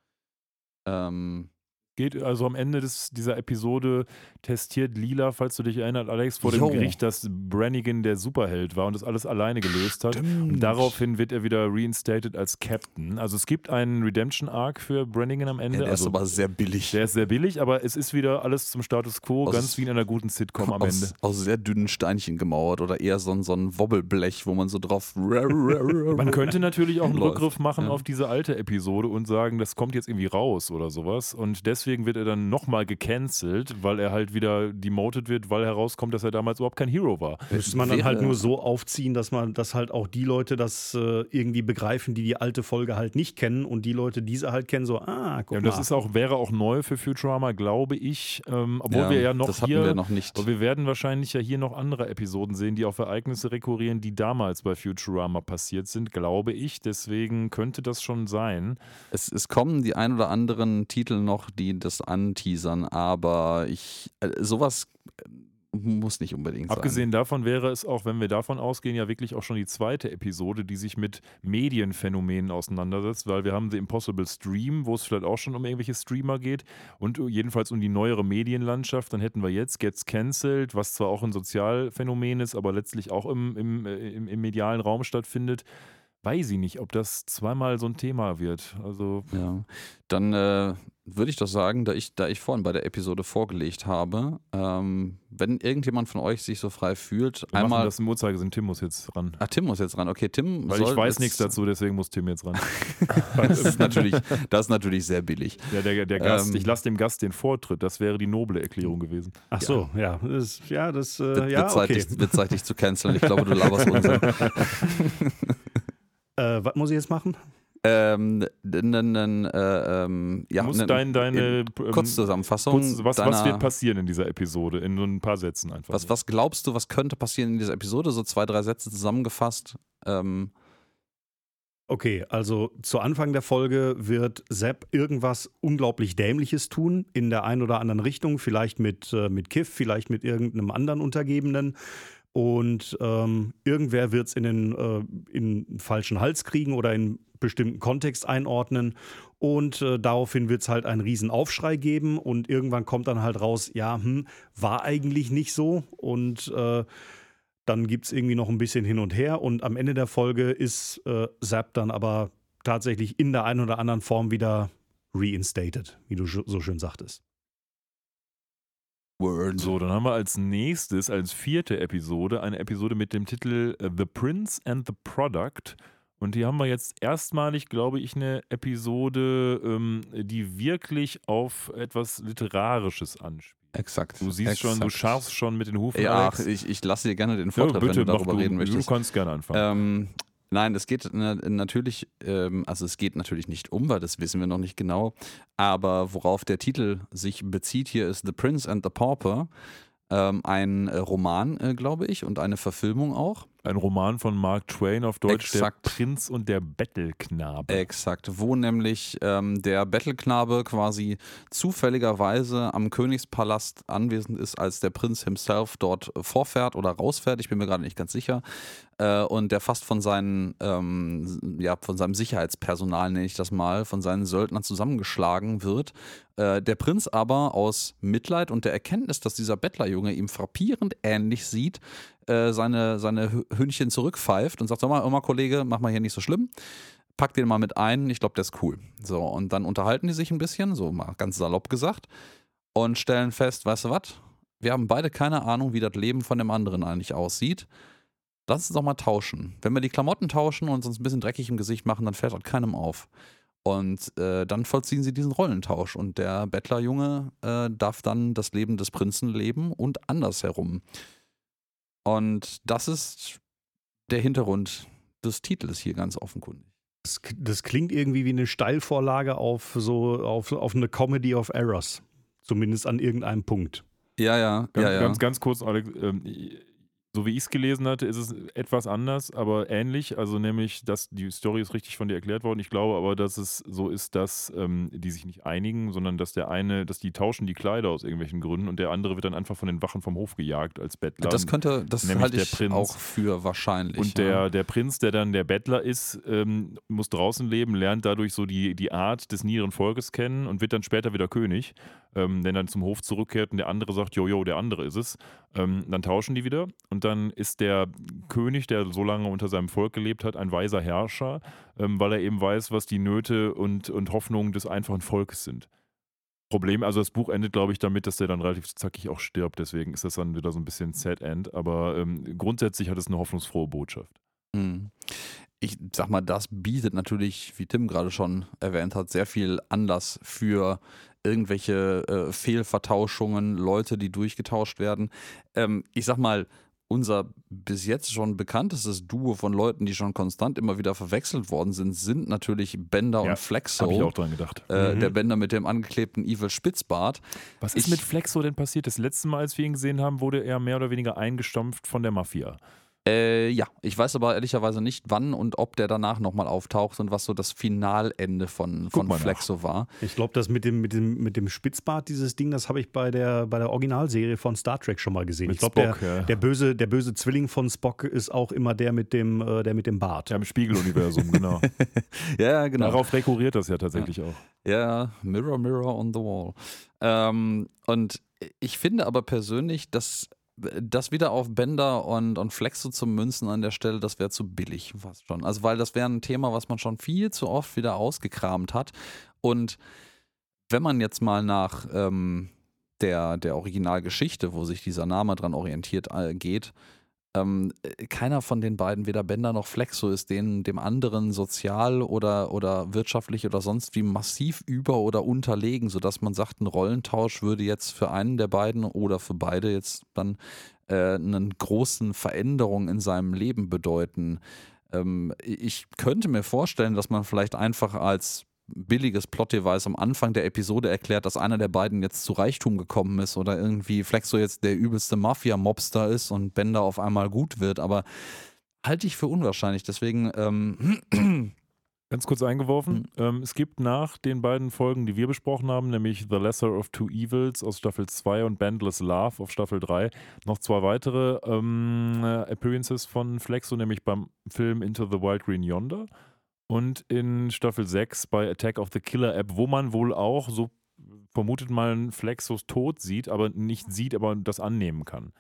Ähm, geht also am Ende des, dieser Episode testiert Lila, falls du dich erinnerst, Alex, vor jo. dem Gericht, dass Brannigan der Superheld war und das alles alleine gelöst hat. Und daraufhin wird er wieder reinstated als Captain. Also es gibt einen Redemption Arc für Brannigan am Ende. Ja, der also, ist aber sehr billig. Der ist sehr billig, aber es ist wieder alles zum Status quo, aus, ganz wie in einer guten Sitcom am aus, Ende. Aus sehr dünnen Steinchen gemauert oder eher so ein, so ein Wobbelblech, wo man so drauf. man könnte natürlich auch einen Rückgriff machen ja. auf diese alte Episode und sagen, das kommt jetzt irgendwie raus oder sowas. Und deswegen deswegen wird er dann nochmal gecancelt, weil er halt wieder demoted wird, weil herauskommt, dass er damals überhaupt kein Hero war. Müsste man dann halt nur so aufziehen, dass man, dass halt auch die Leute das äh, irgendwie begreifen, die die alte Folge halt nicht kennen und die Leute diese halt kennen, so, ah, guck ja, mal. Das ist auch, wäre auch neu für Futurama, glaube ich. Ähm, obwohl ja, wir ja noch das hier, wir noch nicht. Aber wir werden wahrscheinlich ja hier noch andere Episoden sehen, die auf Ereignisse rekurrieren, die damals bei Futurama passiert sind, glaube ich. Deswegen könnte das schon sein. Es, es kommen die ein oder anderen Titel noch, die das anteasern, aber ich, äh, sowas äh, muss nicht unbedingt sein. Abgesehen davon wäre es auch, wenn wir davon ausgehen, ja wirklich auch schon die zweite Episode, die sich mit Medienphänomenen auseinandersetzt, weil wir haben The Impossible Stream, wo es vielleicht auch schon um irgendwelche Streamer geht und jedenfalls um die neuere Medienlandschaft. Dann hätten wir jetzt Gets Cancelled, was zwar auch ein Sozialphänomen ist, aber letztlich auch im, im, äh, im, im medialen Raum stattfindet weiß ich nicht, ob das zweimal so ein Thema wird. Also ja, dann äh, würde ich doch sagen, da ich, da ich vorhin bei der Episode vorgelegt habe, ähm, wenn irgendjemand von euch sich so frei fühlt, Wir einmal. das im Uhrzeigersinn, Tim muss jetzt ran. Ah, Tim muss jetzt ran. Okay, Tim. Weil ich weiß nichts dazu, deswegen muss Tim jetzt ran. das, ist natürlich, das ist natürlich sehr billig. Ja, der, der Gast, ähm, ich lasse dem Gast den Vortritt. Das wäre die noble Erklärung gewesen. Ach so, ja. Ja, das, ja, das äh, wird, ja, Zeit, okay. dich, wird Zeit, dich zu canceln. Ich glaube, du laberst Unsinn. Äh, was muss ich jetzt machen? Ähm, nen, äh, ähm, ja, du musst dein, deine ähm, Kurzzusammenfassung. Kurz, was, was, wird passieren in dieser Episode? In so ein paar Sätzen einfach. Was, was glaubst du, was könnte passieren in dieser Episode? So zwei, drei Sätze zusammengefasst. Ähm, Okay, also zu Anfang der Folge wird Sepp irgendwas unglaublich Dämliches tun, in der einen oder anderen Richtung, vielleicht mit, äh, mit Kiff, vielleicht mit irgendeinem anderen Untergebenen. Und ähm, irgendwer wird es in den äh, in falschen Hals kriegen oder in bestimmten Kontext einordnen. Und äh, daraufhin wird es halt einen riesen Aufschrei geben. Und irgendwann kommt dann halt raus, ja, hm, war eigentlich nicht so. Und äh, dann gibt es irgendwie noch ein bisschen hin und her. Und am Ende der Folge ist äh, Zap dann aber tatsächlich in der einen oder anderen Form wieder reinstated, wie du so schön sagtest. Word. So, dann haben wir als nächstes, als vierte Episode, eine Episode mit dem Titel äh, The Prince and the Product. Und hier haben wir jetzt erstmalig, glaube ich, eine Episode, ähm, die wirklich auf etwas Literarisches anspielt. Exakt. Du siehst Exakt. schon, du scharfst schon mit den Hufen. Ja, ach, ich, ich lasse dir gerne den Vortritt, ja, bitte, wenn du darüber du, reden möchtest. Du kannst gerne anfangen. Ähm, Nein, es geht natürlich, ähm, also es geht natürlich nicht um, weil das wissen wir noch nicht genau. Aber worauf der Titel sich bezieht hier ist The Prince and the Pauper. Ähm, ein äh, Roman, äh, glaube ich, und eine Verfilmung auch. Ein Roman von Mark Twain auf Deutsch, Exakt. Der Prinz und der Bettelknabe. Exakt, wo nämlich ähm, der Bettelknabe quasi zufälligerweise am Königspalast anwesend ist, als der Prinz himself dort vorfährt oder rausfährt, ich bin mir gerade nicht ganz sicher, äh, und der fast von seinen, ähm, ja, von seinem Sicherheitspersonal, nenne ich das mal, von seinen Söldnern zusammengeschlagen wird. Äh, der Prinz aber aus Mitleid und der Erkenntnis, dass dieser Bettlerjunge ihm frappierend ähnlich sieht, äh, seine, seine Hü- Hündchen zurückpfeift und sagt, sag mal, immer Kollege, mach mal hier nicht so schlimm. Pack den mal mit ein, ich glaube, der ist cool. So, und dann unterhalten die sich ein bisschen, so mal ganz salopp gesagt, und stellen fest, weißt du was? Wir haben beide keine Ahnung, wie das Leben von dem anderen eigentlich aussieht. Lass uns doch mal tauschen. Wenn wir die Klamotten tauschen und uns ein bisschen dreckig im Gesicht machen, dann fällt das keinem auf. Und äh, dann vollziehen sie diesen Rollentausch und der Bettlerjunge äh, darf dann das Leben des Prinzen leben und andersherum. Und das ist der Hintergrund des Titels hier ganz offenkundig. Das, das klingt irgendwie wie eine Steilvorlage auf so auf, auf eine Comedy of Errors. Zumindest an irgendeinem Punkt. Ja, ja, Ganz, ja, ja. ganz, ganz kurz, Alex. Ähm, so wie ich es gelesen hatte, ist es etwas anders, aber ähnlich. Also nämlich, dass die Story ist richtig von dir erklärt worden. Ich glaube aber, dass es so ist, dass ähm, die sich nicht einigen, sondern dass der eine, dass die tauschen die Kleider aus irgendwelchen Gründen und der andere wird dann einfach von den Wachen vom Hof gejagt als Bettler. das könnte, das nämlich halte der ich Prinz. auch für wahrscheinlich. Und der, ja. der Prinz, der dann der Bettler ist, ähm, muss draußen leben, lernt dadurch so die, die Art des niederen Volkes kennen und wird dann später wieder König, ähm, der dann zum Hof zurückkehrt und der andere sagt, jojo, der andere ist es. Ähm, dann tauschen die wieder und dann ist der König, der so lange unter seinem Volk gelebt hat, ein weiser Herrscher, ähm, weil er eben weiß, was die Nöte und, und Hoffnungen des einfachen Volkes sind. Problem, also das Buch endet, glaube ich, damit, dass der dann relativ zackig auch stirbt. Deswegen ist das dann wieder so ein bisschen Sad End. Aber ähm, grundsätzlich hat es eine hoffnungsfrohe Botschaft. Mhm. Ich sag mal, das bietet natürlich, wie Tim gerade schon erwähnt hat, sehr viel Anlass für irgendwelche äh, Fehlvertauschungen, Leute, die durchgetauscht werden. Ähm, ich sag mal, unser bis jetzt schon bekanntestes Duo von Leuten, die schon konstant immer wieder verwechselt worden sind, sind natürlich Bender Ja, und Flexo. Habe ich auch dran gedacht. Äh, Mhm. Der Bender mit dem angeklebten Evil Spitzbart. Was ist ich- mit Flexo denn passiert? Das letzte Mal, als wir ihn gesehen haben, wurde er mehr oder weniger eingestampft von der Mafia. Äh, ja, ich weiß aber ehrlicherweise nicht, wann und ob der danach nochmal auftaucht und was so das Finalende von, von mal nach. Flexo war. Ich glaube, das mit dem, mit, dem, mit dem Spitzbart, dieses Ding, das habe ich bei der, bei der Originalserie von Star Trek schon mal gesehen. Mit ich glaube, der, Spock, ja. der, böse, der böse Zwilling von Spock ist auch immer der mit dem, äh, der mit dem Bart. Ja, im Spiegeluniversum, genau. Ja, ja, genau. Darauf rekurriert das ja tatsächlich auch. Ja, Mirror, Mirror on the Wall. Ähm, und ich finde aber persönlich, dass das wieder auf Bender und, und Flexo zu münzen an der Stelle, das wäre zu billig fast schon. Also, weil das wäre ein Thema, was man schon viel zu oft wieder ausgekramt hat. Und wenn man jetzt mal nach ähm, der, der Originalgeschichte, wo sich dieser Name dran orientiert, äh, geht, ähm, äh, keiner von den beiden, weder Bender noch Flexo, ist denen, dem anderen sozial oder, oder wirtschaftlich oder sonst wie massiv über- oder unterlegen, sodass man sagt, ein Rollentausch würde jetzt für einen der beiden oder für beide jetzt dann äh, eine großen Veränderung in seinem Leben bedeuten. Ähm, ich könnte mir vorstellen, dass man vielleicht einfach als billiges Plot-Device am Anfang der Episode erklärt, dass einer der beiden jetzt zu Reichtum gekommen ist oder irgendwie Flexo jetzt der übelste Mafia-Mobster ist und Bender auf einmal gut wird, aber halte ich für unwahrscheinlich. Deswegen, ähm, Ganz kurz eingeworfen. Hm. Ähm, es gibt nach den beiden Folgen, die wir besprochen haben, nämlich The Lesser of Two Evils aus Staffel 2 und Bandless Love auf Staffel 3, noch zwei weitere ähm, äh, Appearances von Flexo, nämlich beim Film Into the Wild Green Yonder und in Staffel 6 bei Attack of the Killer App, wo man wohl auch, so vermutet man, Flexos Tod sieht, aber nicht sieht, aber das annehmen kann.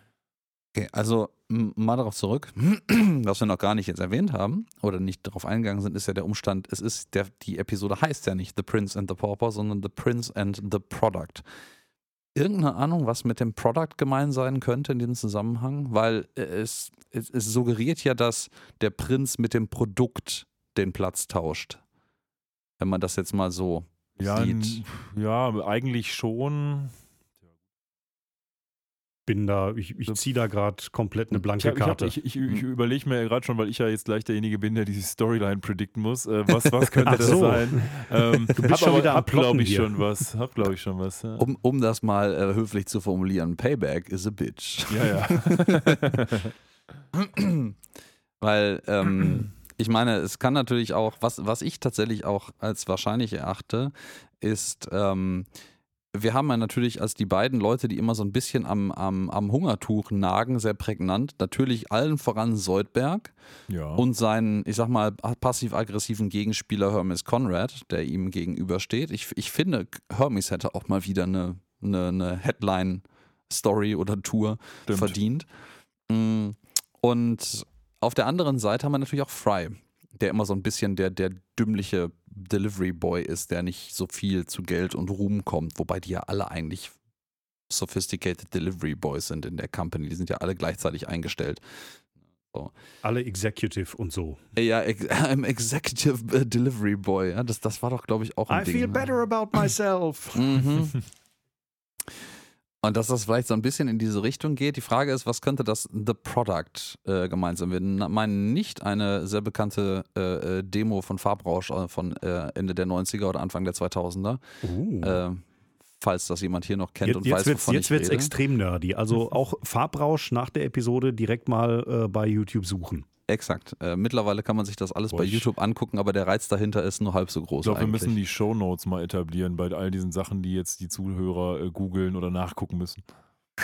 Okay, also mal darauf zurück, was wir noch gar nicht jetzt erwähnt haben oder nicht darauf eingegangen sind, ist ja der Umstand, es ist der, die Episode heißt ja nicht The Prince and the Pauper, sondern The Prince and the Product. Irgendeine Ahnung, was mit dem Product gemein sein könnte in diesem Zusammenhang? Weil äh, es, es, es suggeriert ja, dass der Prinz mit dem Produkt den Platz tauscht. Wenn man das jetzt mal so Ja, sieht. ja eigentlich schon. Bin da, ich, ich ziehe da gerade komplett eine blanke Ich, hab- Karte. ich, ich, ich, ich überlege mir gerade schon, weil ich ja jetzt gleich derjenige bin, der diese Storyline predikten muss. Äh, was, was könnte das so. sein? Ähm, Du bist hab schon wieder hab, glaube ich, hier. schon was. Hab, glaube ich, schon was. Ja, Um, um das mal äh, höflich zu formulieren, Payback is a bitch. ja. ja. Weil ähm, ich meine, es kann natürlich auch, was, was ich tatsächlich auch als wahrscheinlich erachte, ist, ähm, wir haben ja natürlich als die beiden Leute, die immer so ein bisschen am, am, am Hungertuch nagen, sehr prägnant. Natürlich allen voran Soldberg Ja. und seinen, ich sag mal, passiv-aggressiven Gegenspieler Hermes Conrad, der ihm gegenübersteht. Ich, ich finde, Hermes hätte auch mal wieder eine, eine, eine Headline-Story oder Tour Stimmt. verdient. Mm, Und auf der anderen Seite haben wir natürlich auch Fry, der immer so ein bisschen der, der dümmliche Delivery Boy ist, der nicht so viel zu Geld und Ruhm kommt, wobei die ja alle eigentlich sophisticated Delivery Boys sind in der Company. Die sind ja alle gleichzeitig eingestellt. Alle Executive und so. Ja, ex I'm Executive äh, Delivery Boy. Ja, das, das war doch, glaube ich, auch ein I Ding. feel ne? better about myself. Mhm. Und dass das vielleicht so ein bisschen in diese Richtung geht. Die Frage ist, was könnte das The Product äh, gemeinsam werden? Wir meinen nicht eine sehr bekannte äh, äh, Demo von Farbrausch äh, von äh, Ende der 90er oder Anfang der 2000er. Uh. Äh, falls das jemand hier noch kennt Jetzt, und jetzt weiß, wird's, wovon jetzt wird's rede. extrem nerdy. Also auch Farbrausch nach der Episode direkt mal bei YouTube suchen. Exakt. Äh, mittlerweile kann man sich das alles Boah, bei YouTube angucken, aber der Reiz dahinter ist nur halb so groß. Ich glaube, wir müssen die Shownotes mal etablieren bei all diesen Sachen, die jetzt die Zuhörer äh, googeln oder nachgucken müssen.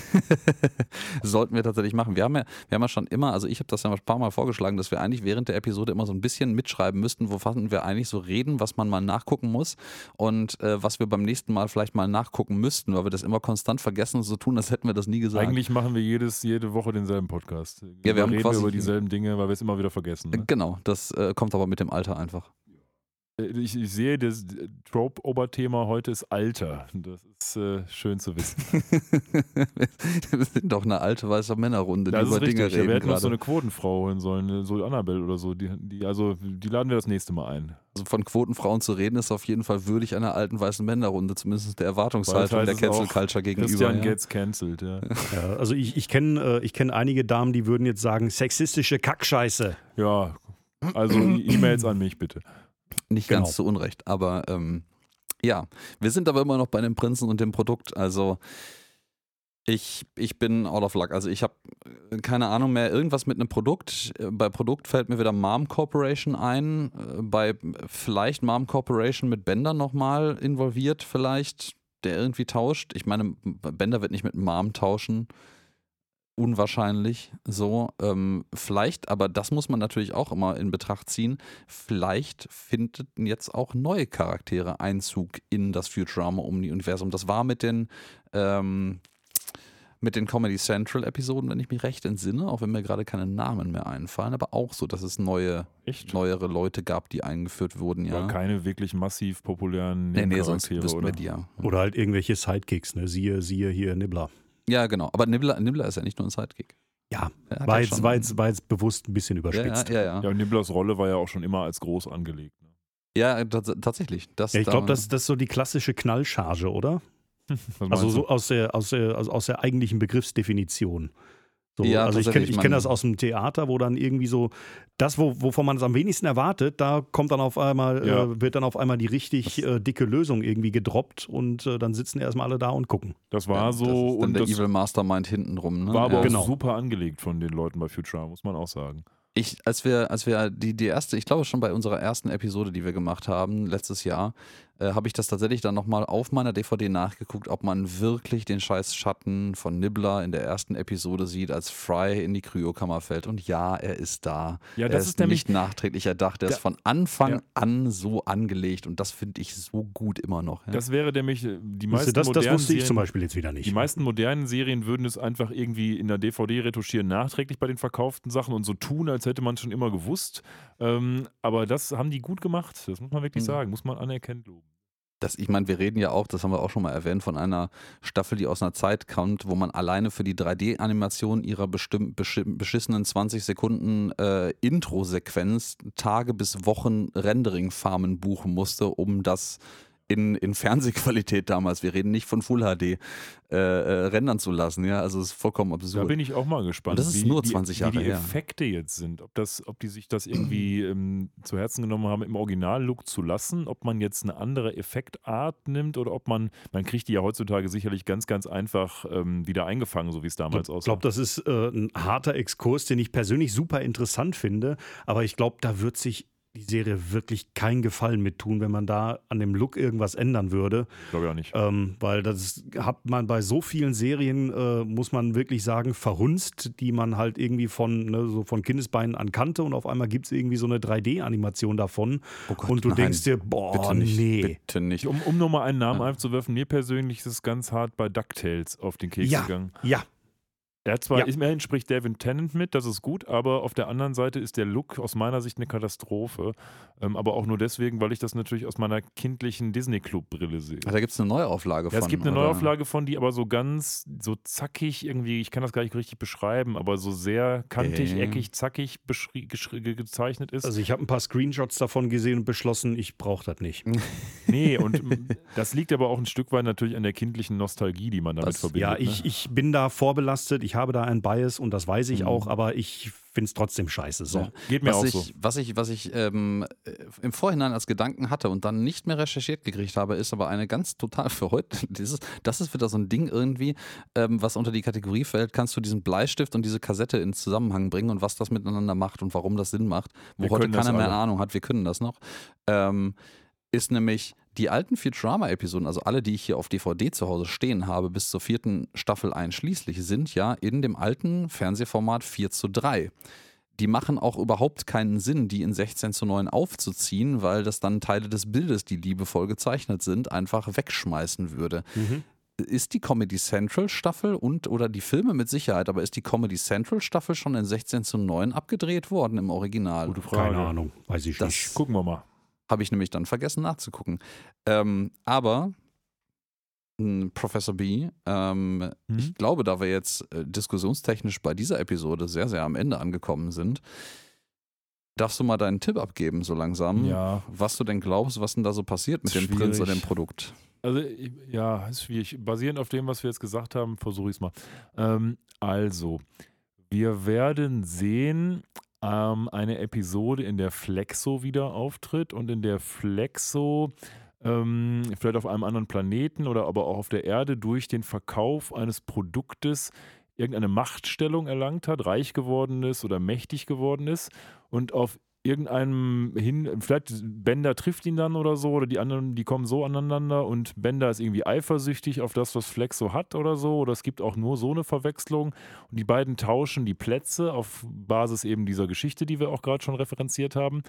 Sollten wir tatsächlich machen. Wir haben ja, wir haben ja schon immer, also ich habe das ja ein paar Mal vorgeschlagen, dass wir eigentlich während der Episode immer so ein bisschen mitschreiben müssten, wovon wir eigentlich so reden, was man mal nachgucken muss und äh, was wir beim nächsten Mal vielleicht mal nachgucken müssten, weil wir das immer konstant vergessen und so tun, als hätten wir das nie gesagt. Eigentlich machen wir jedes, jede Woche denselben Podcast. Ja, wir haben reden über dieselben Dinge, weil wir es immer wieder vergessen. Äh, Ne? Genau, das äh, kommt aber mit dem Alter einfach. Äh, Ich, ich sehe, das Trope-Oberthema heute ist Alter. Das ist äh, schön zu wissen. wir sind doch eine alte weiße Männerrunde, die Das ist über Dinge richtig. Ja, reden wir hätten noch so eine Quotenfrau holen sollen, so Annabelle oder so. Die, die, also, die laden wir das nächste Mal ein. Also von Quotenfrauen zu reden, ist auf jeden Fall würdig einer alten weißen Männerrunde, zumindest der Erwartungshaltung der es Cancel auch, Culture gegenüber. Christian ja. gets cancelled, ja. Ja, also ich, ich kenne äh, ich kenn einige Damen, die würden jetzt sagen, sexistische Kackscheiße. Ja, also E-Mails an mich bitte. Nicht Genau. ganz zu Unrecht, aber ähm, ja, wir sind aber immer noch bei dem Prinzen und dem Produkt. Also ich, ich bin out of luck. Also ich habe keine Ahnung mehr, irgendwas mit einem Produkt. Äh, Bei Produkt fällt mir wieder Mom Corporation ein. Äh, Bei vielleicht Mom Corporation mit Bender nochmal involviert, vielleicht, der irgendwie tauscht. Ich meine, Bender wird nicht mit Mom tauschen. Unwahrscheinlich so. Ähm, vielleicht, aber das muss man natürlich auch immer in Betracht ziehen. Vielleicht finden jetzt auch neue Charaktere Einzug in das Futurama-Universum. Das war mit den, ähm, mit den Comedy Central-Episoden, wenn ich mich recht entsinne, auch wenn mir gerade keine Namen mehr einfallen, aber auch so, dass es neue, Echt? neuere Leute gab, die eingeführt wurden, ja. Aber keine wirklich massiv populären nee, nee, sonst oder? wir die ja. Oder halt irgendwelche Sidekicks, ne? Siehe, siehe hier Nibbler. Ja, genau. Aber Nibbler, Nibbler ist ja nicht nur ein Sidekick. Ja, Er hat war jetzt, schon- war, jetzt, war jetzt bewusst ein bisschen überspitzt. ja, ja, ja. Ja, und Nibblers Rolle war ja auch schon immer als groß angelegt. Ne? Ja, tats- tatsächlich. Das Ja, ich glaube, das, das ist so die klassische Knallcharge, oder? Also so aus der, aus der, also aus der eigentlichen Begriffsdefinition. So, Ja, also ich kenne kenn das aus dem Theater, wo dann irgendwie so das, wo, wovon man es am wenigsten erwartet, da kommt dann auf einmal, Ja. äh, wird dann auf einmal die richtig äh, dicke Lösung irgendwie gedroppt und äh, dann sitzen erstmal alle da und gucken. Das war ja, so das ist dann und der das Evil Mastermind hintenrum. Ne? war aber ja. auch Genau. super angelegt von den Leuten bei Future, muss man auch sagen. Ich, als wir, als wir die, die erste, ich glaube schon bei unserer ersten Episode, die wir gemacht haben, letztes Jahr, äh, habe ich das tatsächlich dann nochmal auf meiner DVD nachgeguckt, ob man wirklich den scheiß Schatten von Nibbler in der ersten Episode sieht, als Fry in die Kryokammer fällt. Und ja, er ist da. Ja, er das ist, ist nämlich- nicht nachträglich erdacht. Er ist von Anfang Ja. an so angelegt und das finde ich so gut immer noch. Ja. Das wäre nämlich äh, die meisten das, das modernen wusste ich Serien, zum Beispiel jetzt wieder nicht. Die meisten modernen Serien würden es einfach irgendwie in der DVD retuschieren, nachträglich bei den verkauften Sachen und so tun, als hätte man es schon immer gewusst. Ähm, aber das haben die gut gemacht. Das muss man wirklich Mhm. sagen, muss man anerkennt loben. Das, ich meine, wir reden ja auch, das haben wir auch schon mal erwähnt, von einer Staffel, die aus einer Zeit kommt, wo man alleine für die 3D-Animation ihrer bestimmt, besch beschissenen 20 Sekunden äh, Intro-Sequenz Tage bis Wochen Rendering-Farmen buchen musste, um das in, in Fernsehqualität damals, wir reden nicht von Full HD, äh, äh, rendern zu lassen. Ja, also es ist vollkommen absurd. Da bin ich auch mal gespannt. Und das ist wie, nur wie- 20 Jahre Wie die her. Effekte jetzt sind. Ob, das, ob die sich das irgendwie ähm, zu Herzen genommen haben, im Originallook zu lassen. Ob man jetzt eine andere Effektart nimmt oder ob man, man kriegt die ja heutzutage sicherlich ganz, ganz einfach ähm, wieder eingefangen, so wie es damals Ich aussah. glaube, das ist äh, ein harter Exkurs, den ich persönlich super interessant finde. Aber ich glaube, da wird sich die Serie wirklich keinen Gefallen mit tun, wenn man da an dem Look irgendwas ändern würde. Glaube ich auch nicht. Ähm, weil das hat man bei so vielen Serien, äh, muss man wirklich sagen, verhunzt, die man halt irgendwie von, ne, so von Kindesbeinen an kannte und auf einmal gibt es irgendwie so eine 3D-Animation davon. Oh Gott, und du nein, denkst dir, boah, bitte nicht, nee. bitte nicht. Um, um nochmal einen Namen Ja. einzuwerfen, mir persönlich ist es ganz hart bei DuckTales auf den Keks Ja. gegangen. Ja, Er hat zwar, Ja. immerhin spricht Devin Tennant mit, das ist gut, aber auf der anderen Seite ist der Look aus meiner Sicht eine Katastrophe. Ähm, aber auch nur deswegen, weil ich das natürlich aus meiner kindlichen Disney-Club-Brille sehe. Da gibt es eine Neuauflage Ja, von. es gibt eine oder? Neuauflage von, die aber so ganz, so zackig irgendwie, ich kann das gar nicht richtig beschreiben, aber so sehr kantig, Okay. eckig, zackig gezeichnet ist. also ich habe ein paar Screenshots davon gesehen und beschlossen, ich brauche das nicht. nee, und das liegt aber auch ein Stück weit natürlich an der kindlichen Nostalgie, die man damit Das- verbindet. Ja, ich, ne? ich bin da vorbelastet, ich habe da ein Bias und das weiß ich Mhm. auch, aber ich finde es trotzdem scheiße. So. Ja. Geht mir was auch ich, so. Was ich, was ich ähm, äh, im Vorhinein als Gedanken hatte und dann nicht mehr recherchiert gekriegt habe, ist aber eine ganz total für heute. Dieses, das ist wieder so ein Ding irgendwie, ähm, was unter die Kategorie fällt. Kannst du diesen Bleistift und diese Kassette in Zusammenhang bringen und was das miteinander macht und warum das Sinn macht, wo Wir heute keiner mehr Ahnung hat. Wir können das noch. Ähm, ist nämlich die alten Futurama-Episoden, also alle, die ich hier auf DVD zu Hause stehen habe, bis zur vierten Staffel einschließlich, sind ja in dem alten Fernsehformat 4 zu 3 die machen auch überhaupt keinen Sinn, die in 16 zu 9 aufzuziehen, weil das dann Teile des Bildes, die liebevoll gezeichnet sind, einfach wegschmeißen würde. Mhm. Ist die Comedy Central Staffel und oder die Filme mit Sicherheit, aber ist die Comedy Central Staffel schon in 16 zu 9 abgedreht worden im Original? Gute Frage. Keine Ahnung, weiß ich Das- nicht. Gucken wir mal. Habe ich nämlich dann vergessen nachzugucken. Ähm, aber mh, Professor B, ähm, Mhm. ich glaube, da wir jetzt äh, diskussionstechnisch bei dieser Episode sehr, sehr am Ende angekommen sind, darfst du mal deinen Tipp abgeben, so langsam. Ja, Was du denn glaubst, was denn da so passiert mit dem Prinz oder schwierig. dem Produkt? Also, ja, ist schwierig. Basierend auf dem, was wir jetzt gesagt haben, versuche ich es mal. Ähm, also, wir werden sehen, ähm, eine Episode, in der Flexo wieder auftritt und in der Flexo ähm, vielleicht auf einem anderen Planeten oder aber auch auf der Erde durch den Verkauf eines Produktes irgendeine Machtstellung erlangt hat, reich geworden ist oder mächtig geworden ist und auf irgendeinem hin, vielleicht Bender trifft ihn dann oder so, oder die anderen, die kommen so aneinander und Bender ist irgendwie eifersüchtig auf das, was Flex so hat oder so, oder es gibt auch nur so eine Verwechslung und die beiden tauschen die Plätze auf Basis eben dieser Geschichte, die wir auch gerade schon referenziert haben.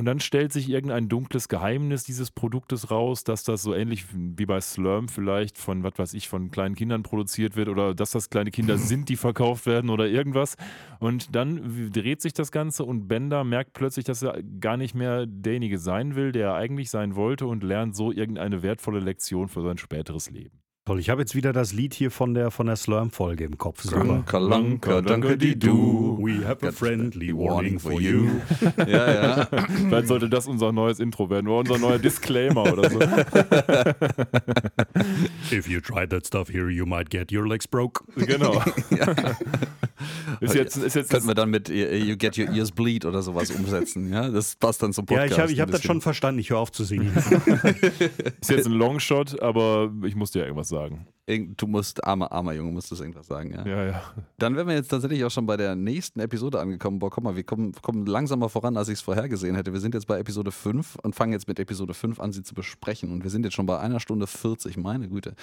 Und dann stellt sich irgendein dunkles Geheimnis dieses Produktes raus, dass das so ähnlich wie bei Slurm vielleicht von, was weiß ich, von kleinen Kindern produziert wird oder dass das kleine Kinder sind, die verkauft werden oder irgendwas. Und dann dreht sich das Ganze und Bender merkt plötzlich, dass er gar nicht mehr derjenige sein will, der er eigentlich sein wollte und lernt so irgendeine wertvolle Lektion für sein späteres Leben. Toll, ich habe jetzt wieder das Lied hier von der, von der Slurm-Folge im Kopf. Lanka, lanka, danke die du. We have a friendly warning for you. Ja, ja. Vielleicht sollte das unser neues Intro werden oder unser neuer Disclaimer oder so. If you try that stuff here, you might get your legs broke. genau. Ist jetzt, ist jetzt Könnten wir dann mit äh, You Get Your Ears Bleed oder sowas umsetzen, ja? Das passt dann zum Ja, Podcast. ich habe ich ein hab das schon verstanden. Ich höre auf zu singen. Ist jetzt ein Longshot, aber ich muss dir irgendwas sagen. Du musst, armer, armer Junge, musst du irgendwas sagen, ja? Ja, ja. Dann wären wir jetzt tatsächlich auch schon bei der nächsten Episode angekommen. Boah, guck mal, wir kommen, kommen langsamer voran, als ich es vorhergesehen hätte. Wir sind jetzt bei Episode 5 und fangen jetzt mit Episode 5 an, sie zu besprechen. Und wir sind jetzt schon bei einer Stunde 40, meine Güte.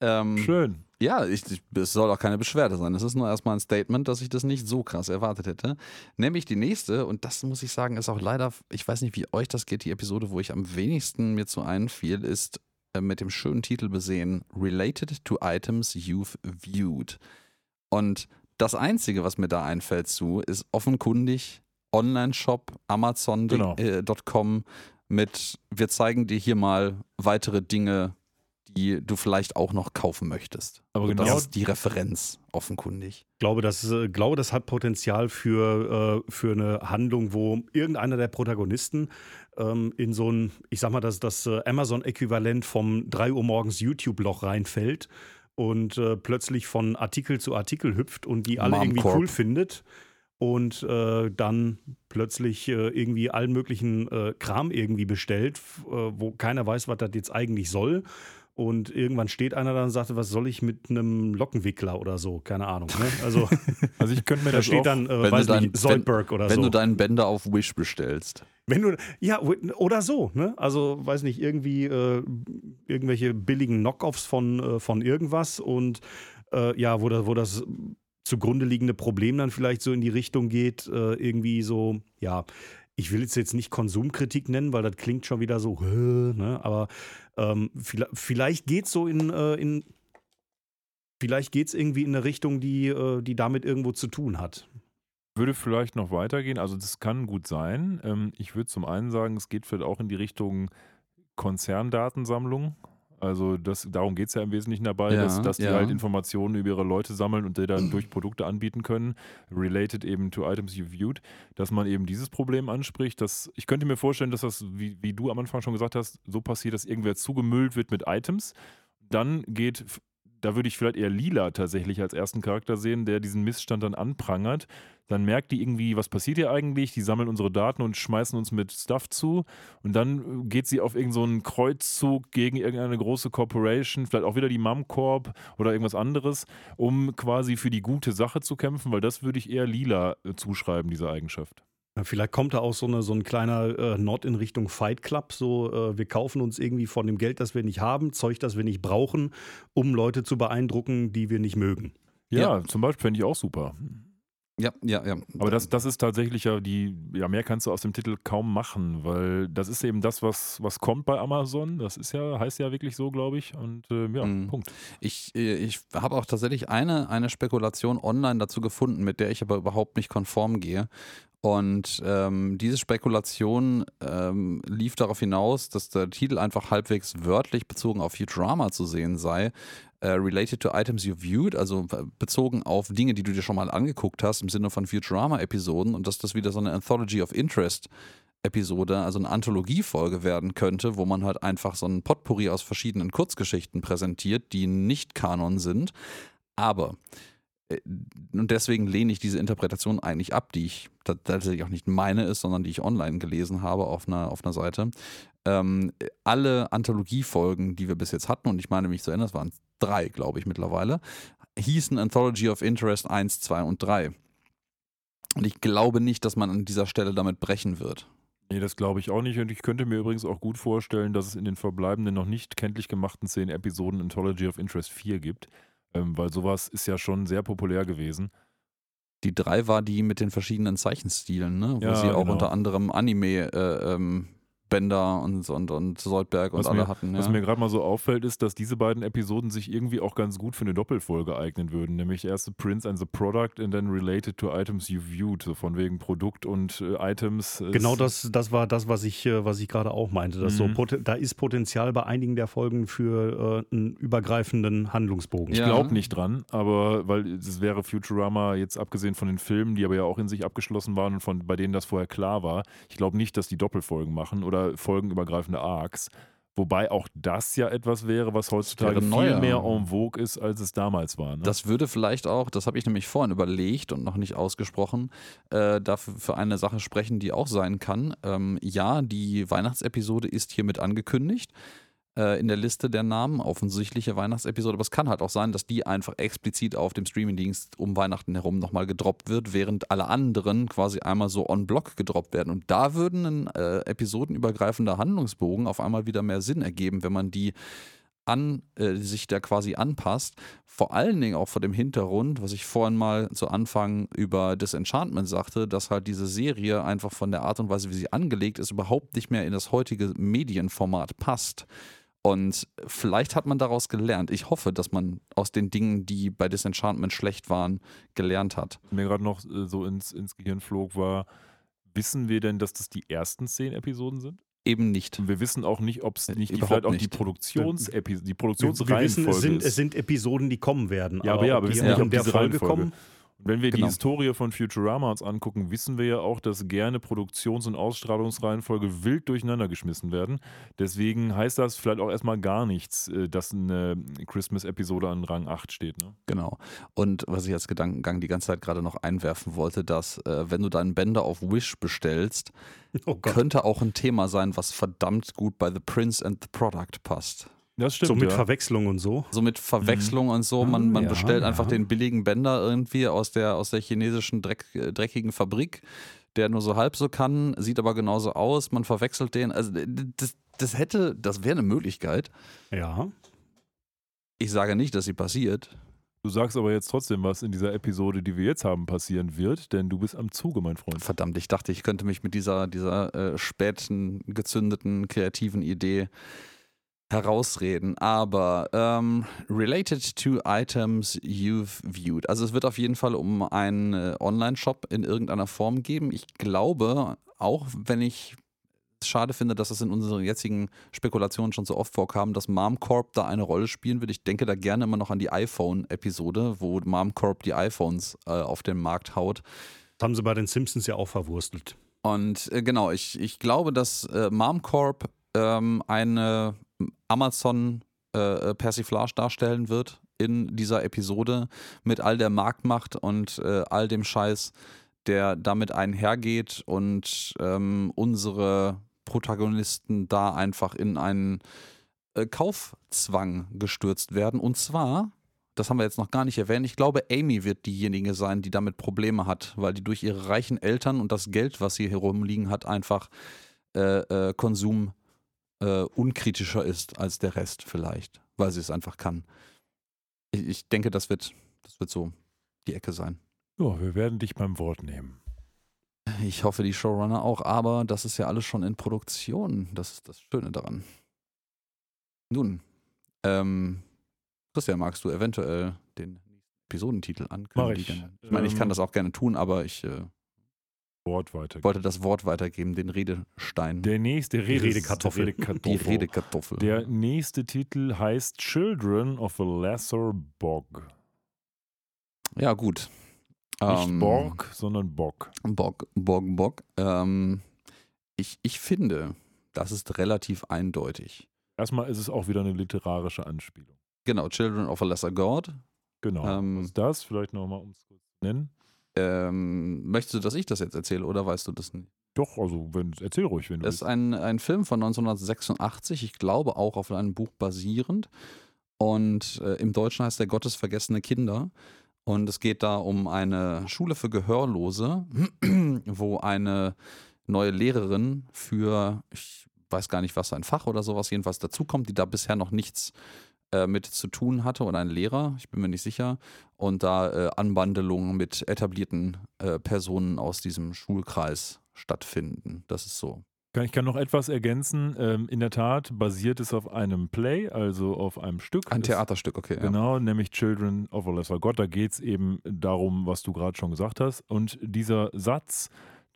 Ähm, Schön. Ja, ich, ich, es soll auch keine Beschwerde sein. Es ist nur erstmal ein Statement, dass ich das nicht so krass erwartet hätte. Nämlich die nächste, und das muss ich sagen, ist auch leider, ich weiß nicht, wie euch das geht, die Episode, wo ich am wenigsten mir zu einfiel, ist äh, mit dem schönen Titel besehen: Related to Items You've Viewed. Und das Einzige, was mir da einfällt zu, ist offenkundig Online-Shop Amazon.com Genau. äh, mit, wir zeigen dir hier mal weitere Dinge, die du vielleicht auch noch kaufen möchtest. Aber Und genau das ist die Referenz, offenkundig. Ich glaube, das, äh, glaube, das hat Potenzial für, äh, für eine Handlung, wo irgendeiner der Protagonisten ähm, in so ein, ich sag mal, das, das äh, Amazon-Äquivalent vom 3 Uhr morgens YouTube-Loch reinfällt und äh, plötzlich von Artikel zu Artikel hüpft und die alle irgendwie cool findet und äh, dann plötzlich äh, irgendwie allen möglichen Kram irgendwie bestellt, wo keiner weiß, was das jetzt eigentlich soll. Und irgendwann steht einer da und sagt, was soll ich mit einem Lockenwickler oder so? Keine Ahnung. Ne? Also Also ich könnte mir da das steht auch, dann, äh, wenn weiß dein- nicht, Soldberg oder Wenn so. du deinen Bänder auf Wish bestellst. Wenn du, ja, oder so, ne? Also, weiß nicht, irgendwie äh, irgendwelche billigen Knockoffs von, äh, von irgendwas und äh, ja, wo, das, wo das zugrunde liegende Problem dann vielleicht so in die Richtung geht, äh, irgendwie so, ja, ich will es jetzt nicht Konsumkritik nennen, weil das klingt schon wieder so, ne? aber ähm, vielleicht, vielleicht geht es so in, äh, in vielleicht geht es irgendwie in eine Richtung, die, äh, die damit irgendwo zu tun hat. würde vielleicht noch weitergehen. Also das kann gut sein. Ähm, ich würde zum einen sagen, es geht vielleicht auch in die Richtung Konzerndatensammlung. Also das, darum geht es ja im Wesentlichen dabei, Ja, dass, dass die ja. halt Informationen über ihre Leute sammeln und die dann durch Produkte anbieten können, related eben to items you viewed, dass man eben dieses Problem anspricht. Dass, ich könnte mir vorstellen, dass das, wie, wie du am Anfang schon gesagt hast, so passiert, dass irgendwer zugemüllt wird mit Items. Dann geht, da würde ich vielleicht eher Lila tatsächlich als ersten Charakter sehen, der diesen Missstand dann anprangert. Dann merkt die irgendwie, was passiert hier eigentlich? Die sammeln unsere Daten und schmeißen uns mit Stuff zu. Und dann äh, geht sie auf irgendeinen so Kreuzzug gegen irgendeine große Corporation, vielleicht auch wieder die Mum Corp oder irgendwas anderes, um quasi für die gute Sache zu kämpfen, weil das würde ich eher Lila äh, zuschreiben, diese Eigenschaft. Ja, Vielleicht kommt da auch so, eine, so ein kleiner äh, Nord in Richtung Fight Club. So, äh, wir kaufen uns irgendwie von dem Geld, das wir nicht haben, Zeug, das wir nicht brauchen, um Leute zu beeindrucken, die wir nicht mögen. Ja, zum Beispiel fände ich auch super. Ja, ja, ja. Aber das, das ist tatsächlich ja die, ja, mehr kannst du aus dem Titel kaum machen, weil das ist eben das, was, was kommt bei Amazon. Das ist ja, heißt ja wirklich so, glaube ich. Und äh, ja, Mhm. Punkt. Ich, äh, ich habe auch tatsächlich eine, eine Spekulation online dazu gefunden, mit der ich aber überhaupt nicht konform gehe. Und ähm, diese Spekulation ähm, lief darauf hinaus, dass der Titel einfach halbwegs wörtlich bezogen auf Futurama zu sehen sei. Äh, related to items you viewed, also bezogen auf Dinge, die du dir schon mal angeguckt hast, im Sinne von Futurama-Episoden und dass das wieder so eine Anthology of Interest Episode, also eine Anthologiefolge werden könnte, wo man halt einfach so ein Potpourri aus verschiedenen Kurzgeschichten präsentiert, die nicht Kanon sind. Aber, äh, und deswegen lehne ich diese Interpretation eigentlich ab, die ich ta- tatsächlich auch nicht meine ist, sondern die ich online gelesen habe auf einer, auf einer Seite. Ähm, alle Anthologiefolgen, die wir bis jetzt hatten, und ich meine mich zu erinnern, es waren drei, glaube ich, mittlerweile, hießen Anthology of Interest 1, 2 und 3. Und ich glaube nicht, dass man an dieser Stelle damit brechen wird. Nee, das glaube ich auch nicht. Und ich könnte mir übrigens auch gut vorstellen, dass es in den verbleibenden noch nicht kenntlich gemachten zehn Episoden Anthology of Interest 4 gibt. Ähm, weil sowas ist ja schon sehr populär gewesen. Die drei war die mit den verschiedenen Zeichenstilen, ne? wo Ja, sie auch genau. unter anderem Anime äh, ähm, Bender und, und, und Soldberg und Was alle mir- hatten. Was ja. mir gerade mal so auffällt, ist, dass diese beiden Episoden sich irgendwie auch ganz gut für eine Doppelfolge eignen würden. Nämlich erst The Prince and the Product and then Related to Items You Viewed. So von wegen Produkt und äh, Items. ist- Genau das, das war das, was ich, äh, was ich gerade auch meinte. Dass so Mhm. Pot- da ist Potenzial bei einigen der Folgen für äh, einen übergreifenden Handlungsbogen. Ich Ja. glaube nicht dran, aber weil es wäre Futurama jetzt abgesehen von den Filmen, die aber ja auch in sich abgeschlossen waren und von bei denen das vorher klar war. Ich glaube nicht, dass die Doppelfolgen machen oder folgenübergreifende Arcs. Wobei auch das ja etwas wäre, was heutzutage wäre viel mehr en vogue ist, als es damals war. Ne? Das würde vielleicht auch, das habe ich nämlich vorhin überlegt und noch nicht ausgesprochen, äh, dafür für eine Sache sprechen, die auch sein kann. Ähm, ja, die Weihnachtsepisode ist hiermit angekündigt äh, in der Liste der Namen, offensichtliche Weihnachtsepisode, aber es kann halt auch sein, dass die einfach explizit auf dem Streamingdienst um Weihnachten herum nochmal gedroppt wird, während alle anderen quasi einmal so on block gedroppt werden. Und da würden ein äh, episodenübergreifender Handlungsbogen auf einmal wieder mehr Sinn ergeben, wenn man die an, äh, sich da quasi anpasst. Vor allen Dingen auch vor dem Hintergrund, was ich vorhin mal zu Anfang über Disenchantment sagte, dass halt diese Serie einfach von der Art und Weise, wie sie angelegt ist, überhaupt nicht mehr in das heutige Medienformat passt. Und vielleicht hat man daraus gelernt. Ich hoffe, dass man aus den Dingen, die bei Disenchantment schlecht waren, gelernt hat. Was mir gerade noch äh, so ins, ins Gehirn flog, war, wissen wir denn, dass das die ersten zehn Episoden sind? eben nicht. Und wir wissen auch nicht, ob es nicht die, vielleicht auch die, nicht. Produktions die Wir wissen, Produktionsreihenfolge es sind, ist. es sind Episoden, die kommen werden. Ja, aber ja, ob wir die wissen nicht, in ob der diese Folge Reihenfolge. kommen. Und wenn wir Genau. die Historie von Futurama uns angucken, wissen wir ja auch, dass gerne Produktions- und Ausstrahlungsreihenfolge wild durcheinander geschmissen werden. Deswegen heißt das vielleicht auch erstmal gar nichts, äh, dass eine Christmas-Episode an Rang 8 steht. Ne? Genau. Und was ich als Gedankengang die ganze Zeit gerade noch einwerfen wollte, dass äh, wenn du deinen Bänder auf Wish bestellst, Oh könnte auch ein Thema sein, was verdammt gut bei The Prince and the Product passt. Das stimmt. So mit ja. Verwechslung und so. So mit Verwechslung und so. Man, Ah, man ja, bestellt ja. einfach den billigen Bänder irgendwie aus der, aus der chinesischen Dreck, äh, dreckigen Fabrik, der nur so halb so kann, sieht aber genauso aus. Man verwechselt den. Also das, das hätte, das wäre eine Möglichkeit. Ja. Ich sage nicht, dass sie passiert. Du sagst aber jetzt trotzdem, was in dieser Episode, die wir jetzt haben, passieren wird, denn du bist am Zuge, mein Freund. Verdammt, ich dachte, ich könnte mich mit dieser, dieser äh, späten, gezündeten, kreativen Idee herausreden. Aber ähm, related to items you've viewed. Also es wird auf jeden Fall um einen äh, Online-Shop in irgendeiner Form geben. Ich glaube, auch wenn ich es schade finde, dass es in unseren jetzigen Spekulationen schon so oft vorkam, dass Mom Corp da eine Rolle spielen wird. Ich denke da gerne immer noch an die iPhone-Episode, wo Mom Corp die iPhones äh, auf den Markt haut. Das haben sie bei den Simpsons ja auch verwurstelt. Und äh, genau, ich, ich glaube, dass äh, Mom Corp ähm, eine Amazon äh, Persiflage darstellen wird in dieser Episode mit all der Marktmacht und äh, all dem Scheiß, der damit einhergeht und ähm, unsere Protagonisten da einfach in einen äh, Kaufzwang gestürzt werden. Und zwar, das haben wir jetzt noch gar nicht erwähnt, ich glaube, Amy wird diejenige sein, die damit Probleme hat, weil die durch ihre reichen Eltern und das Geld, was sie herumliegen hat, einfach äh, äh, Konsum äh, unkritischer ist als der Rest vielleicht, weil sie es einfach kann. Ich, ich denke, das wird, das wird so die Ecke sein. Ja, wir werden dich beim Wort nehmen. Ich hoffe, die Showrunner auch, aber das ist ja alles schon in Produktion. Das ist das Schöne daran. Nun, ähm, Christian, magst du eventuell den Episodentitel ankündigen? Mach ich. Ich meine, ich kann Ähm, das auch gerne tun, aber ich äh, Wort weiter. wollte das Wort weitergeben, den Redestein, Der nächste Redes- Redekartoffel. Die Redekartoffel. Der nächste Titel heißt Children of a Lesser Bog. ja, gut. Nicht Ähm, Borg, sondern Bog. Bock, Bock, Bock. Ähm, ich, ich finde, das ist relativ eindeutig. Erstmal ist es auch wieder eine literarische Anspielung. Genau, Children of a Lesser God. Genau. Ähm, Was ist das? Vielleicht nochmal, um es kurz zu nennen. Ähm, möchtest du, dass ich das jetzt erzähle oder weißt du das nicht? Doch, also wenn, erzähl ruhig, wenn du Das ist ein, ein Film von 1986, ich glaube auch auf einem Buch basierend. Und äh, im Deutschen heißt der Gottesvergessene Kinder. Und es geht da um eine Schule für Gehörlose, wo eine neue Lehrerin für, ich weiß gar nicht was, ein Fach oder sowas jedenfalls dazukommt, die da bisher noch nichts äh, mit zu tun hatte oder ein Lehrer, ich bin mir nicht sicher. Und da äh, Anbandelungen mit etablierten äh, Personen aus diesem Schulkreis stattfinden. Das ist so. Ich kann noch etwas ergänzen. Ähm, in der Tat basiert es auf einem Play, also auf einem Stück. Ein Theaterstück, okay. Ja. Genau, nämlich Children of a Lesser God. Da geht es eben darum, was du gerade schon gesagt hast. Und dieser Satz,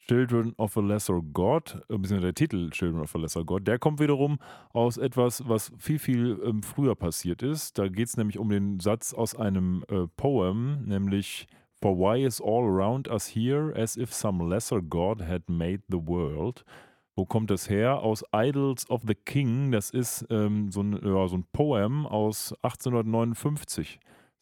Children of a Lesser God, äh, beziehungsweise der Titel Children of a Lesser God, der kommt wiederum aus etwas, was viel, viel ähm, früher passiert ist. Da geht es nämlich um den Satz aus einem äh, Poem, nämlich For why is all around us here as if some lesser God had made the world? Wo kommt das her? Aus Idols of the King. Das ist ähm, so, ein, ja, so ein Poem aus 1859.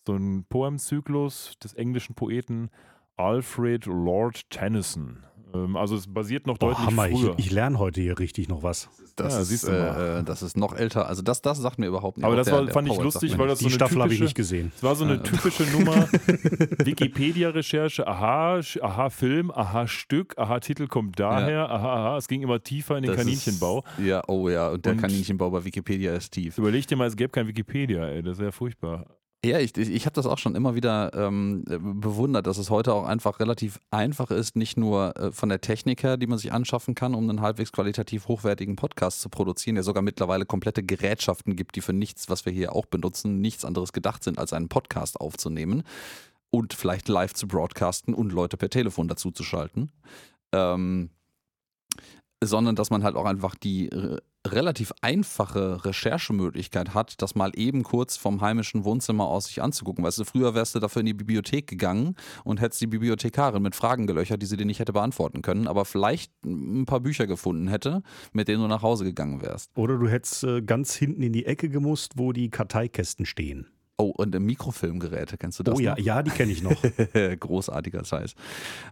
So ein Poemzyklus des englischen Poeten Alfred Lord Tennyson. Ähm, also es basiert noch Boah, deutlich Hammer, ich, früher. ich lerne heute hier richtig noch was. Das, Ja, ist, äh, äh, das ist noch älter. Also das, das sagt mir überhaupt nicht. Aber das der- war, der fand ich Poet lustig, weil das Die so eine Staffel habe ich typische, nicht gesehen. Es war so eine Äh. typische Nummer. Wikipedia-Recherche, aha, aha, Film, aha, Stück, aha, Titel kommt daher, aha, aha. Es ging immer tiefer in den Das Kaninchenbau. Ist, ja, oh ja, und der Und- Kaninchenbau bei Wikipedia ist tief. Überleg dir mal, es gäbe kein Wikipedia, ey, das wäre furchtbar. Ja, ich, ich, habe das auch schon immer wieder ähm, bewundert, dass es heute auch einfach relativ einfach ist, nicht nur äh, von der Technik her, die man sich anschaffen kann, um einen halbwegs qualitativ hochwertigen Podcast zu produzieren, der sogar mittlerweile komplette Gerätschaften gibt, die für nichts, was wir hier auch benutzen, nichts anderes gedacht sind, als einen Podcast aufzunehmen und vielleicht live zu broadcasten und Leute per Telefon dazu zu schalten. Ähm, sondern dass man halt auch einfach die relativ einfache Recherchemöglichkeit hat, das mal eben kurz vom heimischen Wohnzimmer aus sich anzugucken. Weißt du, früher wärst du dafür in die Bibliothek gegangen und hättest die Bibliothekarin mit Fragen gelöchert, die sie dir nicht hätte beantworten können, aber vielleicht ein paar Bücher gefunden hätte, mit denen du nach Hause gegangen wärst. Oder du hättest äh, ganz hinten in die Ecke gemusst, wo die Karteikästen stehen. Oh, und Mikrofilmgeräte, kennst du das? oh ja, noch? ja, die kenne ich noch. Großartiger Scheiß.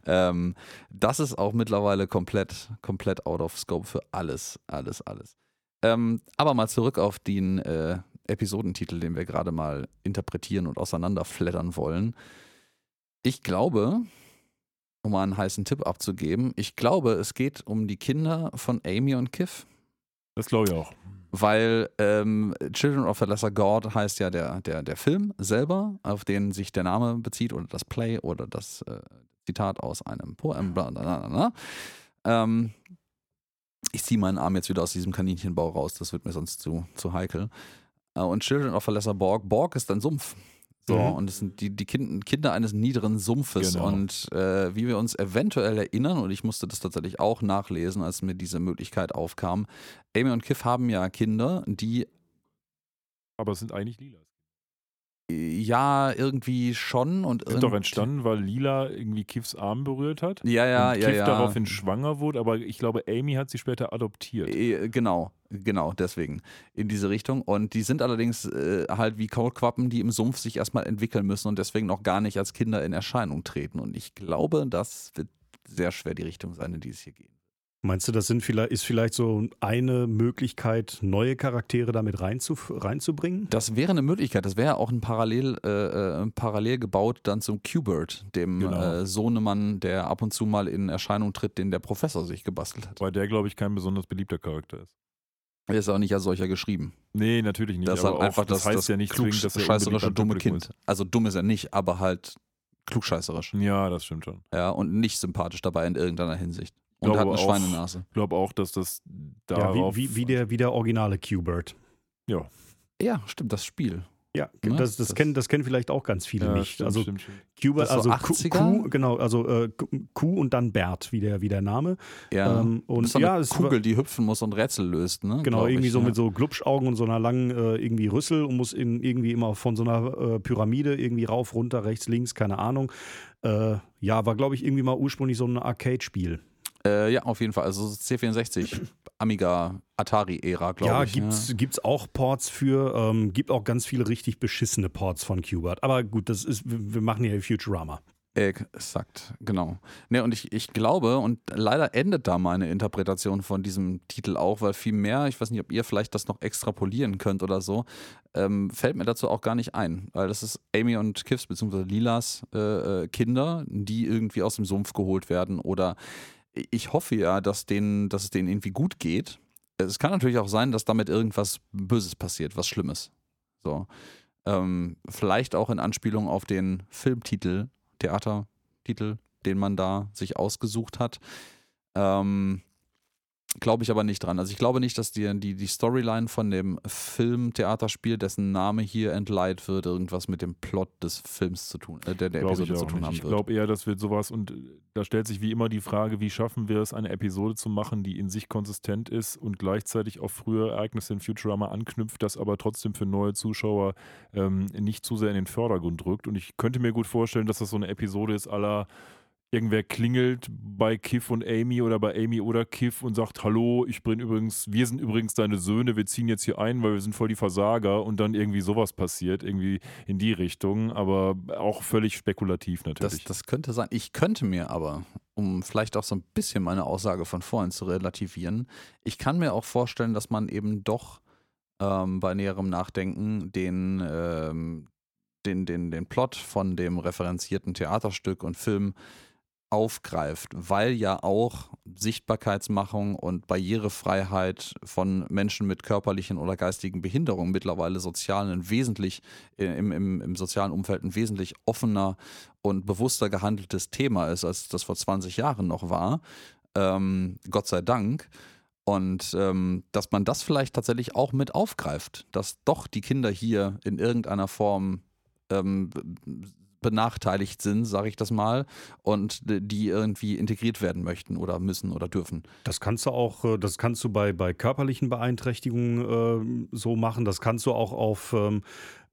Ähm, das ist auch mittlerweile komplett, komplett out of scope für alles, alles, alles. Ähm, aber mal zurück auf den äh, Episodentitel, den wir gerade mal interpretieren und auseinanderfleddern wollen. Ich glaube, um mal einen heißen Tipp abzugeben, ich glaube, es geht um die Kinder von Amy und Kiff. Das glaube ich auch. Weil ähm, Children of the Lesser God heißt ja der, der, der Film selber, auf den sich der Name bezieht, oder das Play oder das äh, Zitat aus einem Poem. Bla, bla, bla. Ähm, ich ziehe meinen Arm jetzt wieder aus diesem Kaninchenbau raus, das wird mir sonst zu, zu heikel. Äh, und Children of the Lesser Borg, Borg ist ein Sumpf. So, Mhm. und es sind die, die kind, Kinder eines niederen Sumpfes. Genau. Und äh, wie wir uns eventuell erinnern, und ich musste das tatsächlich auch nachlesen, als mir diese Möglichkeit aufkam, Amy und Kiff haben ja Kinder, die Aber es sind eigentlich Lila. Ja irgendwie schon und Sind doch entstanden, weil Lila irgendwie Kiffs Arm berührt hat. Ja, ja, und ja, Kiff ja. daraufhin schwanger wurde, aber ich glaube, Amy hat sie später adoptiert. Äh, Genau, genau, deswegen in diese Richtung. Und die sind allerdings äh, halt wie Kaulquappen, die im Sumpf sich erstmal entwickeln müssen und deswegen noch gar nicht als Kinder in Erscheinung treten. Und ich glaube, das wird sehr schwer die Richtung sein, in die es hier geht. Meinst du, das sind vielleicht, ist vielleicht so eine Möglichkeit, neue Charaktere damit reinzu, reinzubringen? Das wäre eine Möglichkeit. Das wäre auch ein Parallel, äh, äh, parallel gebaut dann zum Q-Bird, dem Genau. äh, Sohnemann, der ab und zu mal in Erscheinung tritt, den der Professor sich gebastelt hat. Weil der, glaube ich, kein besonders beliebter Charakter ist. Er ist auch nicht als solcher geschrieben. Nee, natürlich nicht. Das ist aber halt einfach das, das, heißt das ja nicht zwingend, dass er beim dumme Publikum Kind. Also dumm ist er nicht, aber halt klugscheißerisch. Ist. Ja, das stimmt schon. Ja, und nicht sympathisch dabei in irgendeiner Hinsicht. Und Glaube hat eine auch- Schweinenase. Ich glaube auch, dass das Ja, darauf... wie, wie, wie, der, wie der originale Q-Bird. Ja, Ja, stimmt, das Spiel. Ja, Ne? das, das, Das- kennen, das kennen vielleicht auch ganz viele ja nicht. stimmt, also stimmt, stimmt. Q-Bird, ist so also Q, 80er? Q, genau, also äh, Q- und dann Bert, wie der, wie der Name. Ja. Ähm, und das ist so eine ja, war- Kugel, die hüpfen muss und Rätsel löst, ne? Genau, irgendwie ich, so ja. mit so Glubschaugen und so einer langen äh, irgendwie Rüssel und muss in, irgendwie immer von so einer äh, Pyramide irgendwie rauf, runter, rechts, links, keine Ahnung. Äh, ja, war glaube ich irgendwie mal ursprünglich so ein Arcade-Spiel. Äh, ja, auf jeden Fall. Also C64, Amiga, Atari-Ära, glaube Ja, ich. gibt's, gibt's auch Ports für, ähm, gibt auch ganz viele richtig beschissene Ports von Qbert. Aber gut, das ist, wir machen hier Futurama. Exakt, genau. Ne, und ich, ich glaube, und leider endet da meine Interpretation von diesem Titel auch, weil viel mehr, ich weiß nicht, ob ihr vielleicht das noch extrapolieren könnt oder so, ähm, fällt mir dazu auch gar nicht ein. Weil das ist Amy und Kiffs bzw. Lilas äh, äh, Kinder, die irgendwie aus dem Sumpf geholt werden. Oder ich hoffe ja, dass, denen, dass es denen irgendwie gut geht. Es kann natürlich auch sein, dass damit irgendwas Böses passiert, was Schlimmes. So. Ähm, vielleicht auch in Anspielung auf den Filmtitel Theatertitel, den man da sich ausgesucht hat. Ähm, glaube ich aber nicht dran. Also ich glaube nicht, dass die, die, die Storyline von dem Film-Theaterspiel, dessen Name hier entleiht wird, irgendwas mit dem Plot des Films zu tun, äh, der, der Episode ich zu tun nicht. haben Ich wird. glaube eher, dass wir sowas und äh, da stellt sich wie immer die Frage, wie schaffen wir es, eine Episode zu machen, die in sich konsistent ist und gleichzeitig auf frühere Ereignisse in Futurama anknüpft, das aber trotzdem für neue Zuschauer ähm, nicht zu sehr in den Vordergrund rückt. Und ich könnte mir gut vorstellen, dass das so eine Episode ist aller Irgendwer klingelt bei Kiff und Amy oder bei Amy oder Kiff und sagt, hallo, ich bin übrigens, wir sind übrigens deine Söhne, wir ziehen jetzt hier ein, weil wir sind voll die Versager und dann irgendwie sowas passiert, irgendwie in die Richtung, aber auch völlig spekulativ Das, natürlich. das könnte sein. Ich könnte mir aber, um vielleicht auch so ein bisschen meine Aussage von vorhin zu relativieren, ich kann mir auch vorstellen, dass man eben doch ähm, bei näherem Nachdenken den, ähm, den, den, den Plot von dem referenzierten Theaterstück und Film aufgreift, weil ja auch Sichtbarkeitsmachung und Barrierefreiheit von Menschen mit körperlichen oder geistigen Behinderungen mittlerweile sozial ein wesentlich äh, im, im, im sozialen Umfeld ein wesentlich offener und bewusster gehandeltes Thema ist, als das vor 20 Jahren noch war. Ähm, Gott sei Dank. Und ähm, dass man das vielleicht tatsächlich auch mit aufgreift, dass doch die Kinder hier in irgendeiner Form ähm, benachteiligt sind, sage ich das mal, und die irgendwie integriert werden möchten oder müssen oder dürfen. Das kannst du auch, äh, das kannst du bei, bei körperlichen Beeinträchtigungen äh, so machen. Das kannst du auch auf ähm,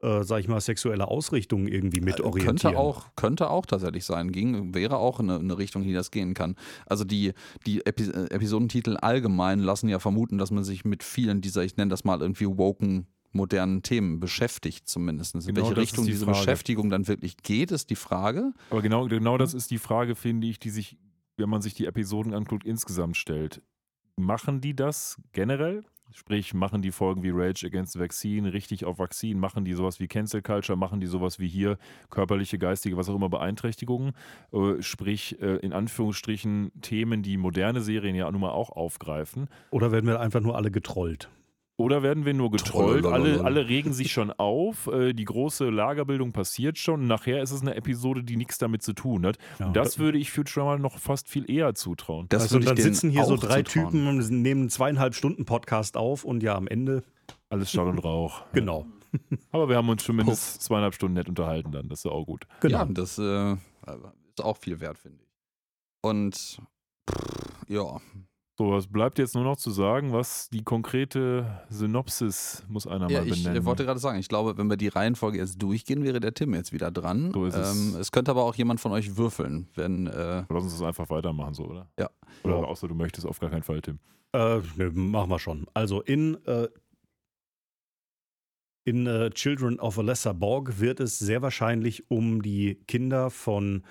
äh, sag ich mal, sexuelle Ausrichtung irgendwie mit Äh, orientieren. Könnte auch, könnte auch tatsächlich sein. Ging, wäre auch eine, eine Richtung, in die das gehen kann. Also die, die Epi äh, Episodentitel allgemein lassen ja vermuten, dass man sich mit vielen dieser, ich nenne das mal irgendwie woken modernen Themen beschäftigt zumindest. In Genau, welche Richtung die diese Frage. Beschäftigung dann wirklich geht, ist die Frage. Aber genau, genau das ist die Frage, finde ich, die sich, wenn man sich die Episoden anguckt, insgesamt stellt. Machen die das generell? Sprich, machen die Folgen wie Rage Against the Vaccine richtig auf Vaccine? Machen die sowas wie Cancel Culture? Machen die sowas wie hier körperliche, geistige, was auch immer Beeinträchtigungen? Äh, sprich, äh, in Anführungsstrichen Themen, die moderne Serien ja nun mal auch aufgreifen. Oder werden wir einfach nur alle getrollt? Oder werden wir nur getrollt? Alle, alle regen sich schon auf, äh, die große Lagerbildung passiert schon. Und nachher ist es eine Episode, die nichts damit zu tun hat. Ja. Und das würde ich Futurama noch fast viel eher zutrauen. Das also, würde ich dann sitzen hier so drei zutrauen. Typen und nehmen zweieinhalb Stunden Podcast auf und ja, am Ende, Alles Schall und Rauch. genau. Aber wir haben uns zumindest zweieinhalb Stunden nett unterhalten dann. Das ist ja auch gut. genau. Ja, das äh, ist auch viel wert, finde ich. Und pff, ja, So, was bleibt jetzt nur noch zu sagen, was die konkrete Synopsis muss einer ja mal ich benennen. äh, wollte gerade sagen, ich glaube, wenn wir die Reihenfolge jetzt durchgehen, wäre der Tim jetzt wieder dran. So ist es. ähm, es könnte aber auch jemand von euch würfeln, wenn äh, Lass uns das einfach weitermachen, so, oder? Ja. Oder Ja. außer du möchtest auf gar keinen Fall, Tim. Äh, ne, machen wir schon. Also in, äh, in äh, Children of a Lesser Borg wird es sehr wahrscheinlich um die Kinder von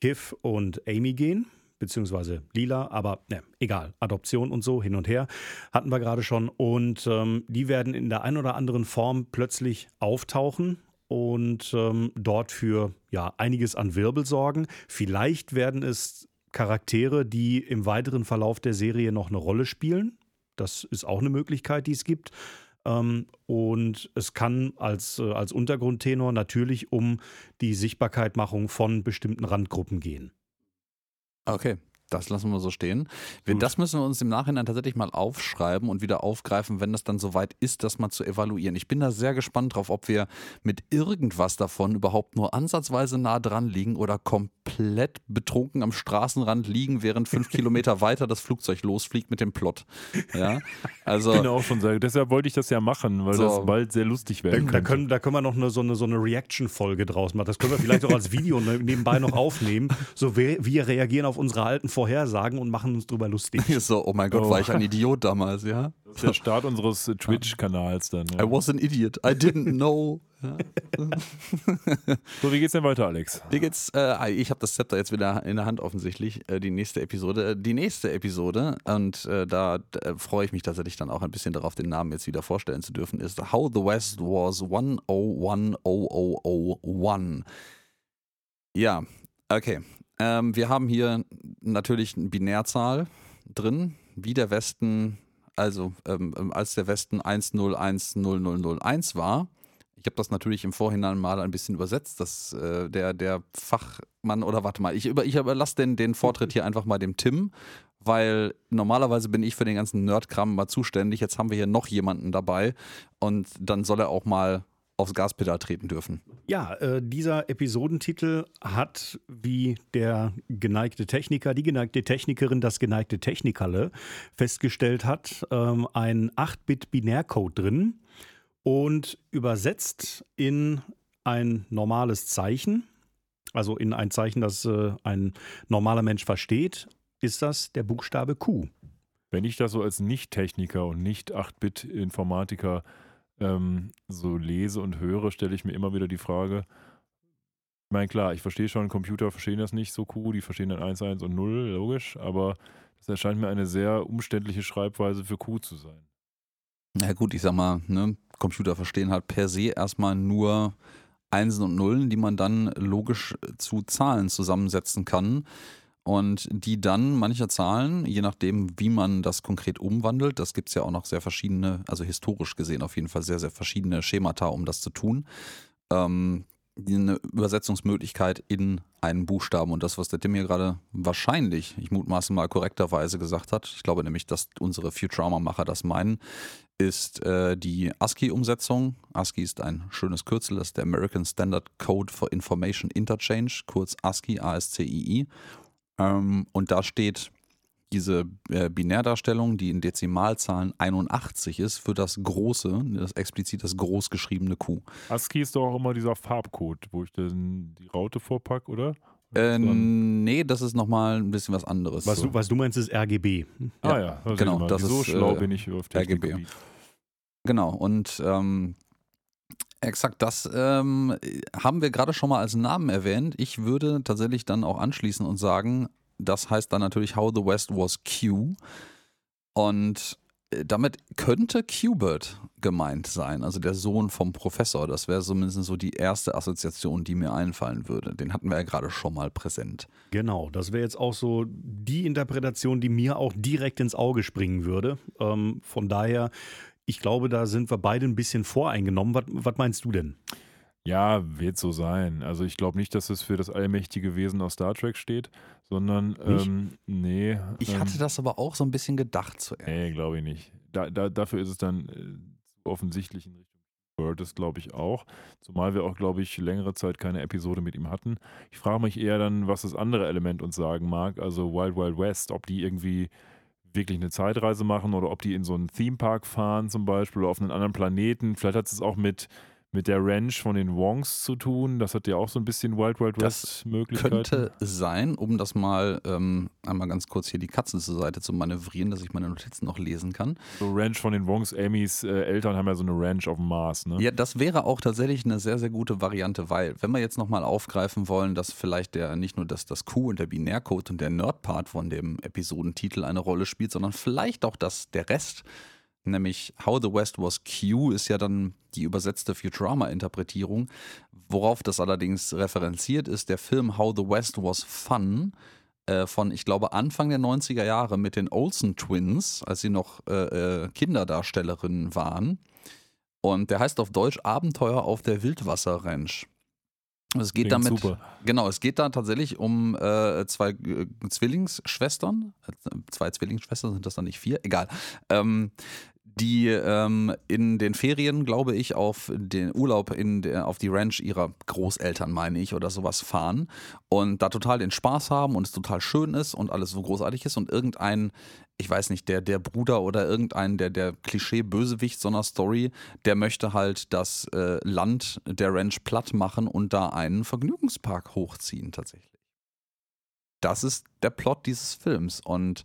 Kiff und Amy gehen, beziehungsweise Lila, aber ne, egal, Adoption und so, hin und her, hatten wir gerade schon. Und ähm, die werden in der einen oder anderen Form plötzlich auftauchen und ähm, dort für ja, einiges an Wirbel sorgen. Vielleicht werden es Charaktere, die im weiteren Verlauf der Serie noch eine Rolle spielen. Das ist auch eine Möglichkeit, die es gibt. Ähm, und es kann als, äh, als Untergrundtenor natürlich um die Sichtbarkeitmachung von bestimmten Randgruppen gehen. Okay, das lassen wir so stehen. Wir, das müssen wir uns im Nachhinein tatsächlich mal aufschreiben und wieder aufgreifen, wenn das dann soweit ist, das mal zu evaluieren. Ich bin da sehr gespannt drauf, ob wir mit irgendwas davon überhaupt nur ansatzweise nah dran liegen oder komplett betrunken am Straßenrand liegen, während fünf Kilometer weiter das Flugzeug losfliegt mit dem Plot. Ja, also Ich bin auch schon sehr, deshalb wollte ich das ja machen, weil So. das bald sehr lustig Da, werden da, könnte. können, da können wir noch eine, so eine, so eine Reaction-Folge draus machen. Das können wir vielleicht auch als Video ne- nebenbei noch aufnehmen. So, wir, wir reagieren auf unsere alten Vorhersagen und machen uns drüber lustig. so, oh mein Gott, Oh. war ich ein Idiot damals, ja? Das ist der Start unseres Twitch-Kanals dann. I Ja. was an idiot. I didn't know. Ja. So, wie geht's denn weiter, Alex? Dir geht's, äh, ich habe das Zepter jetzt wieder in der Hand offensichtlich, äh, die nächste Episode. Äh, Die nächste Episode, und äh, da äh, freue ich mich tatsächlich dann auch ein bisschen darauf, den Namen jetzt wieder vorstellen zu dürfen, ist How the West Was 101001. Ja, okay. Ähm, wir haben hier natürlich eine Binärzahl drin, wie der Westen, also ähm, ähm, als der Westen 10100001 war. Ich habe das natürlich im Vorhinein mal ein bisschen übersetzt, dass äh, der, der Fachmann, oder warte mal, ich, über, ich überlasse den, den Vortritt hier einfach mal dem Tim, weil normalerweise bin ich für den ganzen Nerdkram mal zuständig. Jetzt haben wir hier noch jemanden dabei und dann soll er auch mal aufs Gaspedal treten dürfen. Ja, äh, dieser Episodentitel hat, wie der geneigte Techniker, die geneigte Technikerin, das geneigte Technikerle festgestellt hat, ähm, ein 8-Bit-Binärcode drin und übersetzt in ein normales Zeichen, also in ein Zeichen, das äh, ein normaler Mensch versteht, ist das der Buchstabe Q. Wenn ich das so als Nicht-Techniker und Nicht-8-Bit-Informatiker ähm, so lese und höre, stelle ich mir immer wieder die Frage, ich meine, klar, ich verstehe schon, Computer verstehen das nicht so cool, die verstehen dann 1, 1 und 0, logisch, aber das erscheint mir eine sehr umständliche Schreibweise für Q zu sein. Na gut, ich sag mal, ne, Computer verstehen halt per se erstmal nur Einsen und Nullen, die man dann logisch zu Zahlen zusammensetzen kann. Und die dann manche Zahlen, je nachdem, wie man das konkret umwandelt, das gibt es ja auch noch sehr verschiedene, also historisch gesehen auf jeden Fall sehr, sehr verschiedene Schemata, um das zu tun. Ähm, eine Übersetzungsmöglichkeit in einen Buchstaben. Und das, was der Tim hier gerade wahrscheinlich, ich mutmaße mal korrekterweise gesagt hat, ich glaube nämlich, dass unsere Futurama-Macher das meinen, ist äh, die ASCII-Umsetzung. ASCII ist ein schönes Kürzel, das ist der American Standard Code for Information Interchange, kurz ASCII, A-S-C-I-I. Ähm, und da steht diese äh, Binärdarstellung, die in Dezimalzahlen 81 ist, für das große, das explizit das groß geschriebene Q. ASCII ist doch auch immer dieser Farbcode, wo ich dann die Raute vorpacke, oder? Äh, nee, das ist nochmal ein bisschen was anderes. Was, so. du, was du meinst, ist RGB. ah ja, da genau, das so ist, schlau äh, bin ich auf RGB. Genau, und ähm, exakt das ähm, haben wir gerade schon mal als Namen erwähnt. Ich würde tatsächlich dann auch anschließen und sagen, das heißt dann natürlich How the West Was Q. Und äh, damit könnte Qbert gemeint sein, also der Sohn vom Professor. Das wäre zumindest so die erste Assoziation, die mir einfallen würde. Den hatten wir ja gerade schon mal präsent. Genau, das wäre jetzt auch so die Interpretation, die mir auch direkt ins Auge springen würde. Ähm, von daher, ich glaube, da sind wir beide ein bisschen voreingenommen. Was, was meinst du denn? Ja, wird so sein. Also ich glaube nicht, dass es für das allmächtige Wesen aus Star Trek steht, sondern Nicht? ähm, nee. Ich ähm, hatte das aber auch so ein bisschen gedacht zuerst. Nee, glaube ich nicht. Da, da, dafür ist es dann äh, offensichtlich in Richtung Bird, das glaube ich auch. Zumal wir auch, glaube ich, längere Zeit keine Episode mit ihm hatten. Ich frage mich eher dann, was das andere Element uns sagen mag, also Wild Wild West, ob die irgendwie wirklich eine Zeitreise machen oder ob die in so einen Themepark fahren zum Beispiel oder auf einen anderen Planeten. Vielleicht hat es auch mit, mit der Ranch von den Wongs zu tun. Das hat ja auch so ein bisschen Wild Wild West Möglichkeiten. Könnte sein, um das mal ähm, einmal ganz kurz hier die Katze zur Seite zu manövrieren, dass ich meine Notizen noch lesen kann. So Ranch von den Wongs, Amys äh, Eltern haben ja so eine Ranch auf dem Mars, ne? Ja, das wäre auch tatsächlich eine sehr, sehr gute Variante, weil, wenn wir jetzt nochmal aufgreifen wollen, dass vielleicht der nicht nur das, das Q und der Binärcode und der Nerd-Part von dem Episodentitel eine Rolle spielt, sondern vielleicht auch das, der Rest, nämlich How the West Was Q, ist ja dann die übersetzte Futurama-Interpretierung. Worauf das allerdings referenziert ist, der Film How the West Was Fun äh, von, ich glaube, Anfang der 90er Jahre mit den Olsen Twins, als sie noch äh, äh, Kinderdarstellerinnen waren. Und der heißt auf Deutsch Abenteuer auf der Wildwasser-Ranch. Es geht Klingt damit, super. genau, es geht da tatsächlich um äh, zwei äh, Zwillingsschwestern. Äh, Zwei Zwillingsschwestern sind das dann nicht vier? Egal. Ähm, die ähm, in den Ferien, glaube ich, auf den Urlaub in der, auf die Ranch ihrer Großeltern, meine ich, oder sowas fahren und da total den Spaß haben und es total schön ist und alles so großartig ist und irgendein, ich weiß nicht, der, der Bruder oder irgendein, der, der Klischee-Bösewicht so einer Story, der möchte halt das äh, Land der Ranch platt machen und da einen Vergnügungspark hochziehen tatsächlich. Das ist der Plot dieses Films und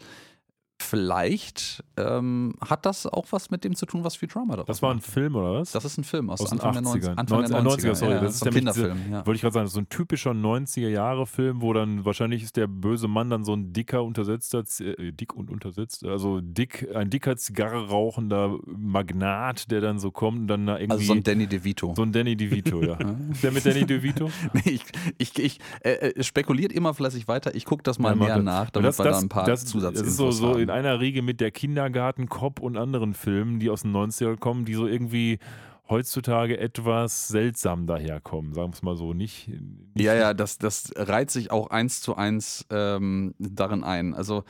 vielleicht ähm, hat das auch was mit dem zu tun, was Futurama daraus Das war ein. Film, oder was? Das ist ein Film aus, Aus den Anfang, der 90er, 80ern. Anfang der 90er, 90er. sorry, ja, das ist so ein nämlich diese- Kinderfilm. Ja. Wollte ich gerade sagen, so ein typischer 90er-Jahre-Film, wo dann wahrscheinlich ist der böse Mann dann so ein dicker, untersetzter, äh, dick und untersetzt, also dick, ein dicker Zigarre rauchender Magnat, der dann so kommt und dann da irgendwie. Also so ein Danny DeVito. so ein Danny DeVito, ja. der mit Danny DeVito? Nee, ich ich, ich äh, äh, spekuliert immer flässig weiter. Ich gucke das mal Ja, näher nach, damit das, wir das, da ein paar das, Zusatzinfos so, so haben. In einer Riege mit der Kindergarten Cop und anderen Filmen, die aus den 90ern kommen, die so irgendwie heutzutage etwas seltsam daherkommen, sagen wir es mal so, nicht, nicht Ja, ja, das, das reiht sich auch eins zu eins ähm, darin ein. Also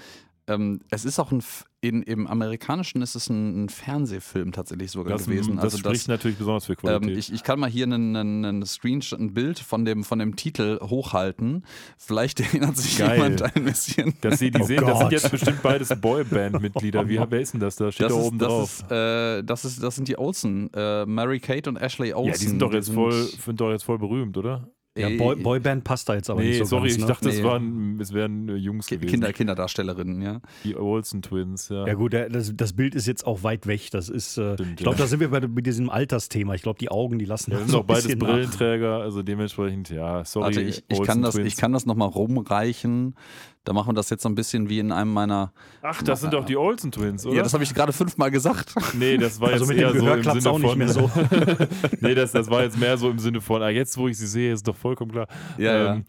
ähm, es ist auch ein, F- in, im Amerikanischen ist es ein, ein Fernsehfilm tatsächlich sogar das, gewesen. das Also spricht natürlich besonders für Qualität. Ähm, ich, ich kann mal hier einen, einen, einen Screenshot, ein Bild von dem, von dem Titel hochhalten. Vielleicht erinnert sich Geil. jemand ein bisschen. dass sie die Oh sehen, das sind Gott. jetzt bestimmt beides Boyband-Mitglieder. Wie, wer ist denn das? Da steht Das, da ist, oben das, drauf. ist, äh, das, ist, das sind die Olsen. Äh, Mary Kate und Ashley Olsen. ja, die sind doch jetzt sind- voll, sind doch jetzt voll berühmt, oder? Ja, Äh, Boy, Boyband passt da jetzt aber nee, nicht so sorry, ganz, ich ne? dachte, es, Nee. waren, es wären äh, Jungs gewesen. Kinder, Kinderdarstellerinnen, ja. Die Olsen Twins, ja. Ja gut, der- das, das Bild ist jetzt auch weit weg. Das ist, äh, Stimmt, ich glaube, ja. da sind wir bei, bei diesem Altersthema. Ich glaube, die Augen, die lassen Ja, da sind ein beides bisschen nach. Brillenträger, also dementsprechend, ja, sorry. Warte, ich, ich, kann das, ich kann das nochmal rumreichen. Da machen wir das jetzt so ein bisschen wie in einem meiner. Ach, das sind doch die Olsen Twins, oder? Ja, das habe ich gerade fünfmal gesagt. nee, das war Also jetzt mit dem eher so im Sinne auch nicht von, mehr so. nee, das, das war jetzt mehr so im Sinne von, ah, jetzt wo ich sie sehe, ist doch vollkommen klar. Ja, ähm,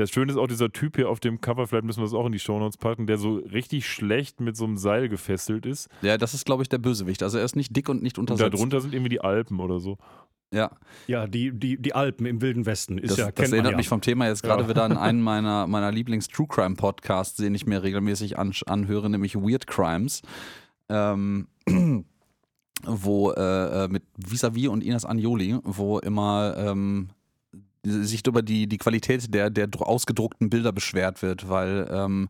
Das Schöne ist auch dieser Typ hier auf dem Cover, vielleicht müssen wir das auch in die Shownotes packen, der so richtig schlecht mit so einem Seil gefesselt ist. Ja, das ist, glaube ich, der Bösewicht. Also er ist nicht dick und nicht Und untersetzt. darunter sind irgendwie die Alpen oder so. Ja, Ja, die, die, die Alpen im Wilden Westen. Ist das, ja, das erinnert ja. mich vom Thema jetzt gerade Ja. wieder an einen meiner, meiner Lieblings-True Crime-Podcasts, den ich mir regelmäßig an, anhöre, nämlich Weird Crimes. Ähm, wo äh, äh mit Visavi und Ines Agnoli, wo immer ähm, sich über die, die Qualität der, der ausgedruckten Bilder beschwert wird, weil ähm,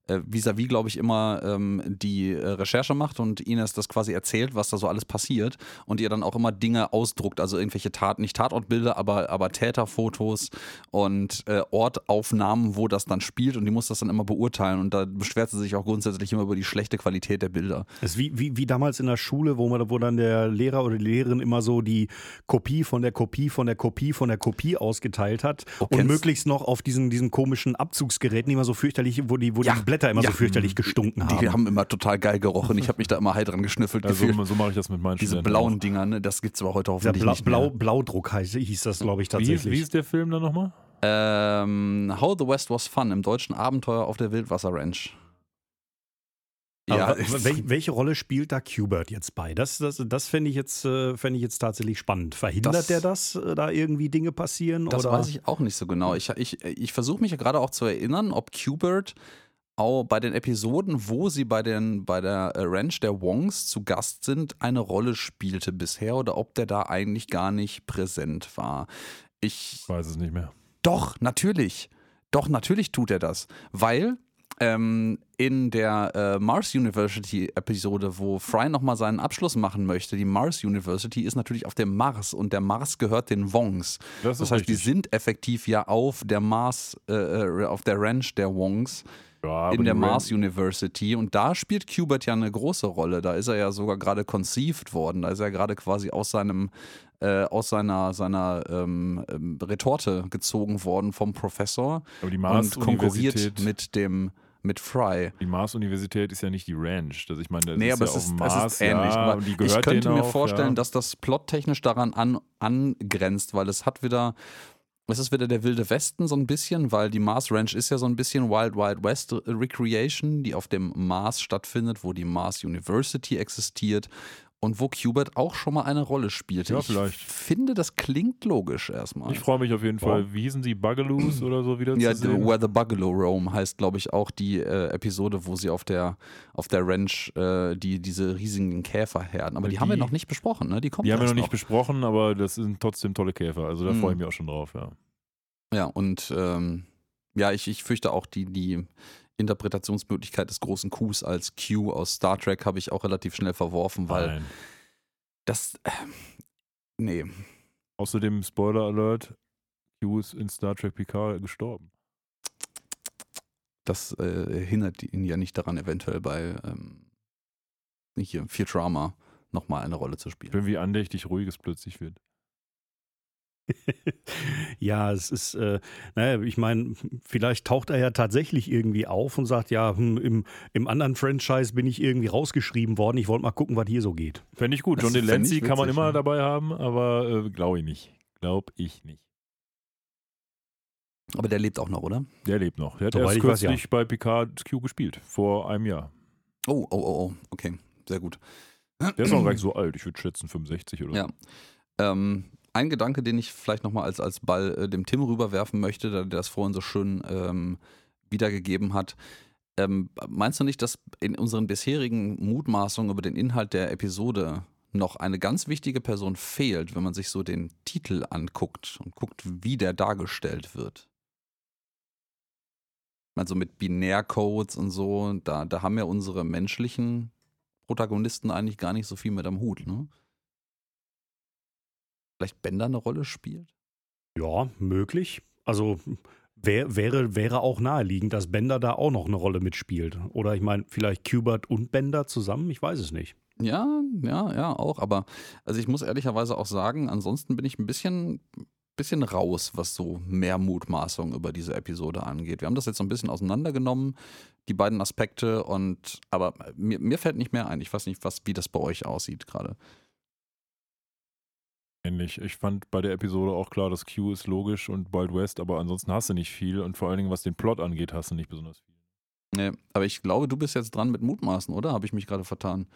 äh, vis-à-vis, glaube ich, immer ähm, die äh, Recherche macht und Ines das quasi erzählt, was da so alles passiert und ihr dann auch immer Dinge ausdruckt, also irgendwelche Tat, nicht Tatortbilder, aber, aber Täterfotos und äh, Ortaufnahmen, wo das dann spielt und die muss das dann immer beurteilen und da beschwert sie sich auch grundsätzlich immer über die schlechte Qualität der Bilder. Das ist wie, wie, wie damals in der Schule, wo, man, wo dann der Lehrer oder die Lehrerin immer so die Kopie von der Kopie von der Kopie von der Kopie ausgeteilt hat oh, und möglichst noch auf diesen, diesen komischen Abzugsgeräten immer so fürchterlich, wo die, wo ja. die Blätter immer ja. so fürchterlich gestunken haben. Die haben immer total geil gerochen. Ich habe mich da immer heil dran geschnüffelt. Also, gefühlt. so mache ich das mit meinen Diese blauen auch. Dinger, ne, das gibt es aber heute hoffentlich Bla nicht Blau, mehr. Blaudruck heißt, hieß das, glaube ich, tatsächlich. Wie, wie ist der Film dann nochmal? Ähm, How the West Was Fun im deutschen Abenteuer auf der Wildwasser Ranch. Ja, welche, welche Rolle spielt da Qbert jetzt bei? Das, das, das fände ich, jetzt, äh, fänd ich jetzt tatsächlich spannend. Verhindert das, der das, äh, da irgendwie Dinge passieren? Das oder? weiß ich auch nicht so genau. Ich, ich, ich versuche mich ja gerade auch zu erinnern, ob Qbert auch bei den Episoden, wo sie bei, den, bei der äh, Ranch der Wongs zu Gast sind, eine Rolle spielte bisher oder ob der da eigentlich gar nicht präsent war. Ich weiß es nicht mehr. Doch, natürlich. Doch, natürlich tut er das. Weil ähm, in der äh, Mars University Episode, wo Fry nochmal seinen Abschluss machen möchte, die Mars University ist natürlich auf dem Mars und der Mars gehört den Wongs. Das, das heißt, richtig. die sind effektiv ja auf der Mars, äh, äh auf der Ranch der Wongs. Ja, in der Mars University und da spielt Qbert ja eine große Rolle. Da ist er ja sogar gerade conceived worden. Da ist er gerade quasi aus seinem äh, aus seiner, seiner ähm, ähm Retorte gezogen worden vom Professor und konkurriert mit dem mit Fry. Die Mars-Universität ist ja nicht die Ranch. Das, ich meine, das nee, ist aber ja es, ist, Mars, es ist ähnlich. Ja, ich könnte mir auch, vorstellen, ja. dass das plottechnisch daran an, angrenzt, weil es hat wieder es ist wieder der wilde Westen so ein bisschen, weil die Mars Ranch ist ja so ein bisschen Wild Wild West Recreation, die auf dem Mars stattfindet, wo die Mars University existiert und wo Qbert auch schon mal eine Rolle spielte. Ja, vielleicht. Ich finde, das klingt logisch erstmal. Ich freue mich auf jeden Fall. Wow. Wie hießen sie? Bugaloos oder so wieder Ja, zu sehen? Where the Bugalo Roam heißt, glaube ich, auch die äh, Episode, wo sie auf der, auf der Ranch äh, die, diese riesigen Käfer herden. Aber die, die, haben wir noch nicht besprochen, ne? Die, kommt die haben wir noch nicht besprochen, aber das sind trotzdem tolle Käfer. Also da mhm. freue ich mich auch schon drauf, ja. Ja, und ähm, ja, ich, ich fürchte auch die, die Interpretationsmöglichkeit des großen Qs als Q aus Star Trek habe ich auch relativ schnell verworfen, weil Nein. das. Äh, nee. Außerdem, Spoiler Alert: Q ist in Star Trek Picard gestorben. Das äh, hindert ihn ja nicht daran, eventuell bei ähm, hier Futurama nochmal eine Rolle zu spielen. Schön, wie andächtig ruhig es plötzlich wird. ja, es ist, äh, naja, ich meine, vielleicht taucht er ja tatsächlich irgendwie auf und sagt, ja, hm, im, im anderen Franchise bin ich irgendwie rausgeschrieben worden. Ich wollte mal gucken, was hier so geht. Fände ich gut. John Delancey kann man immer ja. dabei haben, aber äh, glaube ich nicht. Glaube ich nicht. Aber der lebt auch noch, oder? Der lebt noch. Der hat Soweit erst kürzlich weiß, ja. bei Picard Q gespielt, vor einem Jahr. Oh, oh, oh, oh, okay, sehr gut. Der ist noch gar nicht so alt, ich würde schätzen 65 oder ja. so. Ja. Ähm, ein Gedanke, den ich vielleicht nochmal als, als Ball äh, dem Tim rüberwerfen möchte, der das vorhin so schön ähm, wiedergegeben hat. Ähm, meinst du nicht, dass in unseren bisherigen Mutmaßungen über den Inhalt der Episode noch eine ganz wichtige Person fehlt, wenn man sich so den Titel anguckt und guckt, wie der dargestellt wird? Also mit Binärcodes und so, da, da haben ja unsere menschlichen Protagonisten eigentlich gar nicht so viel mit am Hut, ne? Vielleicht Bender eine Rolle spielt? Ja, möglich. Also wär, wäre, wäre auch naheliegend, dass Bender da auch noch eine Rolle mitspielt. Oder ich meine, vielleicht Kubert und Bender zusammen, ich weiß es nicht. Ja, ja, ja, auch. Aber also ich muss ehrlicherweise auch sagen, ansonsten bin ich ein bisschen, bisschen raus, was so mehr Mutmaßung über diese Episode angeht. Wir haben das jetzt so ein bisschen auseinandergenommen, die beiden Aspekte, und aber mir, mir fällt nicht mehr ein. Ich weiß nicht, was, wie das bei euch aussieht gerade. Ähnlich. Ich fand bei der Episode auch klar, dass Q ist logisch und Wild West, aber ansonsten hast du nicht viel und vor allen Dingen, was den Plot angeht, hast du nicht besonders viel. Nee, aber ich glaube, du bist jetzt dran mit Mutmaßen, oder? Habe ich mich gerade vertan?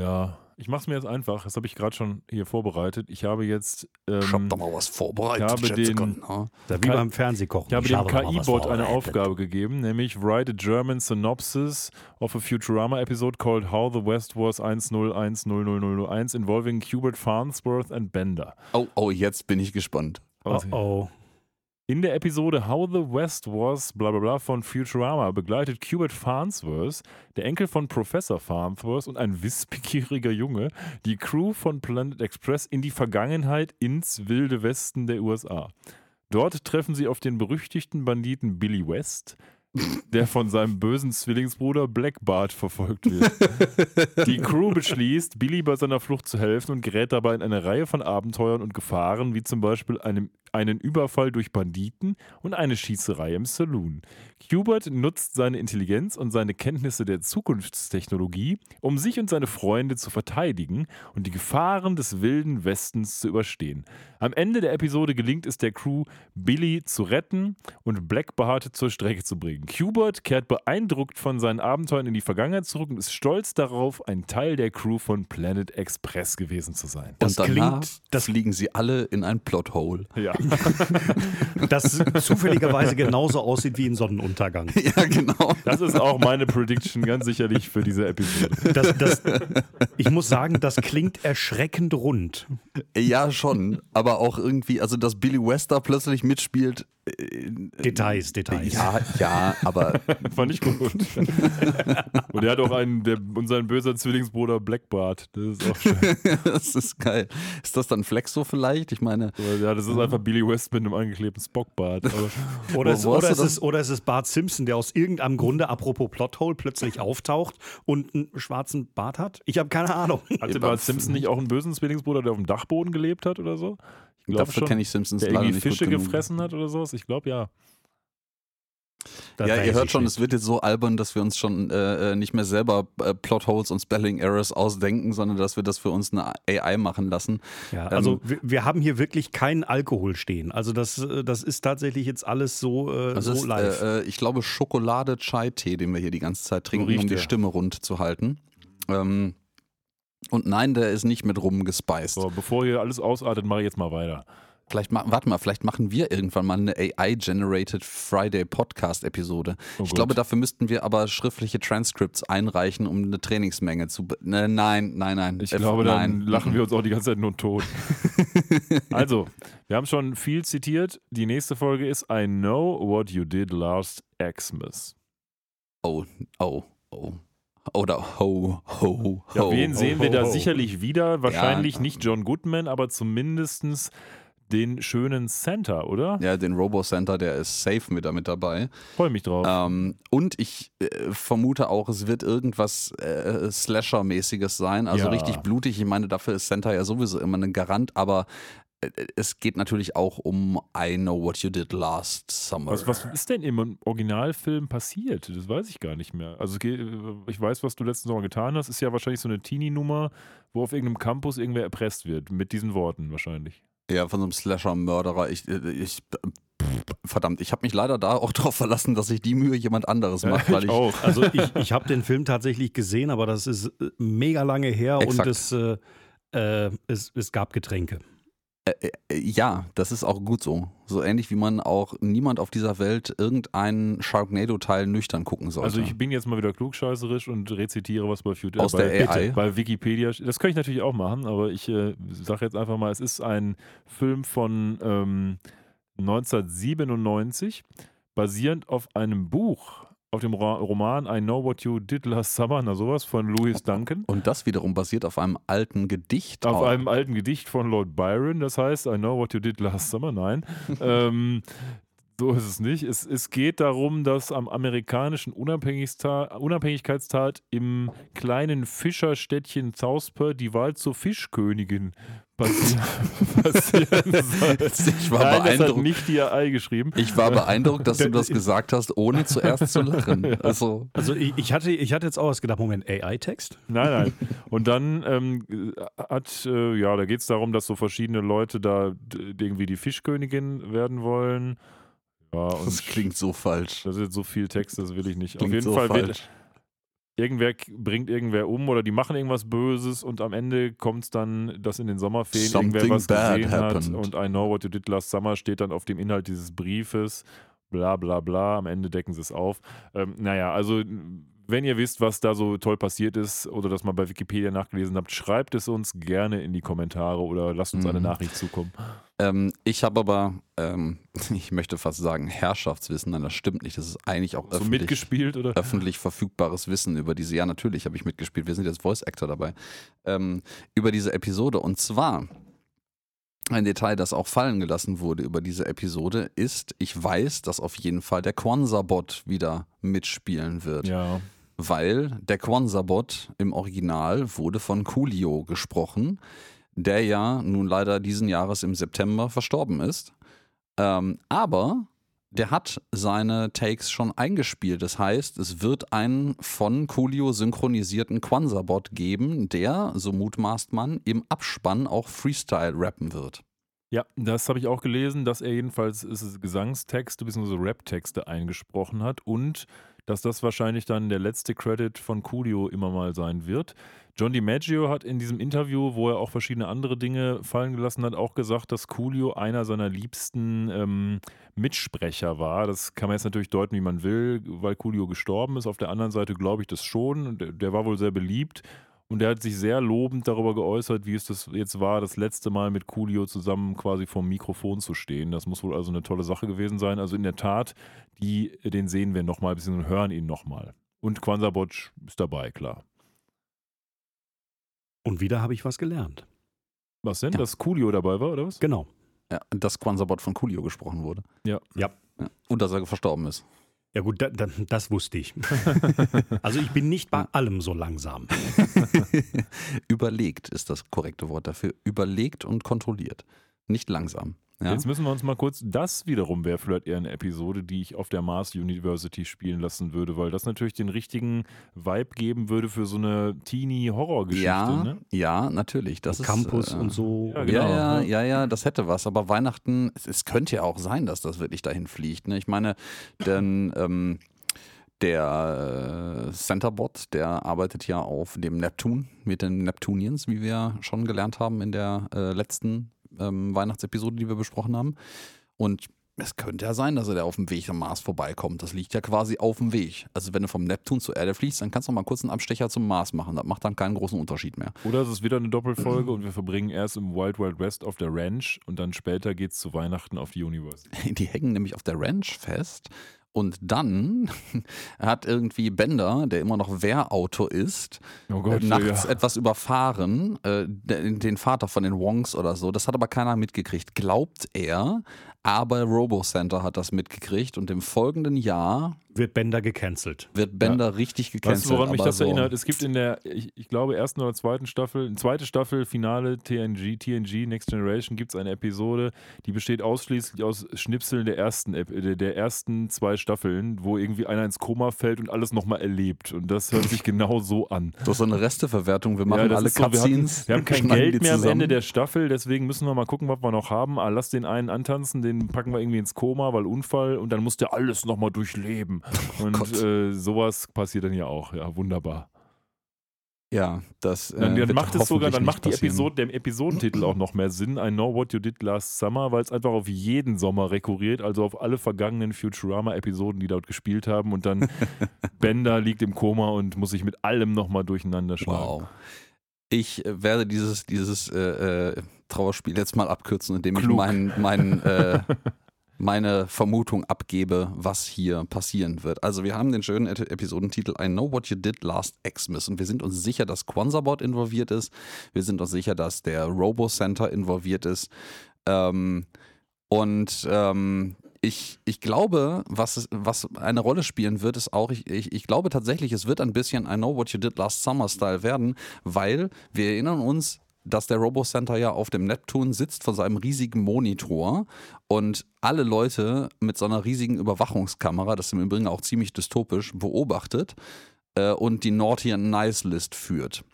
Ja, ich mache es mir jetzt einfach. Das habe ich gerade schon hier vorbereitet. Ich habe jetzt. Ähm, Ich hab da mal was vorbereitet. ich habe den- ne? Da wie beim Fernsehkochen. Ich habe dem mal was KI-Bot eine. Aufgabe gegeben, nämlich write a German synopsis of a Futurama episode called How the West Was 1010001 involving Hubert Farnsworth and Bender. Oh, oh, jetzt bin ich gespannt. Oh, oh. In der Episode How the West Was bla bla bla von Futurama begleitet Hubert Farnsworth, der Enkel von Professor Farnsworth und ein wissbegieriger Junge, die Crew von Planet Express in die Vergangenheit ins wilde Westen der USA. Dort treffen sie auf den berüchtigten Banditen Billy West, der von seinem bösen Zwillingsbruder Black Bart verfolgt wird. Die Crew beschließt, Billy bei seiner Flucht zu helfen und gerät dabei in eine Reihe von Abenteuern und Gefahren, wie zum Beispiel einem, einen Überfall durch Banditen und eine Schießerei im Saloon. Hubert nutzt seine Intelligenz und seine Kenntnisse der Zukunftstechnologie, um sich und seine Freunde zu verteidigen und die Gefahren des wilden Westens zu überstehen. Am Ende der Episode gelingt es der Crew, Billy zu retten und Black Behaarte zur Strecke zu bringen. Hubert kehrt beeindruckt von seinen Abenteuern in die Vergangenheit zurück und ist stolz darauf, ein Teil der Crew von Planet Express gewesen zu sein. Das Und danach klingt- das- fliegen sie alle in ein Plothole. Ja. Das zufälligerweise genauso aussieht wie ein Sonnenuntergang. ja, genau. Das ist auch meine Prediction ganz sicherlich für diese Episode. Das, das, ich muss sagen, das klingt erschreckend rund. Ja, schon. Aber auch irgendwie, also dass Billy West da plötzlich mitspielt. Äh, Details, Details. Ja, ja, aber Fand ich gut. Und er hat auch einen, der, und sein böser Zwillingsbruder Black Bart. Das ist auch schön. das ist geil. Ist das dann Flexo vielleicht? Ich meine, Ja, das ist einfach Billy West mit einem angeklebten Spockbart. Oder, es, oder, es ist, oder es ist Bart Simpson, der aus irgendeinem Grunde, apropos Plothole, plötzlich auftaucht und einen schwarzen Bart hat. Ich habe keine Ahnung. hatte Bart Simpson nicht auch einen bösen Zwillingsbruder, der auf dem Dachboden gelebt hat oder so? Ich glaube dafür kenne ich Simpsons Der leider irgendwie Fische gefressen hat oder sowas? Ich glaube ja. Das Ja, ihr hört schon, nicht. es wird jetzt so albern, dass wir uns schon äh, äh, nicht mehr selber äh, Plotholes und Spelling Errors ausdenken, sondern dass wir das für uns eine AI machen lassen. Ja, Ähm, also wir, wir haben hier wirklich keinen Alkohol stehen. Also das, äh, das ist tatsächlich jetzt alles so, äh, Das so ist, live. äh, äh, ich glaube, Schokolade-Chai-Tee, den wir hier die ganze Zeit trinken, um die der. Stimme rund zu halten. Ähm, und nein, der ist nicht mit rum gespeist. So, bevor hier alles ausartet, mache ich jetzt mal weiter. Vielleicht warte mal, vielleicht machen wir irgendwann mal eine AI-generated Friday Podcast-Episode. Oh ich glaube, dafür müssten wir aber schriftliche Transcripts einreichen, um eine Trainingsmenge zu. Ne, nein, nein, nein. Ich Äh, glaube, dann nein. lachen wir uns auch die ganze Zeit nur tot. also, wir haben schon viel zitiert. Die nächste Folge ist I Know What You Did Last Xmas. Oh, oh, oh. Oder ho, ho, ho. Ja, wen ho, sehen ho, wir da ho. sicherlich wieder? Wahrscheinlich Ja. nicht John Goodman, aber zumindestens den schönen Santa, oder? Ja, den Robo-Center, der ist safe mit damit dabei. Freue mich drauf. Ähm, und ich äh, vermute auch, es wird irgendwas äh, Slasher-mäßiges sein. Also Ja. richtig blutig. Ich meine, dafür ist Santa ja sowieso immer ein Garant, aber es geht natürlich auch um I Know What You Did Last Summer. Was, was ist denn im Originalfilm passiert? Das weiß ich gar nicht mehr. Also geht- ich weiß, was du letzten Sommer getan hast. Ist ja wahrscheinlich so eine Teenie-Nummer, wo auf irgendeinem Campus irgendwer erpresst wird. Mit diesen Worten wahrscheinlich. Ja, von so einem Slasher-Mörderer. Ich, äh, ich, verdammt, ich habe mich leider da auch darauf verlassen, dass sich die Mühe jemand anderes macht, weil ich, auch. Also ich, ich habe den Film tatsächlich gesehen, aber das ist äh, mega lange her Exakt. und es, äh, äh, es, es gab Getränke. Äh, ja, das ist auch gut so. So ähnlich wie man auch niemand auf dieser Welt irgendeinen Sharknado-Teil nüchtern gucken sollte. Also ich bin jetzt mal wieder klugscheißerisch und rezitiere was bei Future. Aus bei, der AI? Bei Wikipedia. Das könnte ich natürlich auch machen, aber ich äh, sage jetzt einfach mal, es ist ein Film von ähm, 1997, basierend auf einem Buch, auf dem Ro Roman I Know What You Did Last Summer, na sowas, von Louis Duncan. Und das wiederum basiert auf einem alten Gedicht. Auf Au- einem alten Gedicht von Lord Byron, das heißt I Know What You Did Last Summer, nein. ähm, so ist es nicht. Es, es geht darum, dass am amerikanischen Unabhängigkeitstag im kleinen Fischerstädtchen Zausper die Wahl zur Fischkönigin passi passieren soll. Ich war Nein, das hat beeindruckt. nicht die AI geschrieben. Ich war beeindruckt, dass du das gesagt hast, ohne zuerst zu lachen. Also, Also ich, ich, hatte, ich hatte jetzt auch was gedacht, Moment, AI-Text? Nein, nein. Und dann ähm, hat, äh, ja, da geht es darum, dass so verschiedene Leute da irgendwie die Fischkönigin werden wollen. Ja, und das klingt so falsch. das ist jetzt so viel Text, das will ich nicht. Klingt Auf jeden so Fall falsch. wird, irgendwer bringt irgendwer um oder die machen irgendwas Böses und am Ende kommt es dann, dass in den Sommerferien irgendwer Something was bad gesehen hat happened. und I know what you did last summer steht dann auf dem Inhalt dieses Briefes, bla bla bla, am Ende decken sie es auf. Ähm, naja, also wenn ihr wisst, was da so toll passiert ist oder das mal bei Wikipedia nachgelesen habt, schreibt es uns gerne in die Kommentare oder lasst uns eine Mhm. Nachricht zukommen. Ähm, ich habe aber, ähm, ich möchte fast sagen, Herrschaftswissen. Nein, das stimmt nicht. Das ist eigentlich auch So öffentlich, mitgespielt oder? öffentlich verfügbares Wissen über diese. Ja, natürlich habe ich mitgespielt. Wir sind jetzt Voice Actor dabei. Ähm, über diese Episode. Und zwar. Ein Detail, das auch fallen gelassen wurde über diese Episode, ist, ich weiß, dass auf jeden Fall der Kwanzaa-Bot wieder mitspielen wird. Ja. Weil der Kwanzaa-Bot im Original wurde von Coolio gesprochen, der ja nun leider diesen Jahres im September verstorben ist. Ähm, aber der hat seine Takes schon eingespielt. Das heißt, es wird einen von Coolio synchronisierten Kwanzaa-Bot geben, der, so mutmaßt man, im Abspann auch Freestyle rappen wird. Ja, das habe ich auch gelesen, dass er jedenfalls Gesangstexte bzw. Rap-Texte eingesprochen hat und dass das wahrscheinlich dann der letzte Credit von Coolio immer mal sein wird. John DiMaggio hat in diesem Interview, wo er auch verschiedene andere Dinge fallen gelassen hat, auch gesagt, dass Coolio einer seiner liebsten ähm, Mitsprecher war. Das kann man jetzt natürlich deuten, wie man will, weil Coolio gestorben ist. Auf der anderen Seite glaube ich das schon. Der, der war wohl sehr beliebt. Und er hat sich sehr lobend darüber geäußert, wie es das jetzt war, das letzte Mal mit Coolio zusammen quasi vorm Mikrofon zu stehen. Das muss wohl also eine tolle Sache gewesen sein. Also in der Tat, die, den sehen wir nochmal, bzw. hören ihn nochmal. Und Kwanzaa-Bot ist dabei, klar. Und wieder habe ich was gelernt. Was denn? Ja. Dass Coolio dabei war, oder was? Genau. Ja, dass Kwanzaa-Bot von Coolio gesprochen wurde. Ja. Ja. Ja. Und dass er verstorben ist. Ja gut, da, da, das wusste ich. Also ich bin nicht bei allem so langsam. Überlegt ist das korrekte Wort dafür. Überlegt und kontrolliert. Nicht langsam. Ja? Jetzt müssen wir uns mal kurz, das wiederum wäre vielleicht eher eine Episode, die ich auf der Mars University spielen lassen würde, weil das natürlich den richtigen Vibe geben würde für so eine Teenie-Horror-Geschichte. ja, Ne? ja, natürlich. Das ist, Campus äh, und so. Ja, genau. Ja, ja, ne? ja, ja, das hätte was. Aber Weihnachten, es, es könnte ja auch sein, dass das wirklich dahin fliegt. Ne? Ich meine, denn ähm, der äh, Centerbot, der arbeitet ja auf dem Neptun mit den Neptunians, wie wir schon gelernt haben in der äh, letzten ähm, Weihnachtsepisode, die wir besprochen haben. Und es könnte ja sein, dass er da auf dem Weg am Mars vorbeikommt. Das liegt ja quasi auf dem Weg. Also wenn du vom Neptun zur Erde fliegst, dann kannst du mal kurz einen Abstecher zum Mars machen. Das macht dann keinen großen Unterschied mehr. Oder es ist wieder eine Doppelfolge und wir verbringen erst im Wild Wild West auf der Ranch und dann später geht es zu Weihnachten auf die University. Die hängen nämlich auf der Ranch fest. Und dann hat irgendwie Bender, der immer noch Wehrauto ist, Oh äh, nachts etwas überfahren, äh, den den Vater von den Wongs oder so. Das hat aber keiner mitgekriegt, glaubt er. Aber RoboCenter hat das mitgekriegt und im folgenden Jahr Wird Bender gecancelt. wird Bender richtig gecancelt. Weißt du, woran mich das so. erinnert? Es gibt in der, ich, ich glaube, ersten oder zweiten Staffel, zweite Staffel, Finale TNG, TNG Next Generation, gibt es eine Episode, die besteht ausschließlich aus Schnipseln der ersten, der ersten zwei Staffeln, wo irgendwie einer ins Koma fällt und alles nochmal erlebt. Und das hört sich genau so an. Das ist so eine Resteverwertung. Wir machen das alle so, wir, hatten, Cutscenes. wir haben kein Geld mehr am zusammen. Ende der Staffel, deswegen müssen wir mal gucken, was wir noch haben. Ah, lass den einen antanzen, den packen wir irgendwie ins Koma, weil Unfall und dann muss der alles nochmal durchleben. Und Oh Gott. äh, sowas passiert dann ja auch. Ja, wunderbar. Ja, das äh, Dann, dann macht es sogar, dann macht die. Episode, der Episodentitel auch noch mehr Sinn. I know what you did last summer, weil es einfach auf jeden Sommer rekurriert, also auf alle vergangenen Futurama-Episoden, die dort gespielt haben. Und dann Bender liegt im Koma und muss sich mit allem nochmal durcheinander schlagen. Wow. Ich äh, werde dieses, dieses äh, äh, Trauerspiel jetzt mal abkürzen, indem ich Klug. mein, mein, äh, meine Vermutung abgebe, was hier passieren wird. Also wir haben den schönen Ep- Episodentitel I Know What You Did Last Xmas und wir sind uns sicher, dass Kwanzaa-Bot involviert ist. Wir sind uns sicher, dass der Robo-Center involviert ist. Ähm, und ähm, ich, ich glaube, was, was eine Rolle spielen wird, ist auch, ich, ich, ich glaube tatsächlich, es wird ein bisschen I Know What You Did Last Summer Style werden, weil wir erinnern uns, dass der Robo-Center ja auf dem Neptun sitzt von seinem riesigen Monitor und alle Leute mit so einer riesigen Überwachungskamera, das ist im Übrigen auch ziemlich dystopisch, beobachtet äh, und die Naughty and Nice List führt.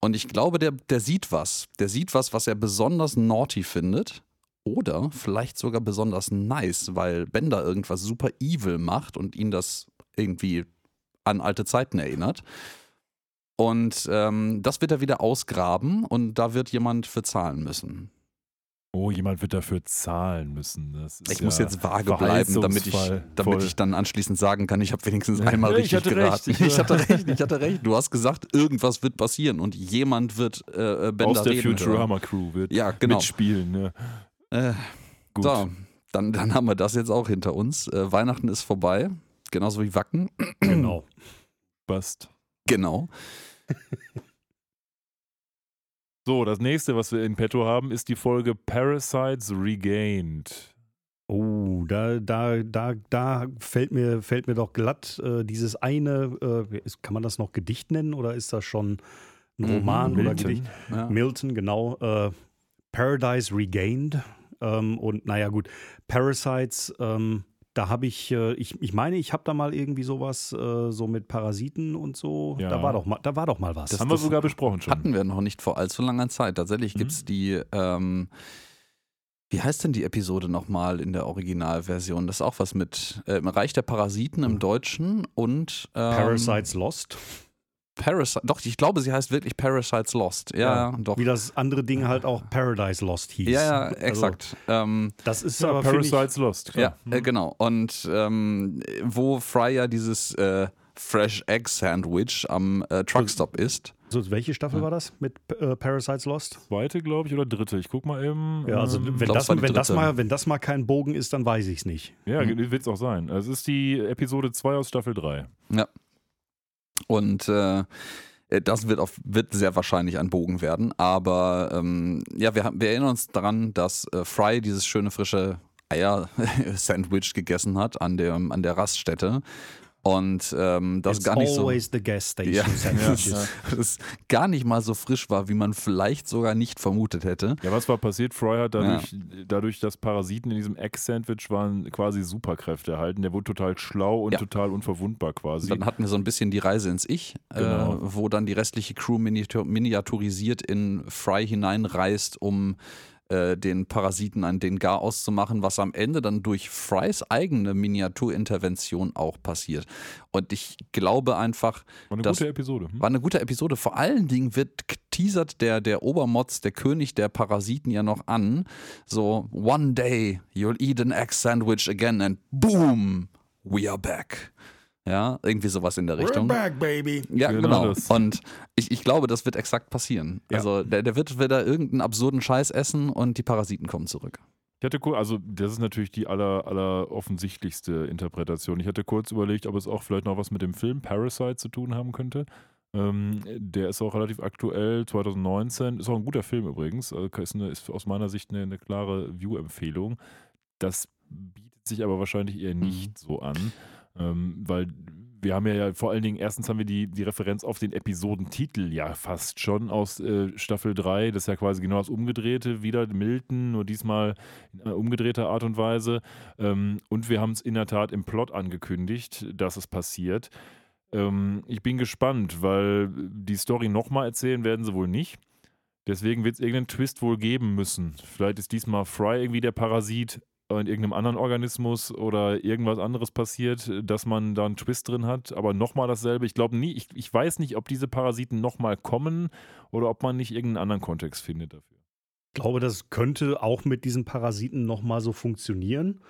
Und ich glaube, der, der sieht was. Der sieht was, was er besonders naughty findet. Oder vielleicht sogar besonders nice, weil Bender irgendwas super evil macht und ihn das irgendwie an alte Zeiten erinnert. Und ähm, das wird er wieder ausgraben und da wird jemand für zahlen müssen. Oh, jemand wird dafür zahlen müssen. Ich ja muss jetzt vage bleiben, damit ich, damit Voll. ich dann anschließend sagen kann, ich habe wenigstens Ja, einmal ich richtig geraten. recht. Ich hatte recht, ich hatte recht. Du hast gesagt, irgendwas wird passieren und jemand wird äh, Bender aus der reden hören. Futurama Crew wird Ja, genau. mitspielen. Ne? Äh, Gut. so, dann, dann haben wir das jetzt auch hinter uns. Äh, Weihnachten ist vorbei, genauso wie Wacken. Genau. Passt. Genau. So, das nächste, was wir in petto haben, ist die Folge Parasites Regained. Oh, da, da, da, da fällt mir, fällt mir doch glatt äh, dieses eine, äh, ist, kann man das noch Gedicht nennen oder ist das schon ein Mhm, Roman oder Milton. Gedicht? Ja. Milton, genau. Äh, Paradise Regained. Ähm, und naja, gut, Parasites, ähm, da habe ich, äh, ich, ich meine, ich habe da mal irgendwie sowas, äh, so mit Parasiten und so. Ja. Da war doch mal, da war doch mal was. Das- haben wir sogar besprochen schon. Hatten wir noch nicht vor allzu langer Zeit. Tatsächlich Mhm. gibt es die, ähm, wie heißt denn die Episode nochmal in der Originalversion? Das ist auch was mit äh, im Reich der Parasiten im Deutschen und ähm, Parasites Lost. Parasite, doch, ich glaube, sie heißt wirklich Parasites Lost. Ja, ja, doch. Wie das andere Ding halt auch Paradise Lost hieß. Ja, ja, Also, exakt. ähm, das ist Ja, aber, finde ich, Parasites Lost. ja, klar. äh, genau. Und ähm, wo Fry ja dieses äh, Fresh Egg Sandwich am äh, Truckstop isst. so, welche Staffel Ja. war das mit äh, Parasites Lost? Zweite, glaube ich, oder dritte. Ich guck mal eben. Ja, also ähm, wenn, glaub, das, wenn, das mal, wenn das mal kein Bogen ist, dann weiß ich es nicht. Ja, Mhm. wird es auch sein. Es ist die Episode 2 aus Staffel 3. Und äh, äh, das wird, auf, wird sehr wahrscheinlich ein Bogen werden. Aber ähm, ja, wir, wir erinnern uns daran, dass äh, Fry dieses schöne frische Eier-Sandwich gegessen hat an der, an der Raststätte. Und ähm, das It's gar nicht so. always the gas station Ja, sandwiches. das gar nicht mal so frisch war, wie man vielleicht sogar nicht vermutet hätte. Ja, was war passiert? Fry hat dadurch, dadurch, dass Parasiten in diesem Egg-Sandwich waren, quasi Superkräfte erhalten. Der wurde total schlau und Ja. total unverwundbar quasi. Dann hatten wir so ein bisschen die Reise ins Ich, Genau. äh, wo dann die restliche Crew miniatur miniaturisiert in Fry hineinreist, um äh, den Parasiten an den Gar auszumachen, was am Ende dann durch Frys eigene Miniaturintervention auch passiert. Und ich glaube einfach, war eine gute Episode. Hm? war eine gute Episode. Vor allen Dingen wird teasert der, der Obermotz, der König der Parasiten ja noch an. So, one day you'll eat an egg sandwich again and boom, we are back. Ja, irgendwie sowas in der We're Richtung. back, baby. Ja, Genau genau. Und ich, ich glaube, das wird exakt passieren. Ja. Also der, der wird wieder irgendeinen absurden Scheiß essen und die Parasiten kommen zurück. Ich hatte kurz, also das ist natürlich die aller, aller offensichtlichste Interpretation. Ich hatte kurz überlegt, ob es auch vielleicht noch was mit dem Film Parasite zu tun haben könnte. Ähm, der ist auch relativ aktuell, 2019. Ist auch ein guter Film übrigens. Also ist, eine, ist aus meiner Sicht eine, eine klare View-Empfehlung. Das bietet sich aber wahrscheinlich eher nicht so an, ähm, weil wir haben ja, vor allen Dingen, erstens haben wir die, die Referenz auf den Episodentitel ja fast schon aus äh, Staffel 3. Das ist ja quasi genau das Umgedrehte, wieder Milton, nur diesmal in einer umgedrehter Art und Weise. Ähm, und wir haben es in der Tat im Plot angekündigt, dass es passiert. Ähm, ich bin gespannt, weil die Story nochmal erzählen werden sie wohl nicht. Deswegen wird es irgendeinen Twist wohl geben müssen. Vielleicht ist diesmal Fry irgendwie der Parasit in irgendeinem anderen Organismus oder irgendwas anderes passiert, dass man da einen Twist drin hat, aber nochmal dasselbe. Ich glaube nie, ich, ich weiß nicht, ob diese Parasiten nochmal kommen oder ob man nicht irgendeinen anderen Kontext findet dafür. Ich glaube, das könnte auch mit diesen Parasiten nochmal so funktionieren.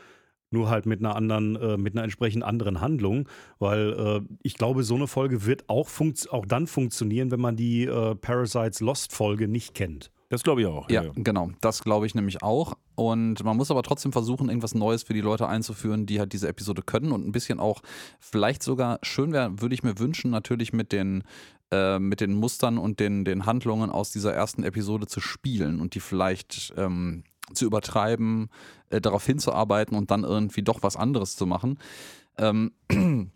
Nur halt mit einer anderen, äh, mit einer entsprechend anderen Handlung, weil äh, ich glaube, so eine Folge wird auch, auch dann funktionieren, wenn man die äh, Parasites Lost Folge nicht kennt. Das glaube ich auch. Ja, genau. Das glaube ich nämlich auch. Und man muss aber trotzdem versuchen, irgendwas Neues für die Leute einzuführen, die halt diese Episode können und ein bisschen auch vielleicht sogar schön wäre, würde ich mir wünschen, natürlich mit den äh, mit den Mustern und den, den Handlungen aus dieser ersten Episode zu spielen und die vielleicht ähm, zu übertreiben, äh, darauf hinzuarbeiten und dann irgendwie doch was anderes zu machen. Ähm,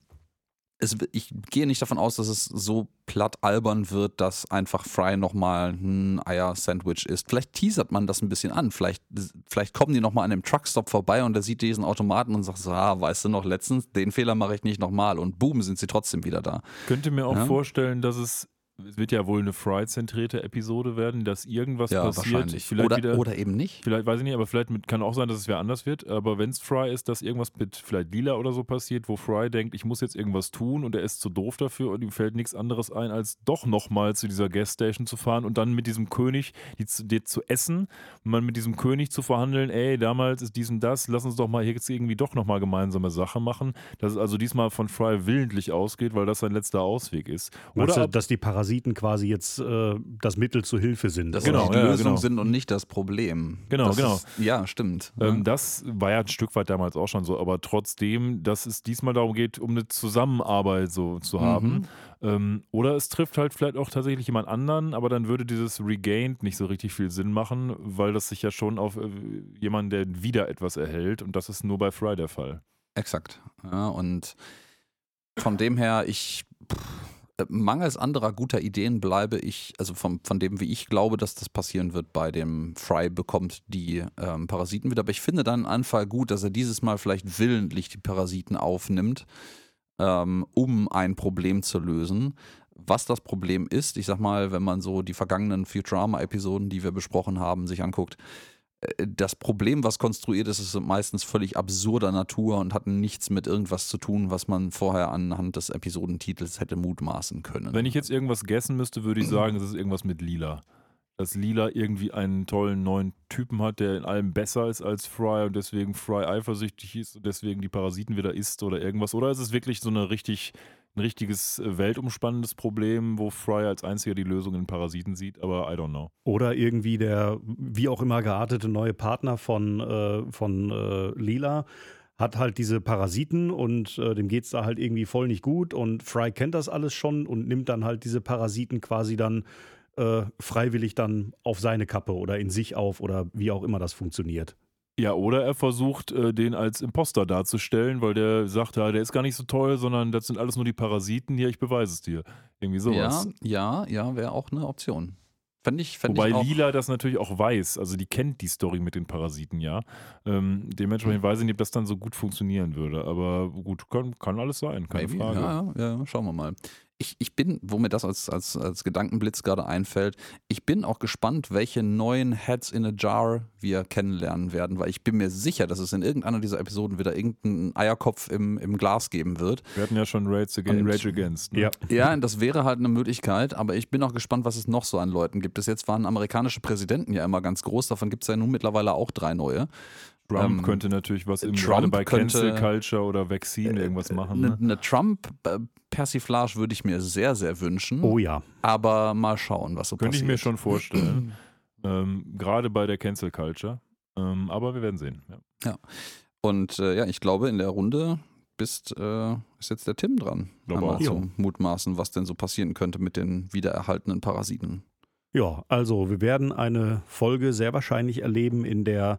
es, ich gehe nicht davon aus, dass es so platt albern wird, dass einfach Fry nochmal ein Eier-Sandwich ist. Vielleicht teasert man das ein bisschen an. Vielleicht, vielleicht kommen die nochmal an einem Truckstop vorbei und er sieht diesen Automaten und sagt so, ah, weißt du noch, letztens, den Fehler mache ich nicht nochmal. Und boom, sind sie trotzdem wieder da. Könnte mir auch Ja. vorstellen, dass es es wird ja wohl eine Fry-zentrierte Episode werden, dass irgendwas Ja, passiert. wahrscheinlich. Vielleicht Oder, wieder, oder eben nicht. Vielleicht weiß ich nicht, aber vielleicht mit, kann auch sein, dass es wer anders wird. Aber wenn es Fry ist, dass irgendwas mit vielleicht Lila oder so passiert, wo Fry denkt, ich muss jetzt irgendwas tun und er ist zu doof dafür und ihm fällt nichts anderes ein, als doch nochmal zu dieser Guest-Station zu fahren und dann mit diesem König die, zu- die zu essen und man mit diesem König zu verhandeln, ey, damals ist dies und das, lass uns doch mal hier jetzt irgendwie doch nochmal gemeinsame Sache machen. Dass es also diesmal von Fry willentlich ausgeht, weil das sein letzter Ausweg ist. Meinst Oder du, dass die Parasiten quasi jetzt äh, das Mittel zur Hilfe sind? Dass Genau, die ja, Lösung genau. sind und nicht das Problem. Genau, das genau. Ist, ja, stimmt. Ähm, das war ja ein Stück weit damals auch schon so, aber trotzdem, dass es diesmal darum geht, um eine Zusammenarbeit so zu haben. Ähm, oder es trifft halt vielleicht auch tatsächlich jemand anderen, aber dann würde dieses Regained nicht so richtig viel Sinn machen, weil das sich ja schon auf äh, jemanden, der wieder etwas erhält und das ist nur bei Fry der Fall. Exakt. Ja, und von dem her, ich pff, mangels anderer guter Ideen bleibe ich, also von, von dem, wie ich glaube, dass das passieren wird bei dem Fry bekommt die ähm, Parasiten wieder. Aber ich finde dann einen Fall gut, dass er dieses Mal vielleicht willentlich die Parasiten aufnimmt, ähm, um ein Problem zu lösen. Was das Problem ist, ich sag mal, wenn man so die vergangenen Futurama-Episoden, die wir besprochen haben, sich anguckt, äh, das Problem, was konstruiert ist, ist meistens völlig absurder Natur und hat nichts mit irgendwas zu tun, was man vorher anhand des Episodentitels hätte mutmaßen können. Wenn ich jetzt irgendwas gessen müsste, würde ich sagen, es ist irgendwas mit Lila. Dass Lila irgendwie einen tollen neuen Typen hat, der in allem besser ist als Fry und deswegen Fry eifersüchtig ist und deswegen die Parasiten wieder isst oder irgendwas. Oder ist es wirklich so eine richtig, ein richtiges äh, weltumspannendes Problem, wo Fry als einziger die Lösung in Parasiten sieht, aber I don't know. Oder irgendwie der, wie auch immer geartete neue Partner von, äh, von äh, Lila hat halt diese Parasiten und äh, dem geht es da halt irgendwie voll nicht gut und Fry kennt das alles schon und nimmt dann halt diese Parasiten quasi dann äh, freiwillig dann auf seine Kappe oder in sich auf oder wie auch immer das funktioniert. Ja, oder er versucht, äh, den als Imposter darzustellen, weil der sagt, ja, der ist gar nicht so toll, sondern das sind alles nur die Parasiten. Hier, ich beweise es dir. Irgendwie sowas. ja, ja, ja, wäre auch eine Option. Fände ich, fänd Wobei ich auch, Lila das natürlich auch weiß. Also die kennt die Story mit den Parasiten, ja. Ähm, dementsprechend weiß ich nicht, ob das dann so gut funktionieren würde. Aber gut, kann, kann alles sein, keine Maybe, Frage. Ja, ja, ja, schauen wir mal. Ich, ich bin, wo mir das als, als, als Gedankenblitz gerade einfällt, ich bin auch gespannt, welche neuen Heads in a Jar wir kennenlernen werden, weil ich bin mir sicher, dass es in irgendeiner dieser Episoden wieder irgendeinen Eierkopf im, im Glas geben wird. Wir hatten ja schon Rage, Aga Und- Rage Against. Ne? Ja. Ja, das wäre halt eine Möglichkeit, aber ich bin auch gespannt, was es noch so an Leuten gibt. Bis jetzt waren amerikanische Präsidenten ja immer ganz groß, davon gibt es ja nun mittlerweile auch drei neue. Trump Ähm, könnte natürlich was im, Trump gerade bei könnte- Cancel Culture oder Vaccine irgendwas machen. Eine Ne? ne Trump-Persiflage würde ich mir sehr, sehr wünschen, Oh ja. aber mal schauen, was so Könnte ich passiert. mir schon vorstellen. ähm, gerade bei der Cancel Culture. Ähm, aber wir werden sehen. Ja. Und äh, ja, ich glaube, in der Runde bist, äh, ist jetzt der Tim dran, einmal zu mutmaßen, was denn so passieren könnte mit den wiedererhaltenen Parasiten. Ja, also wir werden eine Folge sehr wahrscheinlich erleben, in der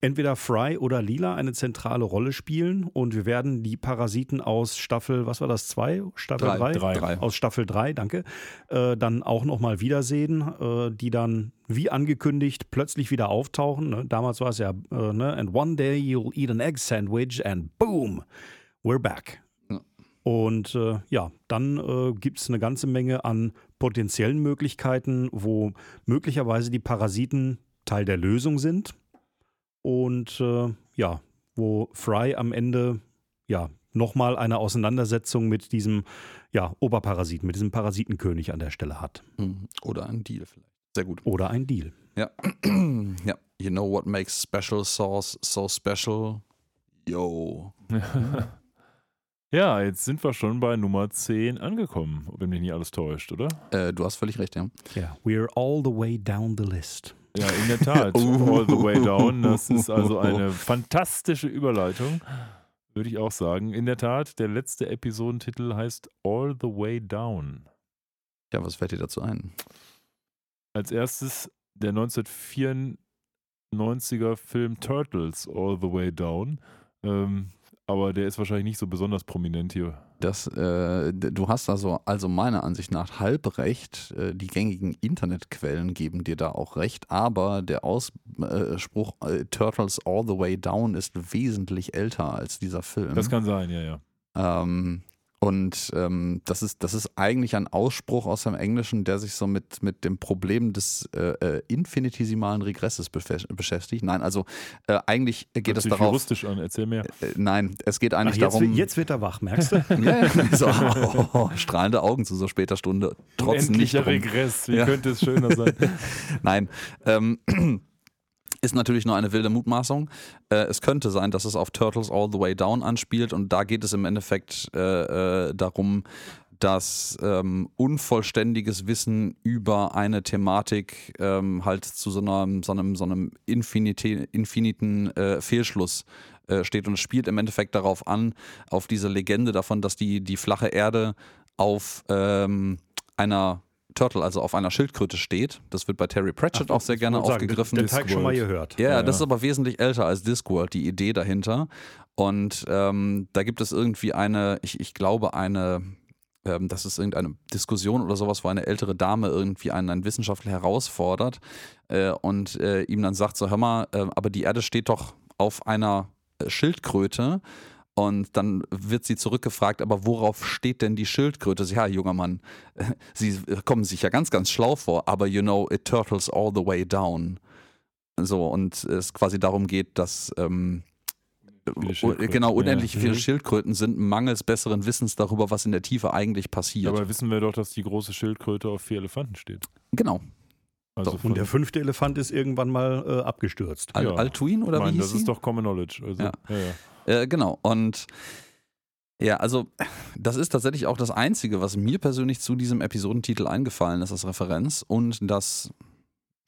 entweder Fry oder Lila eine zentrale Rolle spielen und wir werden die Parasiten aus Staffel, was war das, zwei? Staffel Drei. drei? Drei. Aus Staffel 3, danke, äh, dann auch nochmal wiedersehen, äh, die dann wie angekündigt plötzlich wieder auftauchen. Ne? Damals war es ja, äh, ne? and one day you'll eat an egg sandwich and boom, we're back. Ja. Und äh, ja, dann äh, gibt es eine ganze Menge an potenziellen Möglichkeiten, wo möglicherweise die Parasiten Teil der Lösung sind. Und äh, ja, wo Fry am Ende ja nochmal eine Auseinandersetzung mit diesem ja, Oberparasiten, mit diesem Parasitenkönig an der Stelle hat. Hm, Oder ein Deal vielleicht. Sehr gut. Oder ein Deal. Ja. ja. You know what makes special sauce so special? Yo. ja, jetzt sind wir schon bei Nummer 10 angekommen, wenn mich nicht alles täuscht, oder? Äh, du hast völlig recht, ja. Ja, we're all the way down the list. Ja, in der Tat. All the way down. Das ist also eine fantastische Überleitung, würde ich auch sagen. In der Tat, der letzte Episodentitel heißt All the way down. Ja, was fällt dir dazu ein? Als erstes der 1994er Film Turtles All the Way Down. Ähm, aber der ist wahrscheinlich nicht so besonders prominent hier. Das, äh, du hast also, also meiner Ansicht nach halb recht. Äh, die gängigen Internetquellen geben dir da auch recht, aber der Ausspruch äh, Turtles All the Way Down ist wesentlich älter als dieser Film. Das kann sein, ja, ja. Ähm, Und ähm, das, ist, das ist eigentlich ein Ausspruch aus dem Englischen, der sich so mit, mit dem Problem des äh, äh infinitesimalen Regresses beschäftigt. Nein, also äh, eigentlich geht Hört es sich darauf. juristisch an, erzähl mehr. Äh, nein, es geht eigentlich Ach, jetzt, darum. jetzt wird er wach, merkst du? ja, ja, so, oh, strahlende Augen zu so später Stunde. Trotz nicht Unendlicher Regress, wie Ja. könnte es schöner sein? Nein. Ähm, ist natürlich nur eine wilde Mutmaßung. Äh, es könnte sein, dass es auf Turtles All the Way Down anspielt und da geht es im Endeffekt äh, äh, darum, dass ähm, unvollständiges Wissen über eine Thematik ähm, halt zu so, einer, so einem, so einem infinite, infiniten äh, Fehlschluss äh, steht und es spielt im Endeffekt darauf an, auf diese Legende davon, dass die, die flache Erde auf ähm, einer Turtle, also auf einer Schildkröte steht. Das wird bei Terry Pratchett Ach, auch sehr gerne aufgegriffen. Den, den Teig schon mal gehört. Ja, Ja, das ist aber wesentlich älter als Discworld, die Idee dahinter. Und ähm, da gibt es irgendwie eine, ich, ich glaube, eine, ähm, das ist irgendeine Diskussion oder sowas, wo eine ältere Dame irgendwie einen, einen Wissenschaftler herausfordert äh, und äh, ihm dann sagt: So, hör mal, äh, aber die Erde steht doch auf einer äh, Schildkröte. Und dann wird sie zurückgefragt, aber worauf steht denn die Schildkröte? Ja, junger Mann, Sie kommen sich ja ganz, ganz schlau vor, aber you know, it turtles all the way down. So, und es quasi darum geht, dass ähm, Viele u- Schildkröten, genau ja. unendlich viele Mhm. Schildkröten sind mangels besseren Wissens darüber, was in der Tiefe eigentlich passiert. Dabei wissen wir doch, dass die große Schildkröte auf vier Elefanten steht. genau. Also So, Und der fünfte Elefant ist irgendwann mal äh, abgestürzt. Al Ja. Altuin oder ich meine, wie hieß das sie? ist doch Common Knowledge. Also, Ja. Ja. Ja, Äh, genau. Und ja, also das ist tatsächlich auch das Einzige, was mir persönlich zu diesem Episodentitel eingefallen ist als Referenz. Und das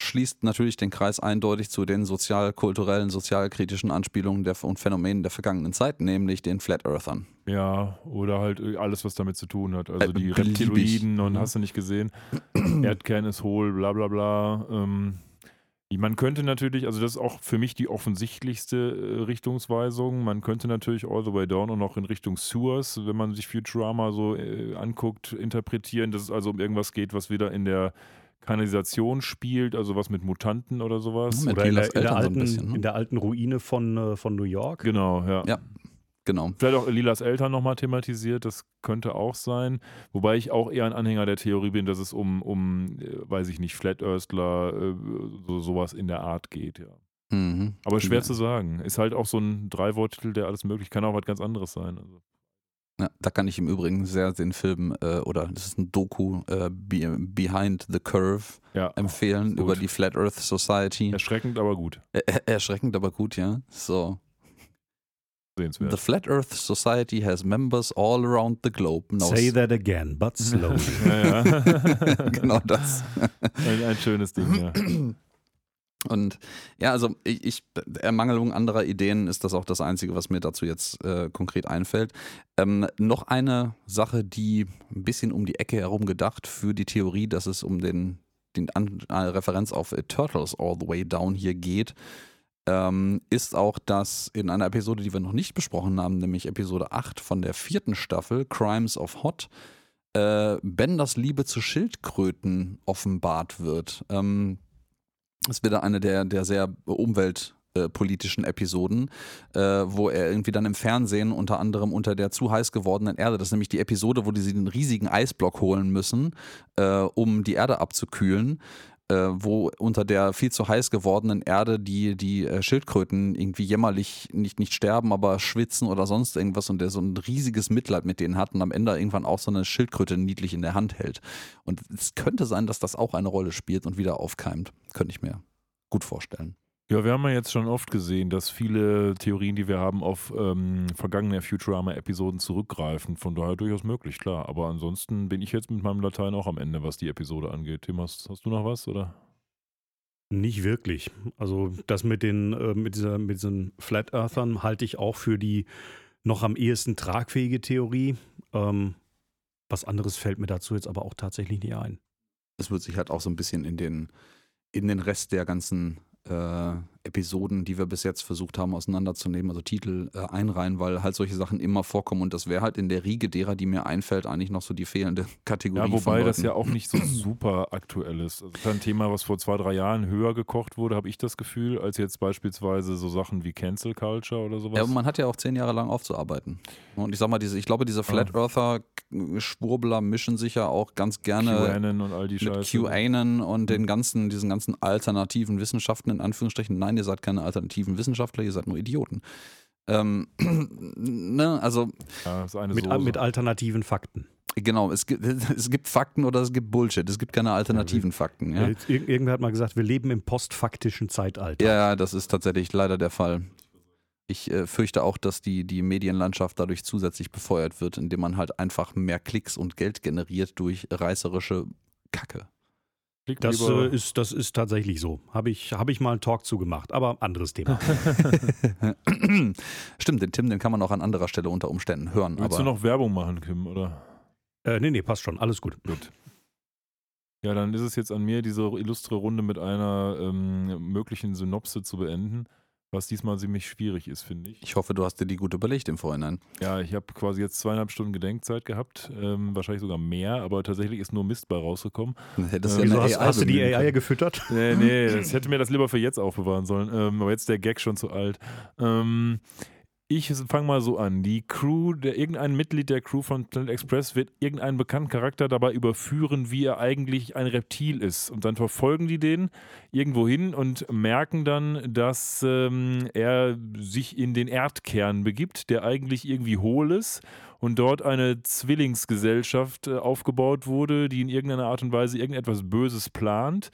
schließt natürlich den Kreis eindeutig zu den sozial-kulturellen, sozialkritischen Anspielungen der, und Phänomenen der vergangenen Zeit, nämlich den Flat Earthern. Ja, oder halt alles, was damit zu tun hat. Also Äh, die. Reptiloiden und Mhm. hast du nicht gesehen. Erdkern ist hohl, bla bla bla. Ähm, man könnte natürlich, also das ist auch für mich die offensichtlichste äh, Richtungsweisung. Man könnte natürlich All the Way Down und auch in Richtung Sewers, wenn man sich Futurama so äh, anguckt, interpretieren, dass es also um irgendwas geht, was wieder in der Kanalisation spielt, also was mit Mutanten oder sowas. Mit Oder in der, in, der Eltern so alten, bisschen, ne? in der alten Ruine von, äh, von New York. Genau, ja. Ja. Genau. Vielleicht auch Lilas Eltern nochmal thematisiert, das könnte auch sein. Wobei ich auch eher ein Anhänger der Theorie bin, dass es um, um äh, weiß ich nicht, Flat Earthler, äh, so, sowas in der Art geht, ja. Mhm. Aber schwer ja. zu sagen. Ist halt auch so ein Drei-Wort-Titel, der alles möglich, kann auch was ganz anderes sein. Also. Ja, da kann ich im Übrigen sehr den Film äh, oder das ist ein Doku äh, Be Behind the Curve Ja, empfehlen über die Flat Earth Society. erschreckend, aber gut. Er erschreckend, aber gut, ja. So. The Sehenswert. Flat Earth Society has members all around the globe. Now Say that again, but slowly. ja, ja. genau das. ein, ein schönes Ding, ja. Und ja, also ich, ich Ermangelung anderer Ideen ist das auch das Einzige, was mir dazu jetzt äh, konkret einfällt. Ähm, noch eine Sache, die ein bisschen um die Ecke herum gedacht für die Theorie, dass es um den, den An äh, Referenz auf Turtles All the Way Down hier geht, ähm, ist auch, dass in einer Episode, die wir noch nicht besprochen haben, nämlich Episode 8 von der vierten Staffel, Crimes of Hot, äh, Benders Liebe zu Schildkröten offenbart wird. Ähm, es wird eine der, der sehr umweltpolitischen Episoden, äh, wo er irgendwie dann im Fernsehen unter anderem unter der zu heiß gewordenen Erde, das ist nämlich die Episode, wo die sie den riesigen Eisblock holen müssen, äh, um die Erde abzukühlen, äh, wo unter der viel zu heiß gewordenen Erde die, die äh, Schildkröten irgendwie jämmerlich nicht, nicht sterben, aber schwitzen oder sonst irgendwas und der so ein riesiges Mitleid mit denen hat und am Ende irgendwann auch so eine Schildkröte niedlich in der Hand hält. Und es könnte sein, dass das auch eine Rolle spielt und wieder aufkeimt. Könnte ich mir gut vorstellen. Ja, wir haben ja jetzt schon oft gesehen, dass viele Theorien, die wir haben, auf ähm, vergangene Futurama-Episoden zurückgreifen. Von daher durchaus möglich, klar. Aber ansonsten bin ich jetzt mit meinem Latein auch am Ende, was die Episode angeht. Tim, hast, hast du noch was? Oder? Nicht wirklich. Also das mit den äh, mit, dieser, mit diesen Flat Earthern halte ich auch für die noch am ehesten tragfähige Theorie. Ähm, was anderes fällt mir dazu jetzt aber auch tatsächlich nicht ein. Es wird sich halt auch so ein bisschen in den, in den Rest der ganzen äh, Episoden, die wir bis jetzt versucht haben auseinanderzunehmen, also Titel äh, einreihen, weil halt solche Sachen immer vorkommen und das wäre halt in der Riege derer, die mir einfällt, eigentlich noch so die fehlende Kategorie. Ja, wobei das ja auch nicht so super aktuell ist. Also das ist ein Thema, was vor zwei, drei Jahren höher gekocht wurde, habe ich das Gefühl, als jetzt beispielsweise so Sachen wie Cancel Culture oder sowas. Ja, aber man hat ja auch zehn Jahre lang aufzuarbeiten. Und ich sag mal, diese, ich glaube, diese Flat Earther Schwurbler mischen sich ja auch ganz gerne QAnon und all die mit Scheiße. QAnon und den ganzen, diesen ganzen alternativen Wissenschaften in Anführungsstrichen. Nein, ihr seid keine alternativen Wissenschaftler, ihr seid nur Idioten. Ähm, ne, also Ja, Mit, mit alternativen Fakten. genau, es gibt, es gibt Fakten oder es gibt Bullshit. Es gibt keine alternativen Fakten. Ja? Ir irgendwer hat mal gesagt, wir leben im postfaktischen Zeitalter. Ja, ja, das ist tatsächlich leider der Fall. Ich äh, fürchte auch, dass die, die Medienlandschaft dadurch zusätzlich befeuert wird, indem man halt einfach mehr Klicks und Geld generiert durch reißerische Kacke. Das, äh, ist, das ist tatsächlich so. Habe ich, hab ich mal einen Talk zugemacht, aber anderes Thema. Stimmt, den Tim, den kann man auch an anderer Stelle unter Umständen hören. Willst aber du noch Werbung machen, Kim, oder? äh, nee, nee, passt schon. Alles gut. Gut. Ja, dann ist es jetzt an mir, diese illustre Runde mit einer ähm, möglichen Synopse zu beenden, was diesmal ziemlich schwierig ist, finde ich. ich hoffe, du hast dir die gut überlegt im Vorhinein. Ja, ich habe quasi jetzt zweieinhalb Stunden Gedenkzeit gehabt, ähm, wahrscheinlich sogar mehr, aber tatsächlich ist nur Mist bei rausgekommen. Hättest Äh, ja Wieso hast, hast du die AI können. gefüttert? Nee, nee, das hätte mir das lieber für jetzt aufbewahren sollen. Ähm, aber jetzt ist der Gag schon zu alt. Ähm, ich fange mal so an. Die Crew, der, irgendein Mitglied der Crew von Planet Express wird irgendeinen bekannten Charakter dabei überführen, wie er eigentlich ein Reptil ist. Und dann verfolgen die den irgendwo hin und merken dann, dass ähm, er sich in den Erdkern begibt, der eigentlich irgendwie hohl ist und dort eine Zwillingsgesellschaft äh, aufgebaut wurde, die in irgendeiner Art und Weise irgendetwas Böses plant.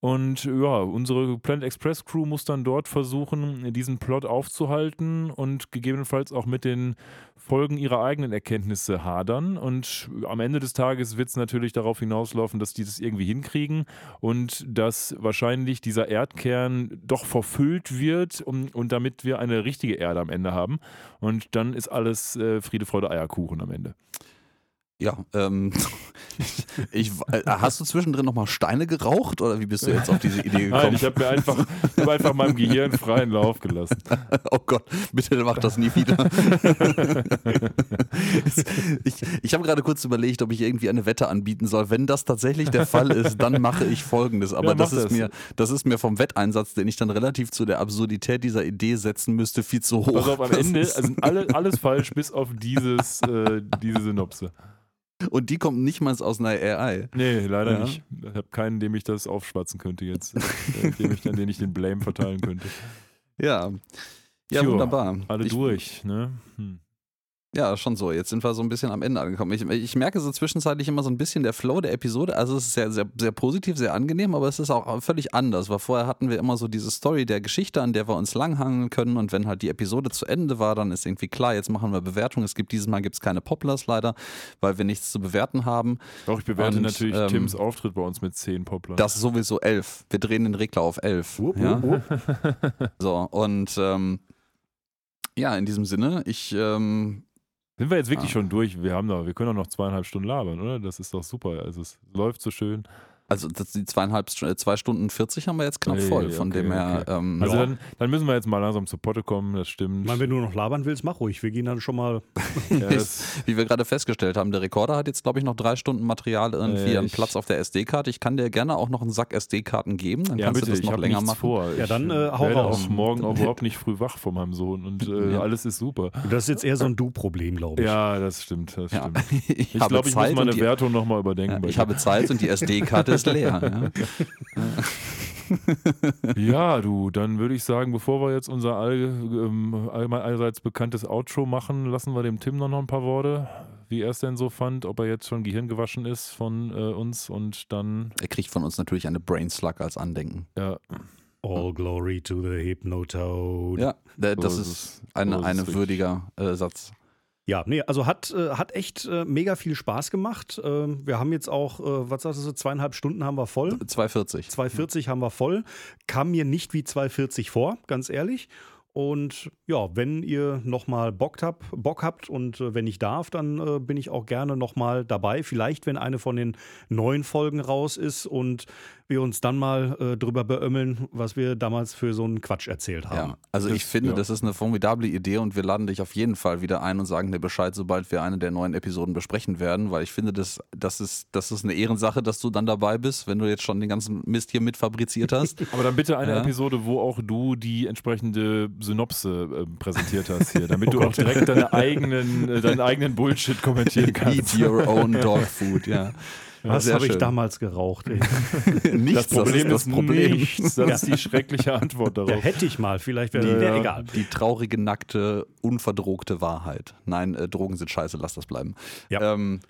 Und ja, unsere Planet Express Crew muss dann dort versuchen, diesen Plot aufzuhalten und gegebenenfalls auch mit den Folgen ihrer eigenen Erkenntnisse hadern. Und am Ende des Tages wird es natürlich darauf hinauslaufen, dass die das irgendwie hinkriegen und dass wahrscheinlich dieser Erdkern doch verfüllt wird und, und damit wir eine richtige Erde am Ende haben. Und dann ist alles äh, Friede, Freude, Eierkuchen am Ende. Ja, ähm, ich, äh, hast du zwischendrin nochmal Steine geraucht oder wie bist du jetzt auf diese Idee gekommen? Nein, ich habe mir einfach, hab einfach meinem Gehirn freien Lauf gelassen. Oh Gott, bitte mach das nie wieder. ich ich habe gerade kurz überlegt, ob ich irgendwie eine Wette anbieten soll. Wenn das tatsächlich der Fall ist, dann mache ich folgendes. Aber Ja, das, ist das. Mir, das ist mir vom Wetteinsatz, den ich dann relativ zu der Absurdität dieser Idee setzen müsste, viel zu hoch. Auf, am Ende also alle, alles falsch, bis auf dieses, äh, diese Synopse. Und die kommt nicht mal aus einer AI. Nee, leider Ja. nicht. Ich habe keinen, dem ich das aufschwatzen könnte jetzt. äh, dem ich, an den ich den Blame verteilen könnte. Ja. Ja, Tja, wunderbar. Alle ich, durch, ne? Hm. Ja, schon so. Jetzt sind wir so ein bisschen am Ende angekommen. Ich, ich merke so zwischenzeitlich immer so ein bisschen der Flow der Episode. Also es ist sehr, sehr, sehr positiv, sehr angenehm, aber es ist auch völlig anders, weil vorher hatten wir immer so diese Story der Geschichte, an der wir uns langhangeln können und wenn halt die Episode zu Ende war, dann ist irgendwie klar, jetzt machen wir Bewertung. Es gibt dieses Mal gibt's keine Poplars leider, weil wir nichts zu bewerten haben. Doch, ich bewerte Und, natürlich ähm, Tims Auftritt bei uns mit 10 Poplern. Das ist sowieso elf. Wir drehen den Regler auf elf. Wupp, ja? wupp, So, und ähm, ja, in diesem Sinne, ich ähm, Sind wir jetzt wirklich Ah. schon durch? Wir haben doch, wir können doch noch zweieinhalb Stunden labern, oder? Das ist doch super. Also es läuft so schön. Also das, die zweieinhalb, äh, zwei Stunden 40 haben wir jetzt knapp voll, von okay, dem her. okay. Ähm, Also ja. dann, dann müssen wir jetzt mal langsam zu Potte kommen, das stimmt. Ich meine, wenn du noch labern willst, mach ruhig. Wir gehen dann schon mal. ja, wie wir gerade festgestellt haben, der Rekorder hat jetzt, glaube ich, noch drei Stunden Material irgendwie Äh, an Platz auf der SD-Karte. Ich kann dir gerne auch noch einen Sack SD-Karten geben, dann ja, kannst bitte, du das noch länger machen. vor. Ja, Ich dann, äh, hau werde raus. auch morgen auch überhaupt nicht früh wach von meinem Sohn und äh, Ja. alles ist super. Das ist jetzt eher so ein Du-Problem, glaube ich. Ja, das stimmt, das Ja. stimmt. ich Ich glaube, ich muss meine Wertung nochmal überdenken. ja, ich habe Zeit und die SD-Karte ist leer. Ja. Ja, du, dann würde ich sagen, bevor wir jetzt unser all, ähm, allgemein allseits bekanntes Outro machen, lassen wir dem Tim noch, ein paar Worte, wie er es denn so fand, ob er jetzt schon Gehirn gewaschen ist von äh, uns und dann, Er kriegt von uns natürlich eine Brain Slug als Andenken. ja, All glory to the Hypnotoad. Ja, das ist ein So eine würdiger äh, Satz. Ja, nee, also hat, äh, hat echt äh, mega viel Spaß gemacht. Ähm, wir haben jetzt auch, äh, was sagst du, zweieinhalb Stunden haben wir voll. 240. 240 haben wir voll. Kam mir nicht wie 240 vor, ganz ehrlich. Und ja, wenn ihr nochmal Bock habt, Bock habt und äh, wenn ich darf, dann äh, bin ich auch gerne nochmal dabei. Vielleicht, wenn eine von den neuen Folgen raus ist und wir uns dann mal äh, drüber beömmeln, was wir damals für so einen Quatsch erzählt haben. Ja, also ich finde, ja. das ist eine formidable Idee und wir laden dich auf jeden Fall wieder ein und sagen dir Bescheid, sobald wir eine der neuen Episoden besprechen werden, weil ich finde, das, das, ist, das ist eine Ehrensache, dass du dann dabei bist, wenn du jetzt schon den ganzen Mist hier mitfabriziert hast. Aber dann bitte eine Ja. Episode, wo auch du die entsprechende Synopse äh, präsentiert hast hier, damit du auch direkt deine eigenen, äh, deinen eigenen Bullshit kommentieren Eat kannst. your own dog food, ja. Was habe ich damals geraucht? Ey? Nichts, Das Problem das ist, das Problem. nichts. Das ist die schreckliche Antwort Ja, darauf. hätte ich mal, vielleicht wäre ja. egal. Die traurige, nackte, unverdrogte Wahrheit. Nein, äh, Drogen sind scheiße, lass das bleiben. Ja. ähm,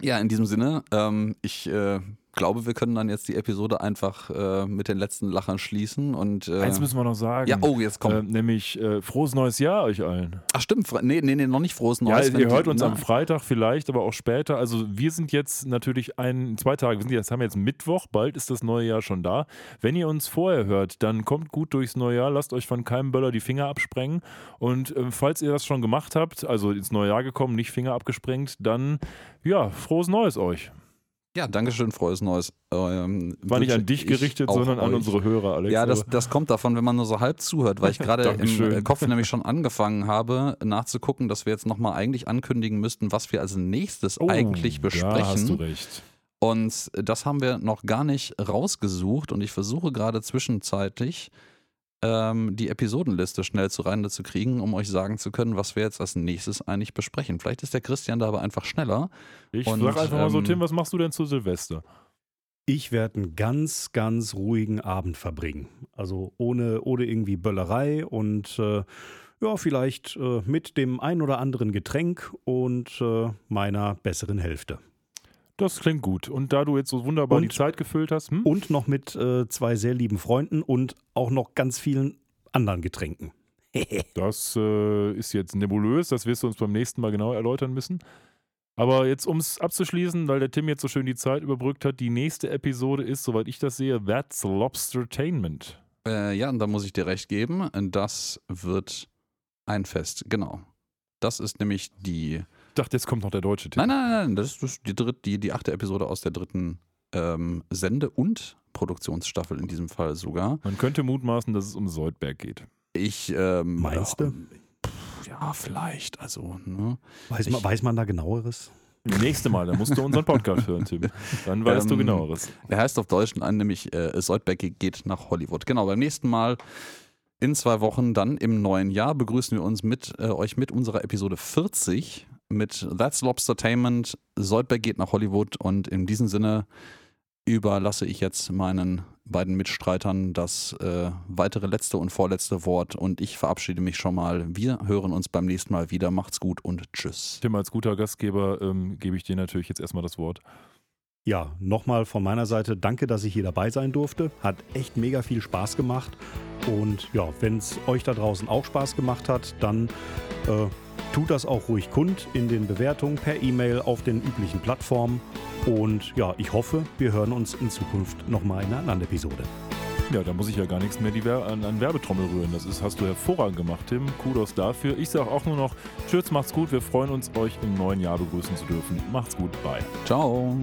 ja in diesem Sinne, ähm, ich äh, glaube, wir können dann jetzt die Episode einfach äh, mit den letzten Lachern schließen. Und, äh, Eins müssen wir noch sagen. ja, oh, jetzt kommt. Äh, nämlich frohes neues Jahr euch allen. Ach stimmt, nee, nee, nee, noch nicht frohes Neues. wenn ihr die- hört uns na, am Freitag vielleicht, aber auch später. Also wir sind jetzt natürlich ein, zwei Tage, wir sind jetzt, haben jetzt Mittwoch, bald ist das neue Jahr schon da. Wenn ihr uns vorher hört, dann kommt gut durchs neue Jahr, lasst euch von keinem Böller die Finger absprengen. Und ähm, falls ihr das schon gemacht habt, also ins neue Jahr gekommen, nicht Finger abgesprengt, dann ja, frohes Neues euch. Ja, Dankeschön, frohes Neues. Ähm, War nicht an dich ich gerichtet, sondern an euch. unsere Hörer, Alex. Ja, das, aber- das kommt davon, wenn man nur so halb zuhört, weil ich gerade im äh, Kopf nämlich schon angefangen habe, nachzugucken, dass wir jetzt nochmal eigentlich ankündigen müssten, was wir als nächstes Oh, eigentlich besprechen. Da hast du recht. Und das haben wir noch gar nicht rausgesucht und ich versuche gerade zwischenzeitlich ähm, die Episodenliste schnell zu Rande zu kriegen, um euch sagen zu können, was wir jetzt als nächstes eigentlich besprechen. Vielleicht ist der Christian da aber einfach schneller. Ich Und, sag einfach mal so, ähm, Tim, was machst du denn zu Silvester? Ich werde einen ganz, ganz ruhigen Abend verbringen. Also ohne, ohne irgendwie Böllerei und äh, ja, vielleicht äh, mit dem ein oder anderen Getränk und äh, meiner besseren Hälfte. Das klingt gut. Und da du jetzt so wunderbar Und- die Zeit gefüllt hast, hm? Und noch mit äh, zwei sehr lieben Freunden und auch noch ganz vielen anderen Getränken. Das äh, ist jetzt nebulös, das wirst du uns beim nächsten Mal genau erläutern müssen. Aber jetzt, um es abzuschließen, weil der Tim jetzt so schön die Zeit überbrückt hat, die nächste Episode ist, soweit ich das sehe, That's Lobstertainment. Äh, ja, und da muss ich dir recht geben. Das wird ein Fest, genau. Das ist nämlich die. Ich dachte, jetzt kommt noch der deutsche Tim. Nein, nein, nein, das ist die, dritt, die, die achte Episode aus der dritten ähm, Sende- und Produktionsstaffel in diesem Fall sogar. Man könnte mutmaßen, dass es um Soldberg geht. Ich. Ähm, Meinst du? ja, vielleicht. Also, ne? Weiß man, weiß man da genaueres? Nächste Mal, dann musst du unseren Podcast hören, Tim. Dann weißt du Ähm, genaueres. Er heißt auf Deutsch an, nämlich äh, Soldberg geht nach Hollywood. Genau, beim nächsten Mal in zwei Wochen, dann im neuen Jahr, begrüßen wir uns mit äh, euch mit unserer Episode 40 mit That's Lobstertainment. Soldberg geht nach Hollywood und in diesem Sinne überlasse ich jetzt meinen beiden Mitstreitern das äh, weitere letzte und vorletzte Wort und ich verabschiede mich schon mal. Wir hören uns beim nächsten Mal wieder. Macht's gut und tschüss. Tim, als guter Gastgeber ähm, gebe ich dir natürlich jetzt erstmal das Wort. Ja, nochmal von meiner Seite danke, dass ich hier dabei sein durfte. Hat echt mega viel Spaß gemacht. Und ja, wenn es euch da draußen auch Spaß gemacht hat, dann äh, tut das auch ruhig kund in den Bewertungen per E-Mail auf den üblichen Plattformen. Und ja, ich hoffe, wir hören uns in Zukunft nochmal in einer anderen Episode. Ja, da muss ich ja gar nichts mehr die Wer an, an Werbetrommel rühren. Das ist, hast du hervorragend gemacht, Tim. Kudos dafür. Ich sage auch nur noch, tschüss, macht's gut. Wir freuen uns, euch im neuen Jahr begrüßen zu dürfen. Macht's gut, bye. Ciao.